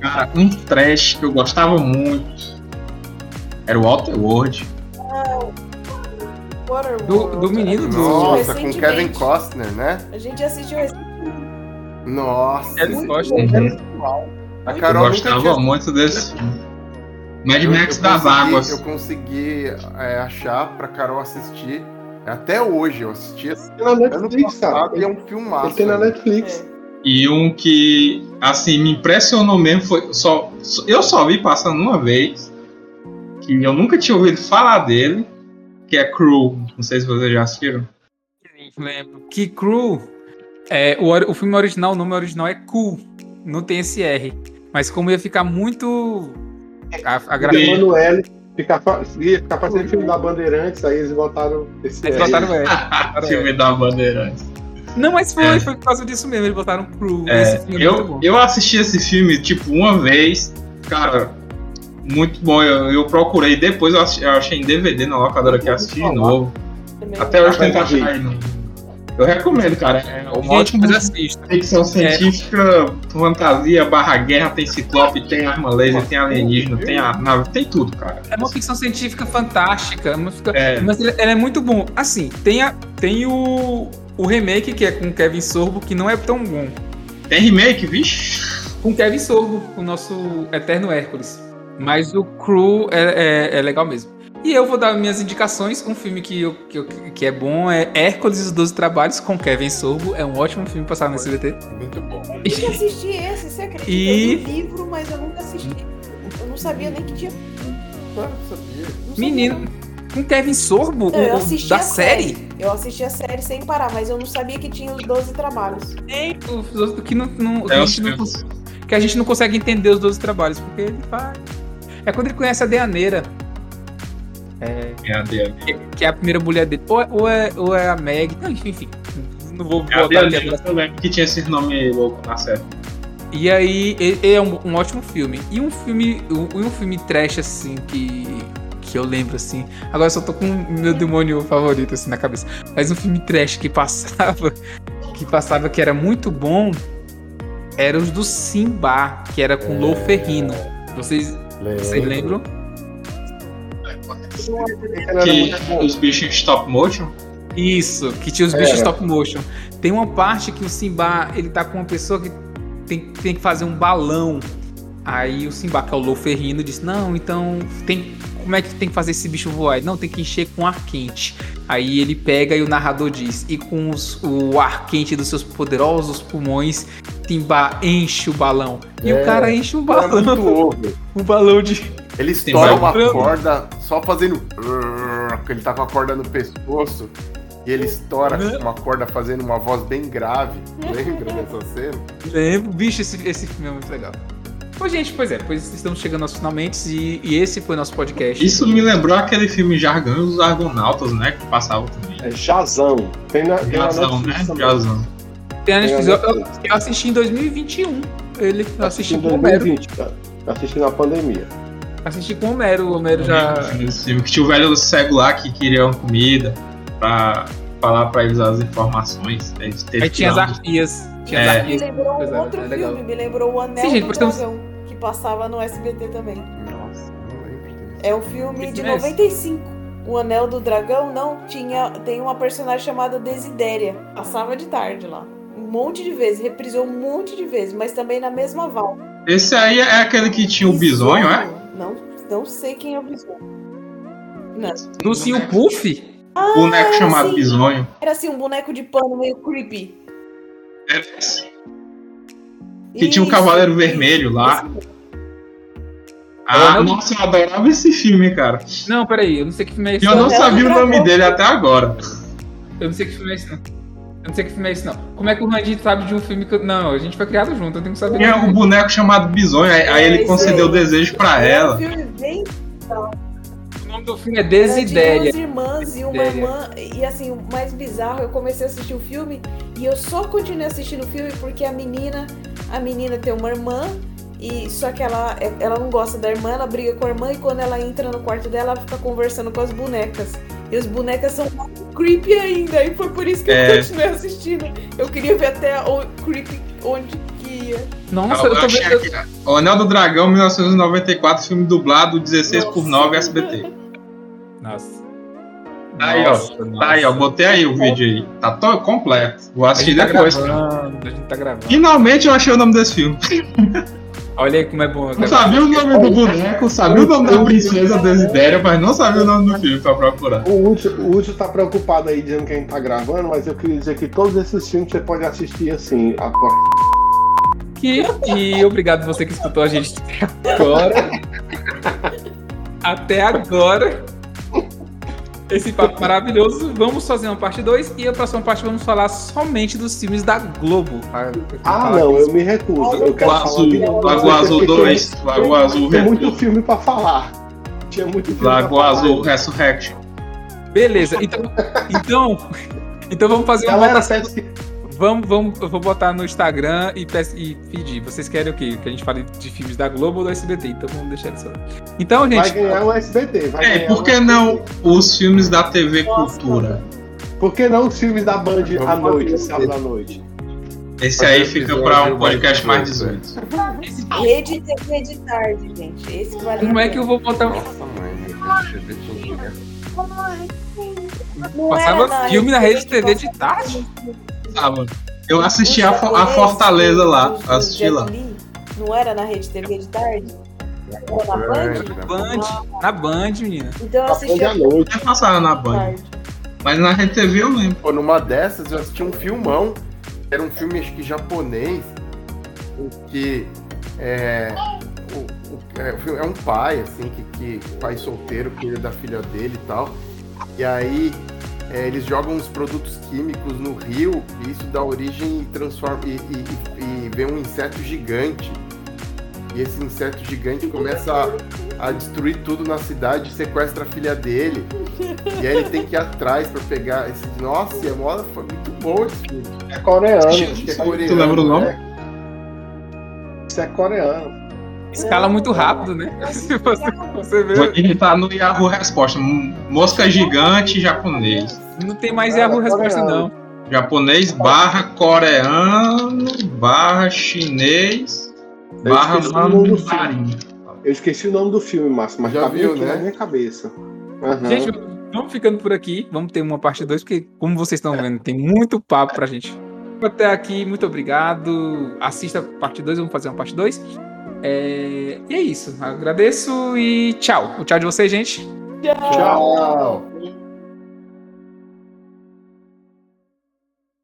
Cara, um trash que eu gostava muito era o Waterworld. Do- do menino do- Nossa, com. Kevin Costner, né? A gente assistiu recentemente. Nossa. Gostam. Uhum. A Eu Carol nunca gostava tinha muito desse filme. Mad Eu- Max eu das consegui- Águas. Eu consegui é, achar pra Carol assistir. Até hoje, eu assisti Tem na Netflix, cara. passado e é um filmaço. ele tem na? Netflix. É. E um que, assim, me impressionou mesmo foi. Só, eu só vi passando uma vez. Que eu nunca tinha ouvido falar dele. Que é Crew. Não sei se vocês já assistiram. Lembro. Que Crew, é, o, o filme original, o nome original é Cool. Não tem esse R. Mas como ia ficar muito. A, a gra... O Emanuele ficar, fa- ia ficar parecendo filme da Bandeirantes, aí eles botaram esse. Eles botaram R. botaram o filme da Bandeirantes. Não, mas foi, É. foi por causa disso mesmo. Eles botaram Crew. É, esse filme é eu, eu assisti esse filme, tipo, uma vez. Cara, muito bom. Eu, eu procurei depois, eu, assisti- eu achei em DVD na locadora que assisti de novo. Também. Até hoje tento achar aí. no- Eu recomendo, cara. É uma Gente, ótima mas assista. ficção científica, fantasia, barra guerra, tem ciclope, tem arma laser, tem alienígena, tem a nave, tem tudo, cara. É uma ficção científica fantástica. é fica- É. Mas ela é muito bom. Assim, tem, a, tem o, o remake, que é com Kevin Sorbo, que não é tão bom. Tem remake, vixe. Com Kevin Sorbo, o nosso eterno Hércules. Mas o Crew é, é- é legal mesmo. E eu vou dar minhas indicações. Um filme que, eu, que, eu- que é bom é Hércules e os Doze Trabalhos, com Kevin Sorbo. É um ótimo filme passado no SBT. Muito bom. Eu nunca assisti esse, você acredita? E- Eu li livro, mas eu nunca assisti. Eu não sabia nem que tinha. Não sabia. não sabia, Menino, com Kevin Sorbo, Não, eu o- o- assisti da a série. Eu assisti a série sem parar, mas eu não sabia que tinha os 12 trabalhos. Outros que, não, não- que É a gente não que a gente não consegue entender os 12 trabalhos, porque ele faz. É quando ele conhece a Deaneira. É, É a Deia. que, que é a primeira mulher dele. Ou, é- ou é, ou é a Meg. Não, enfim, enfim. Não vou É a botar Deia, aqui. eu lembro que tinha esse nome louco na série. E aí, ele ele é um, um ótimo filme. E um filme. Um, um filme trash, assim, que. Que eu lembro, assim. Agora eu só tô com o meu demônio favorito, assim, na cabeça. Mas um filme trash que passava. Que passava que era muito bom. Era os do Simba, que era com Lou Ferrino. Vocês, vocês lembram? Que os bichos stop motion. Isso, que tinha os bichos Era. stop motion. Tem uma parte que o Simba, ele tá com uma pessoa que tem, tem que fazer um balão. Aí o Simba, que é o Lou Ferrino, disse, não, então tem, como é que tem que fazer esse bicho voar? Ele, Não, tem que encher com ar quente. Aí ele pega e o narrador diz: E com os- o ar quente dos seus poderosos pulmões, Simba enche o balão. E É, o cara enche um É muito balão, over. um balão de. Ele estoura uma vai- corda só fazendo. Porque ele tá com a corda no pescoço. E ele estoura Né? com uma corda fazendo uma voz bem grave. Lembra dessa cena? Lembro, bicho, esse, esse filme é muito legal. Pois, gente, pois é, pois estamos chegando aos finalmente e, e esse foi nosso podcast. Isso me lembrou aquele filme Jargão e os Argonautas, né? Que passava também. É Jazão. Tem na, tem na Jazão, né? Jazão. Tem a Netflix, Tem a eu, eu- assisti em 2021. Ele, assisti Em com o Homero. 2020, tá? Assisti na pandemia. Assisti com o Homero. O Homero já. Que tinha o velho cego lá que queriam comida pra falar pra eles as informações. Eles Aí tinha as arpias. Tinha É. as Me arpias. lembrou Pois um outro é legal. filme, me lembrou o Anel Sim, gente, do pois estamos- Dragão, que passava no SBT também. Nossa, não lembro. É um filme de filme é esse? 95. O Anel do Dragão não tinha. Tem uma personagem chamada Desidéria. Passava de tarde lá. Um monte de vezes, reprisou um monte de vezes, mas também na mesma val. Esse aí é aquele que tinha o bisonho, é? Não, não sei quem é o bisonho. Não. No Sim, o Puff. Boneco Ah, chamado sim. bisonho. Era assim, um boneco de pano meio creepy. É, Que tinha um Isso, cavaleiro isso, vermelho lá. esse mesmo. Ah, Eu não- nossa, eu adorava esse filme, cara. Não, peraí, eu não sei que filme é esse. E eu não do sabia o nome dele até agora. Eu não sei que filme é esse, não. Eu não sei que filme é esse, não. Como é que o Randy sabe de um filme que. eu- Não, a gente foi criado junto, eu tenho que saber. Tinha um boneco chamado bisonho, aí, aí É, ele concedeu aí. o desejo pra É ela. filme bem O nome do filme é Desidéria. duas irmãs e uma irmã. E assim, o mais bizarro, eu comecei a assistir o filme e eu só continuei assistindo o filme porque a menina, a menina tem uma irmã e só que ela, ela não gosta da irmã, ela briga com a irmã e quando ela entra no quarto dela, ela fica conversando com as bonecas. E as bonecas são mais creepy ainda, e foi por isso que É. eu continuei assistindo. Eu queria ver até o creepy onde que ia. Nossa, Eu eu vendo. aqui, O Anel do Dragão, 1994, filme dublado 16 por 9 SBT. Nossa. Tá aí, ó. Nossa, Tá aí, ó. Botei aí o vídeo aí. Tá todo completo. Vou A assistir gente tá depois. gravando, a gente tá gravando. Finalmente eu achei o nome desse filme. Olha aí como é bom. Não sabia o nome do boneco, sabia o nome da princesa Desidéria, mas não sabia o nome do filme pra procurar. O Hudson, o tá preocupado aí dizendo que a gente tá gravando, mas eu queria dizer que todos esses filmes você pode assistir assim. A... Que, e obrigado você que escutou a gente até agora. até agora. Esse papo maravilhoso. Vamos fazer uma parte 2 e a próxima parte vamos falar somente dos filmes da Globo. Ah, não, eu me recuso. Eu quero Azul, Lagoa Azul 2, Lagoa Azul Tem muito filme pra falar. Tinha muito filme Lagoa pra falar. Azul Resurrection. Beleza, então, então, então vamos fazer uma Galera, votação. Vamos, vamos, eu vou botar no Instagram e, e pedir. Vocês querem o quê? Que a gente fale de filmes da Globo ou do SBT? Então vamos deixar isso. Então, vai gente, ganhar o SBT. Vai É, por que não os filmes da TV Cultura? Por que não os filmes da Band à Vamos noite, fazer sábado à noite? Esse aí fica pra um podcast mais 18. esse- Rede TV de tarde, gente. Esse que vale como é que eu vou botar. Nossa, mãe. Passava filme na rede TV de passava- tarde? Sábado. Eu assisti a, a Fortaleza lá. Assisti lá. Não era na rede TV de tarde? Na Band? Né? Band, na Band, menina. Então eu assisti à noite. Passava na Band. Mas na Rede TV eu lembro. Pô, numa dessas eu assisti um filmão. Era um filme, acho que japonês. Que é, o- o- é, é um pai, assim, que, que pai solteiro cuida da filha dele e tal. E aí é, eles jogam uns produtos químicos no rio e isso dá origem e transforma. E, e, e- vem um inseto gigante. E esse inseto gigante começa a, a destruir tudo na cidade e sequestra a filha dele. E aí ele tem que ir atrás pra pegar esse. Nossa, a moda foi muito boa esse filme. É coreano. Acho que é coreano. Tu lembra o nome? É. Isso é coreano. Escala muito rápido, né? Se você, você Vou vê, digitar no Yahoo Resposta. Mosca gigante japonês. não tem mais Yahoo resposta, não. Japonês barra coreano barra chinês barra mandarim. Eu esqueci o nome do filme, Márcio, mas Já tá viu, né? na minha cabeça. Aham. Gente, vamos ficando por aqui. Vamos ter uma parte 2, porque, como vocês estão vendo, tem muito papo pra gente. Até aqui, muito obrigado. Assista a parte 2, vamos fazer uma parte 2. É... E é isso. Agradeço e tchau. O tchau de vocês, gente. Tchau!